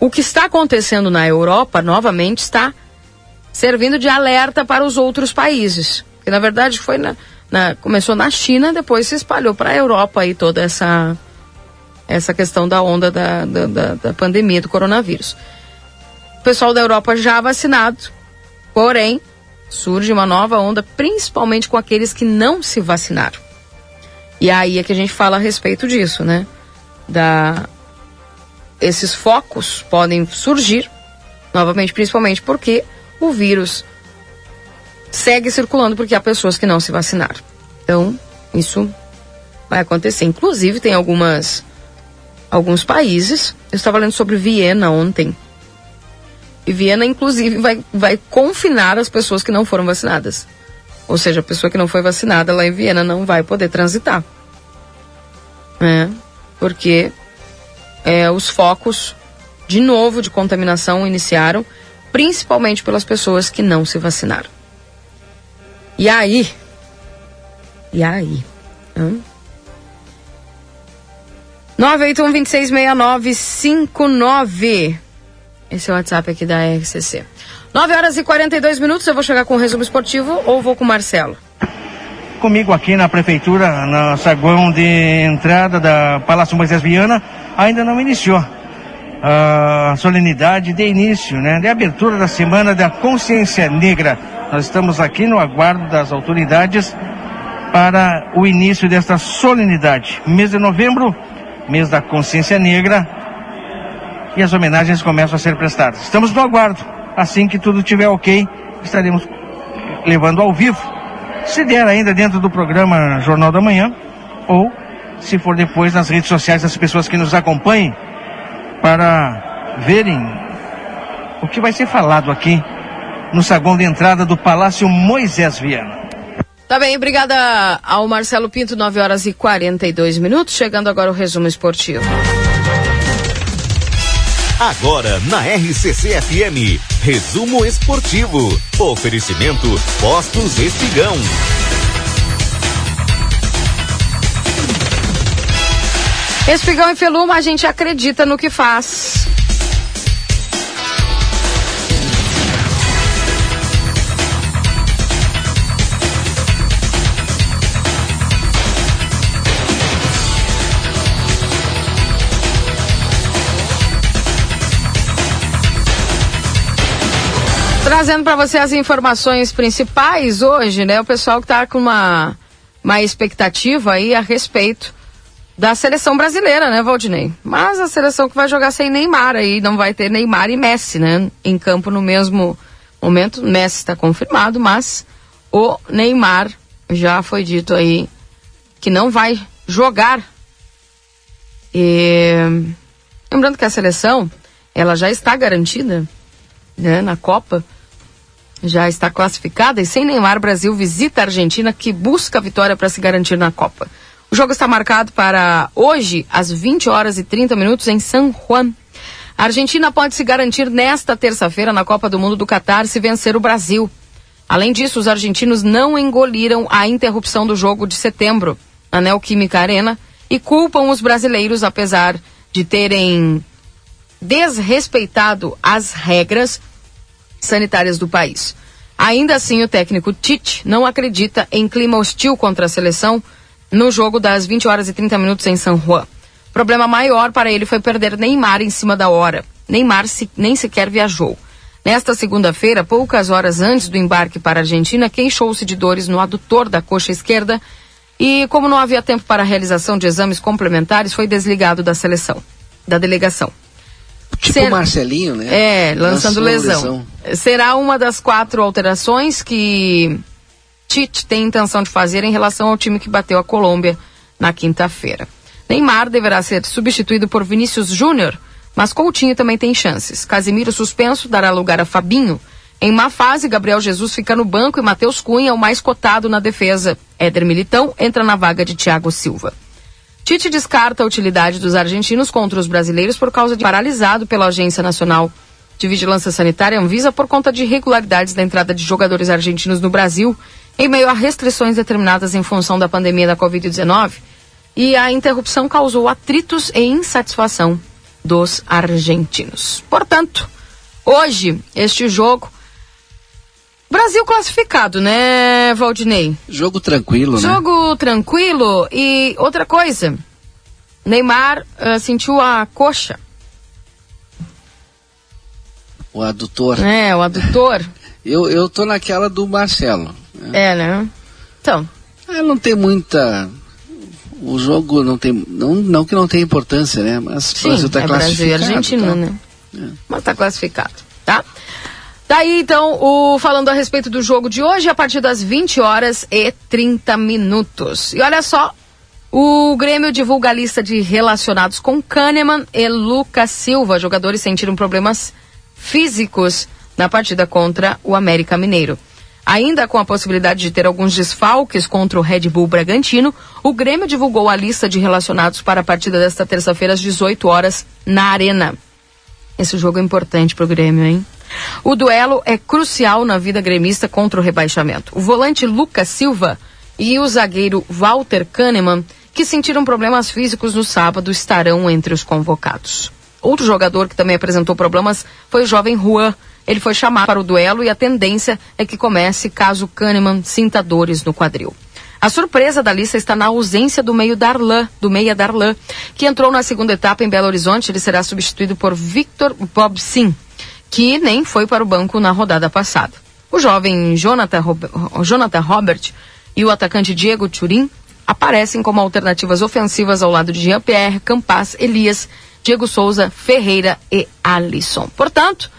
Speaker 1: o que está acontecendo na Europa, novamente, está servindo de alerta para os outros países. Que na verdade foi na, na, começou na China, depois se espalhou para a Europa aí toda essa, essa questão da onda da, da, da, da pandemia do coronavírus. O pessoal da Europa já vacinado, porém, surge uma nova onda, principalmente com aqueles que não se vacinaram. E aí é que a gente fala a respeito disso, né? Da esses focos podem surgir novamente, principalmente porque o vírus segue circulando porque há pessoas que não se vacinaram. Então, isso vai acontecer. Inclusive, tem algumas alguns países. Eu estava lendo sobre Viena ontem. E Viena, inclusive, vai, vai confinar as pessoas que não foram vacinadas. Ou seja, a pessoa que não foi vacinada lá em Viena não vai poder transitar. É, porque é, os focos, de novo, de contaminação iniciaram, principalmente pelas pessoas que não se vacinaram. E aí? E aí? Hum? 981-266959. Esse é o WhatsApp aqui da RCC. 9 horas e 42 minutos. Eu vou chegar com o resumo esportivo ou vou com o Marcelo?
Speaker 8: Comigo aqui na prefeitura, na saguão de entrada da Palácio Moisés Viana, ainda não iniciou a solenidade de início, né, de abertura da Semana da Consciência Negra. Nós estamos aqui no aguardo das autoridades para o início desta solenidade. Mês de novembro, mês da Consciência Negra, e as homenagens começam a ser prestadas. Estamos no aguardo. Assim que tudo estiver ok, estaremos levando ao vivo. Se der ainda dentro do programa Jornal da Manhã, ou se for depois nas redes sociais das pessoas que nos acompanhem, para verem o que vai ser falado aqui no saguão de entrada do Palácio Moisés Viana.
Speaker 1: Tá bem, obrigada ao Marcelo Pinto, 9 horas e 42 minutos. Chegando agora o resumo esportivo.
Speaker 26: Agora na RCC FM, resumo esportivo. Oferecimento Postos Espigão.
Speaker 1: Espigão e Feluma, a gente acredita no que faz. Trazendo para você as informações principais hoje, né? O pessoal que está com uma, uma expectativa aí a respeito da seleção brasileira, né, Valdinei? Mas a seleção que vai jogar sem Neymar aí, não vai ter Neymar e Messi, né? Em campo no mesmo momento. Messi está confirmado, mas o Neymar já foi dito aí que não vai jogar. E... Lembrando que a seleção, ela já está garantida, né, na Copa. Já está classificada e sem Neymar, Brasil visita a Argentina que busca a vitória para se garantir na Copa. O jogo está marcado para hoje, às 20 horas e 30 minutos, em San Juan. A Argentina pode se garantir nesta terça-feira na Copa do Mundo do Catar se vencer o Brasil. Além disso, os argentinos não engoliram a interrupção do jogo de setembro na Neoquímica Arena e culpam os brasileiros, apesar de terem desrespeitado as regras sanitárias do país. Ainda assim, o técnico Tite não acredita em clima hostil contra a seleção no jogo das 20 horas e 30 minutos em San Juan. O problema maior para ele foi perder Neymar em cima da hora. Neymar se, nem sequer viajou. Nesta segunda-feira, poucas horas antes do embarque para a Argentina, queixou-se de dores no adutor da coxa esquerda e, como não havia tempo para a realização de exames complementares, foi desligado da seleção, da delegação.
Speaker 3: Tipo
Speaker 1: Ser-
Speaker 3: Marcelinho, né?
Speaker 1: É, lançando
Speaker 3: Lançou
Speaker 1: lesão. Será uma das quatro alterações que Tite tem intenção de fazer em relação ao time que bateu a Colômbia na quinta-feira. Neymar deverá ser substituído por Vinícius Júnior, mas Coutinho também tem chances. Casimiro suspenso dará lugar a Fabinho. Em má fase, Gabriel Jesus fica no banco e Matheus Cunha é o mais cotado na defesa. Éder Militão entra na vaga de Thiago Silva. Tite descarta a utilidade dos argentinos contra os brasileiros por causa de paralisado pela Agência Nacional de Vigilância Sanitária Anvisa por conta de irregularidades da entrada de jogadores argentinos no Brasil em meio a restrições determinadas em função da pandemia da Covid-19 e a interrupção causou atritos e insatisfação dos argentinos. Portanto, hoje, este jogo. Brasil classificado, né, Valdinei?
Speaker 3: Jogo tranquilo, né?
Speaker 1: Jogo tranquilo e outra coisa. Neymar ah, sentiu a coxa,
Speaker 3: O adutor.
Speaker 1: né? O adutor.
Speaker 3: Eu, eu tô naquela do Marcelo.
Speaker 1: É, né? Então,
Speaker 3: Ah, não tem muita. O jogo não tem. Não, não que não tenha importância, né? Mas o
Speaker 1: sim,
Speaker 3: Brasil tá
Speaker 1: é Brasil e
Speaker 3: classificado.
Speaker 1: Argentina,
Speaker 3: tá?
Speaker 1: né? Mas tá classificado, tá? Daí, então, o, falando a respeito do jogo de hoje, a partir das 20 horas e 30 minutos. E olha só, o Grêmio divulga a lista de relacionados com Kahneman e Lucas Silva. Jogadores sentiram problemas físicos na partida contra o América Mineiro. Ainda com a possibilidade de ter alguns desfalques contra o Red Bull Bragantino, o Grêmio divulgou a lista de relacionados para a partida desta terça-feira às 18 horas na Arena. Esse jogo é importante pro Grêmio, hein? O duelo é crucial na vida gremista contra o rebaixamento. O volante Lucas Silva e o zagueiro Walter Kahneman, que sentiram problemas físicos no sábado, estarão entre os convocados. Outro jogador que também apresentou problemas foi o jovem Juan. Ele foi chamado para o duelo e a tendência é que comece caso Kahneman sinta dores no quadril. A surpresa da lista está na ausência do meio Darlan, do meia Darlan, que entrou na segunda etapa em Belo Horizonte. Ele será substituído por Victor Bobsin, que nem foi para o banco na rodada passada. O jovem Jonathan, Jonathan Robert e o atacante Diego Turin aparecem como alternativas ofensivas ao lado de Jean-Pierre, Campas, Elias, Diego Souza, Ferreira e Alisson. Portanto,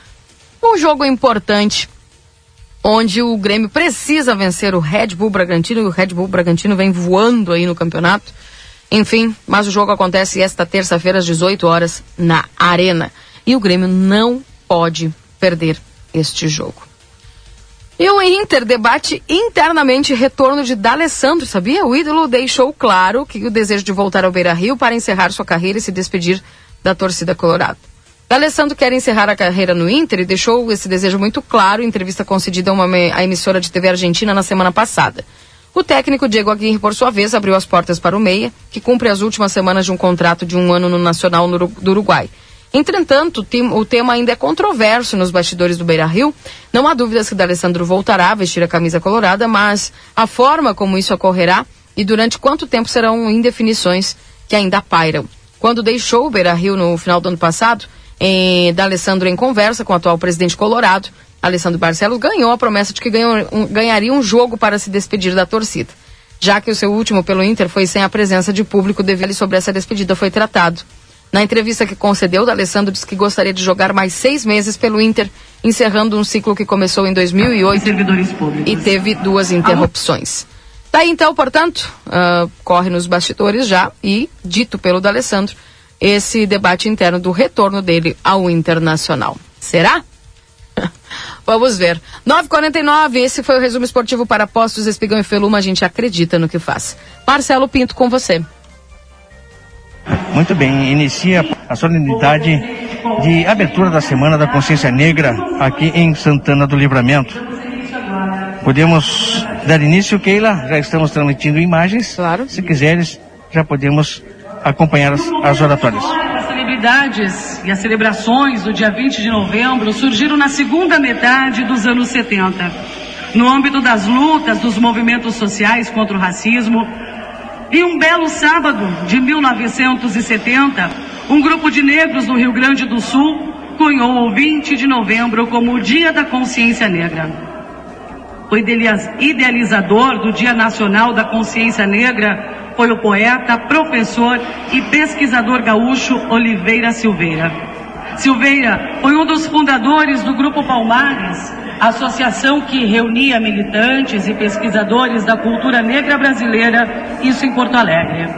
Speaker 1: um jogo importante onde o Grêmio precisa vencer o Red Bull Bragantino e o Red Bull Bragantino vem voando aí no campeonato. Enfim, mas o jogo acontece esta terça-feira às 18 horas na Arena e o Grêmio não pode perder este jogo. E o Inter debate internamente retorno de D'Alessandro, sabia? O ídolo deixou claro que o desejo de voltar ao Beira-Rio para encerrar sua carreira e se despedir da torcida colorada. D'Alessandro quer encerrar a carreira no Inter e deixou esse desejo muito claro em entrevista concedida a uma à emissora de TV argentina na semana passada. O técnico Diego Aguirre, por sua vez, abriu as portas para o Meia, que cumpre as últimas semanas de um contrato de um ano no Nacional do Uruguai. Entretanto, o tem- o tema ainda é controverso nos bastidores do Beira-Rio. Não há dúvidas que D'Alessandro voltará a vestir a camisa colorada, mas a forma como isso ocorrerá e durante quanto tempo serão indefinições que ainda pairam. Quando deixou o Beira-Rio no final do ano passado, em, D'Alessandro em conversa com o atual presidente colorado, Alessandro Barcelos, ganhou a promessa de que ganhou um- ganharia um jogo para se despedir da torcida. já que o seu último pelo Inter foi sem a presença de público devido sobre essa despedida foi tratado. Na entrevista que concedeu, D'Alessandro disse que gostaria de jogar mais seis meses pelo Inter, encerrando um ciclo que começou em 2008 e teve duas interrupções. Daí então, portanto, uh, corre nos bastidores já e, dito pelo D'Alessandro, esse debate interno do retorno dele ao Internacional. Será? Vamos ver. 9h49, esse foi o resumo esportivo para Postos Espigão e Feluma. A gente acredita no que faz. Marcelo Pinto com você.
Speaker 8: Muito bem, inicia a solenidade de abertura da Semana da Consciência Negra aqui em Santana do Livramento. Podemos dar início, Keila? Já estamos transmitindo imagens.
Speaker 1: Claro.
Speaker 8: Se quiseres, já podemos acompanhar as, as oratórias.
Speaker 33: As celebridades e as celebrações do dia 20 de novembro surgiram na segunda metade dos anos 70. No âmbito das lutas dos movimentos sociais contra o racismo, em um belo sábado de 1970, um grupo de negros do Rio Grande do Sul cunhou o 20 de novembro como o Dia da Consciência Negra. O idealizador do Dia Nacional da Consciência Negra foi o poeta, professor e pesquisador gaúcho Oliveira Silveira. Silveira foi um dos fundadores do Grupo Palmares, associação que reunia militantes e pesquisadores da cultura negra brasileira, isso em Porto Alegre.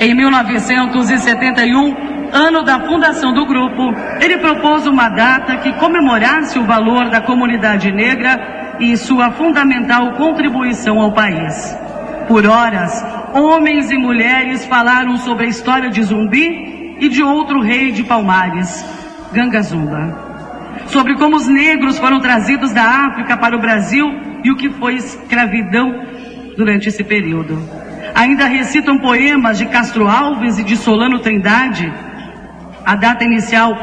Speaker 33: Em 1971, ano da fundação do grupo, ele propôs uma data que comemorasse o valor da comunidade negra e sua fundamental contribuição ao país. Por horas, homens e mulheres falaram sobre a história de Zumbi e de outro rei de Palmares, Gangazumba sobre como os negros foram trazidos da África para o Brasil e o que foi escravidão durante esse período. Ainda recitam poemas de Castro Alves e de Solano Trindade. A data inicial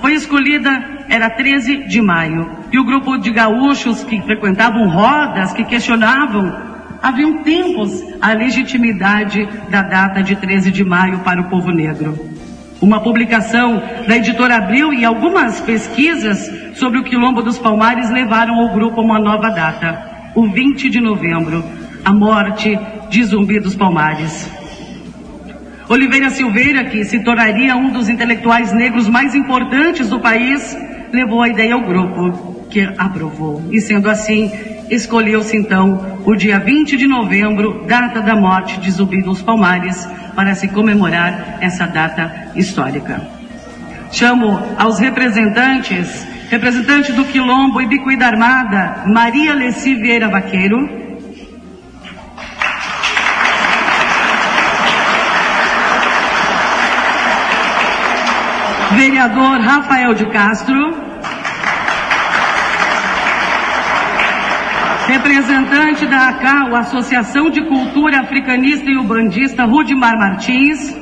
Speaker 33: foi escolhida, era 13 de maio. E o grupo de gaúchos que frequentavam rodas, que questionavam, haviam tempos a legitimidade da data de 13 de maio para o povo negro. Uma publicação da editora Abril e algumas pesquisas sobre o Quilombo dos Palmares levaram ao grupo uma nova data, o 20 de novembro, a morte de Zumbi dos Palmares. Oliveira Silveira, que se tornaria um dos intelectuais negros mais importantes do país, levou a ideia ao grupo, que aprovou. E sendo assim, escolheu-se então o dia 20 de novembro, data da morte de Zumbi dos Palmares, para se comemorar essa data histórica. Chamo aos representantes, representante do Quilombo e Bicuída Armada, Maria Leci Vieira Vaqueiro. Vereador Rafael de Castro. Representante da ACAU, Associação de Cultura Africanista e Ubandista, Rudimar Martins.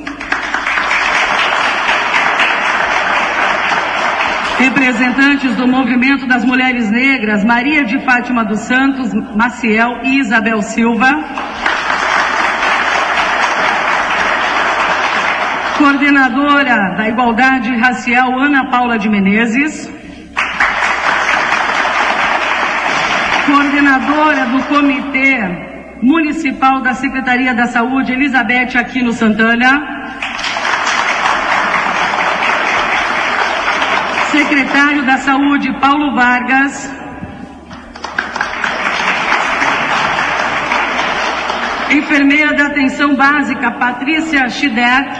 Speaker 33: Representantes do Movimento das Mulheres Negras, Maria de Fátima dos Santos, Maciel e Isabel Silva. Coordenadora da Igualdade Racial, Ana Paula de Menezes. Coordenadora do Comitê Municipal da Secretaria da Saúde, Elizabeth Aquino Santana. Secretário da Saúde, Paulo Vargas. Enfermeira da Atenção Básica, Patrícia Chidet.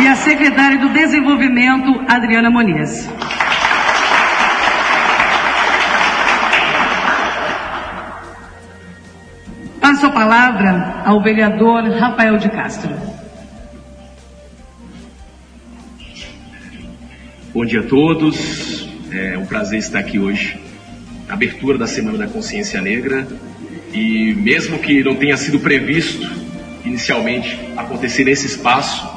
Speaker 33: E a secretária do Desenvolvimento, Adriana Moniz. Passo a palavra ao vereador Rafael de Castro.
Speaker 34: Bom dia a todos. É um prazer estar aqui hoje. Abertura da Semana da Consciência Negra. E mesmo que não tenha sido previsto inicialmente acontecer nesse espaço,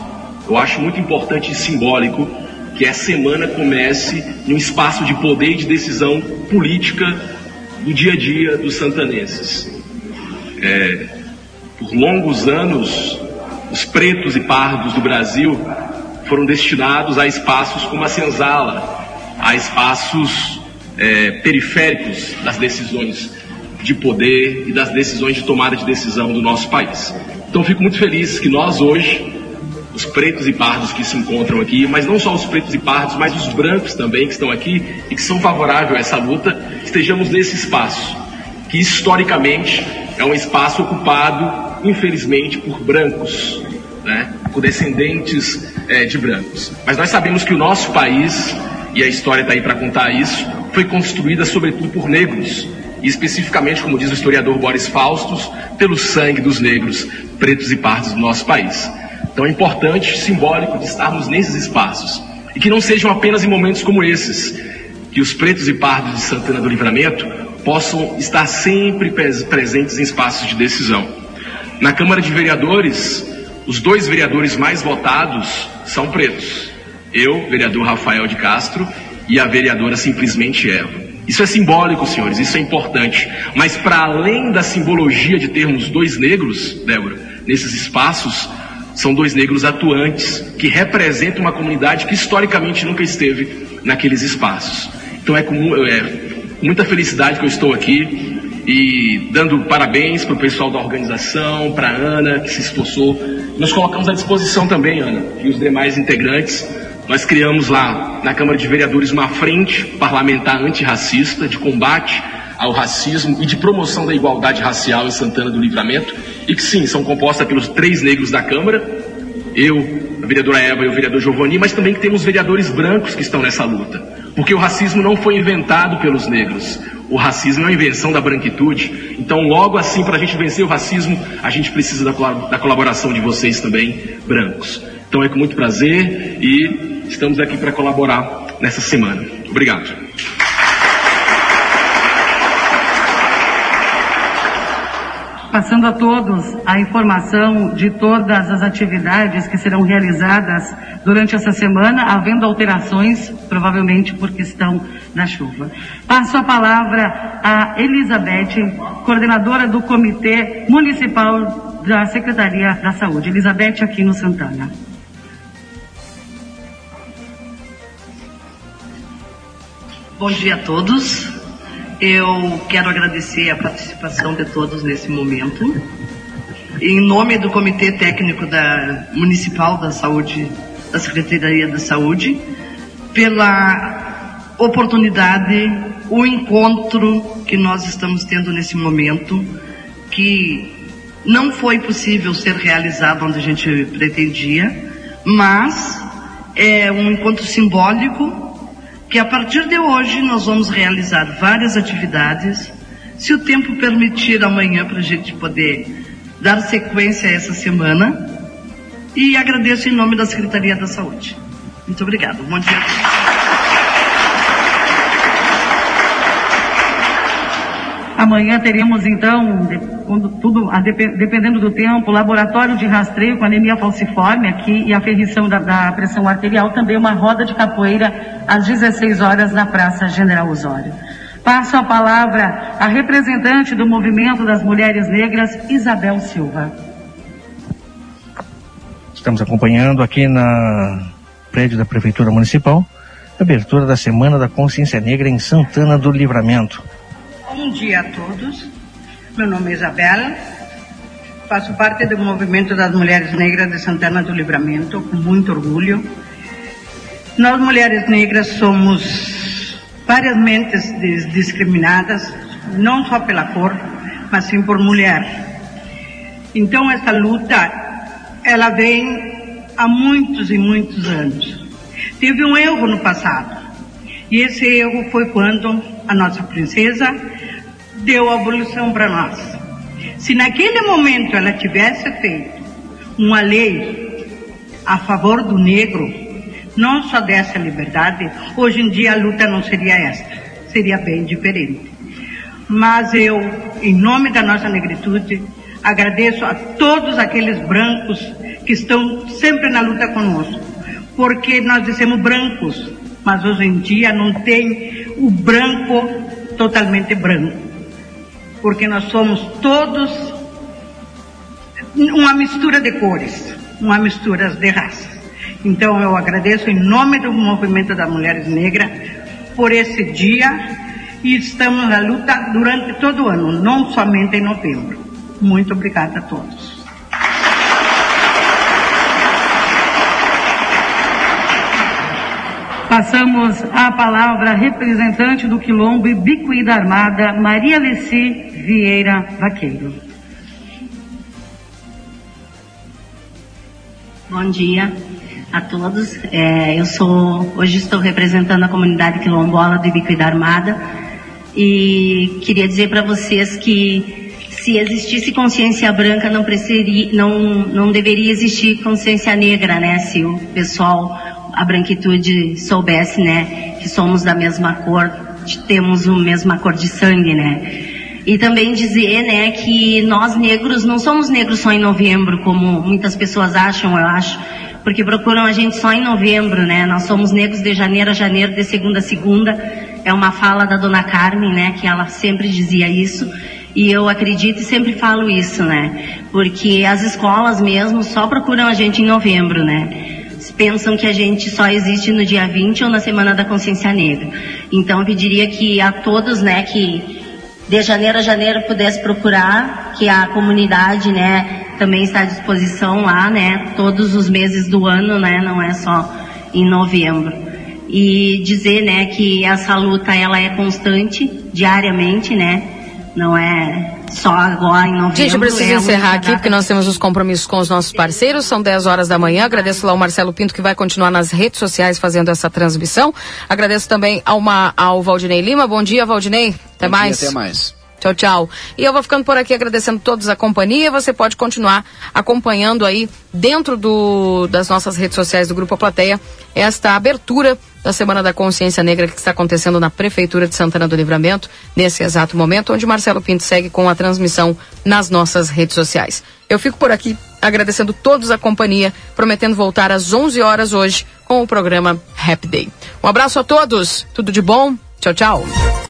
Speaker 34: eu acho muito importante e simbólico que a semana comece num espaço de poder e de decisão política do dia a dia dos santanenses. É, por longos anos, os pretos e pardos do Brasil foram destinados a espaços como a senzala, a espaços é, periféricos das decisões de poder e das decisões de tomada de decisão do nosso país. Então fico muito feliz que nós hoje, os pretos e pardos que se encontram aqui, mas não só os pretos e pardos, mas os brancos também que estão aqui e que são favoráveis a essa luta, estejamos nesse espaço, que historicamente é um espaço ocupado, infelizmente, por brancos, né, por descendentes é, de brancos. Mas nós sabemos que o nosso país, e a história está aí para contar isso, foi construída sobretudo por negros, e especificamente, como diz o historiador Boris Faustus, pelo sangue dos negros, pretos e pardos do nosso país. Então é importante, simbólico, de estarmos nesses espaços. E que não sejam apenas em momentos como esses, que os pretos e pardos de Santana do Livramento possam estar sempre presentes em espaços de decisão. Na Câmara de Vereadores, os dois vereadores mais votados são pretos. Eu, vereador Rafael de Castro, e a vereadora simplesmente Eva. Isso é simbólico, senhores, isso é importante. Mas para além da simbologia de termos dois negros, Débora, nesses espaços, são dois negros atuantes que representam uma comunidade que historicamente nunca esteve naqueles espaços. Então é com, é, muita felicidade que eu estou aqui e dando parabéns para o pessoal da organização, para a Ana, que se esforçou. Nós colocamos à disposição também, Ana, e os demais integrantes nós criamos lá na Câmara de Vereadores uma frente parlamentar antirracista de combate ao racismo e de promoção da igualdade racial em Santana do Livramento, e que sim, são compostas pelos três negros da Câmara, eu, a vereadora Eva e o vereador Giovanni, mas também que temos vereadores brancos que estão nessa luta. Porque o racismo não foi inventado pelos negros. O racismo é uma invenção da branquitude. Então, logo assim, para a gente vencer o racismo, a gente precisa da, da colaboração de vocês também, brancos. Então é com muito prazer e estamos aqui para colaborar nessa semana. Obrigado.
Speaker 33: Passando a todos a informação de todas as atividades que serão realizadas durante essa semana, havendo alterações, provavelmente por questão da chuva. Passo a palavra a Elizabeth, coordenadora do Comitê Municipal da Secretaria da Saúde. Elizabeth aqui no Santana.
Speaker 35: Bom dia a todos. Eu quero agradecer a participação de todos nesse momento. Em nome do Comitê Técnico da Municipal da Saúde, da Secretaria da Saúde, pela oportunidade, o encontro que nós estamos tendo nesse momento, que não foi possível ser realizado onde a gente pretendia, mas é um encontro simbólico que a partir de hoje nós vamos realizar várias atividades. Se o tempo permitir amanhã para a gente poder dar sequência a essa semana. E agradeço em nome da Secretaria da Saúde. Muito obrigada. Bom dia.
Speaker 33: Amanhã teremos então, tudo, dependendo do tempo, laboratório de rastreio com anemia falciforme aqui e aferição da, da pressão arterial, também uma roda de capoeira às 16 horas na Praça General Osório. Passo a palavra à representante do Movimento das Mulheres Negras, Isabel Silva.
Speaker 8: Estamos acompanhando aqui na prédio da Prefeitura Municipal a abertura da Semana da Consciência Negra em Santana do Livramento.
Speaker 36: Bom dia a todos. Meu nome é Isabela. Faço parte do movimento das mulheres negras de Santana do Livramento, com muito orgulho. Nós, mulheres negras, somos várias mentes discriminadas, não só pela cor, mas sim por mulher. Então, essa luta, ela vem há muitos e muitos anos. Teve um erro no passado. E esse erro foi quando a nossa princesa deu a abolição para nós. Se naquele momento ela tivesse feito uma lei a favor do negro, não só dessa liberdade, hoje em dia a luta não seria esta, seria bem diferente. Mas eu, em nome da nossa negritude, agradeço a todos aqueles brancos que estão sempre na luta conosco, porque nós dissemos brancos, mas hoje em dia não tem o branco totalmente branco porque nós somos todos uma mistura de cores, uma mistura de raças. Então eu agradeço em nome do movimento das mulheres negras por esse dia e estamos na luta durante todo o ano, não somente em novembro. Muito obrigada a todos.
Speaker 33: Passamos a palavra representante do Quilombo e Bicuída Armada, Maria Leci Vieira Vaqueiro.
Speaker 37: Bom dia a todos. É, eu sou hoje estou representando a comunidade quilombola do Ibicuí da Armada e queria dizer para vocês que se existisse consciência branca não precisaria, não não deveria existir consciência negra, né? Se o pessoal a branquitude soubesse, né, que somos da mesma cor, temos a mesma cor de sangue, né? E também dizer, né, que nós negros não somos negros só em novembro, como muitas pessoas acham, eu acho, porque procuram a gente só em novembro, né? Nós somos negros de janeiro a janeiro, de segunda a segunda. É uma fala da dona Carmen, né, que ela sempre dizia isso. E eu acredito e sempre falo isso, né? Porque as escolas mesmo só procuram a gente em novembro, né? Pensam que a gente só existe no dia 20 ou na Semana da Consciência Negra. Então eu pediria que a todos, né, que de janeiro a janeiro pudesse procurar, que a comunidade, né, também está à disposição lá, né, todos os meses do ano, né, não é só em novembro. E dizer, né, que essa luta ela é constante, diariamente, né, não é só agora em novembro.
Speaker 1: Gente, eu preciso
Speaker 37: é
Speaker 1: encerrar aqui, porque nós temos os compromissos com os nossos parceiros. São 10 horas da manhã. Agradeço lá ao Marcelo Pinto, que vai continuar nas redes sociais fazendo essa transmissão. Agradeço também ao, Ma, ao Valdinei Lima. Bom dia, Valdinei. Até
Speaker 3: Bom
Speaker 1: mais.
Speaker 3: Dia, até mais.
Speaker 1: Tchau, tchau. E eu vou ficando por aqui agradecendo todos a companhia. Você pode continuar acompanhando aí dentro do, das nossas redes sociais do Grupo A Plateia esta abertura da Semana da Consciência Negra que está acontecendo na Prefeitura de Santana do Livramento, nesse exato momento, onde Marcelo Pinto segue com a transmissão nas nossas redes sociais. Eu fico por aqui agradecendo todos a companhia, prometendo voltar às 11 horas hoje com o programa Happy Day. Um abraço a todos, tudo de bom, tchau, tchau.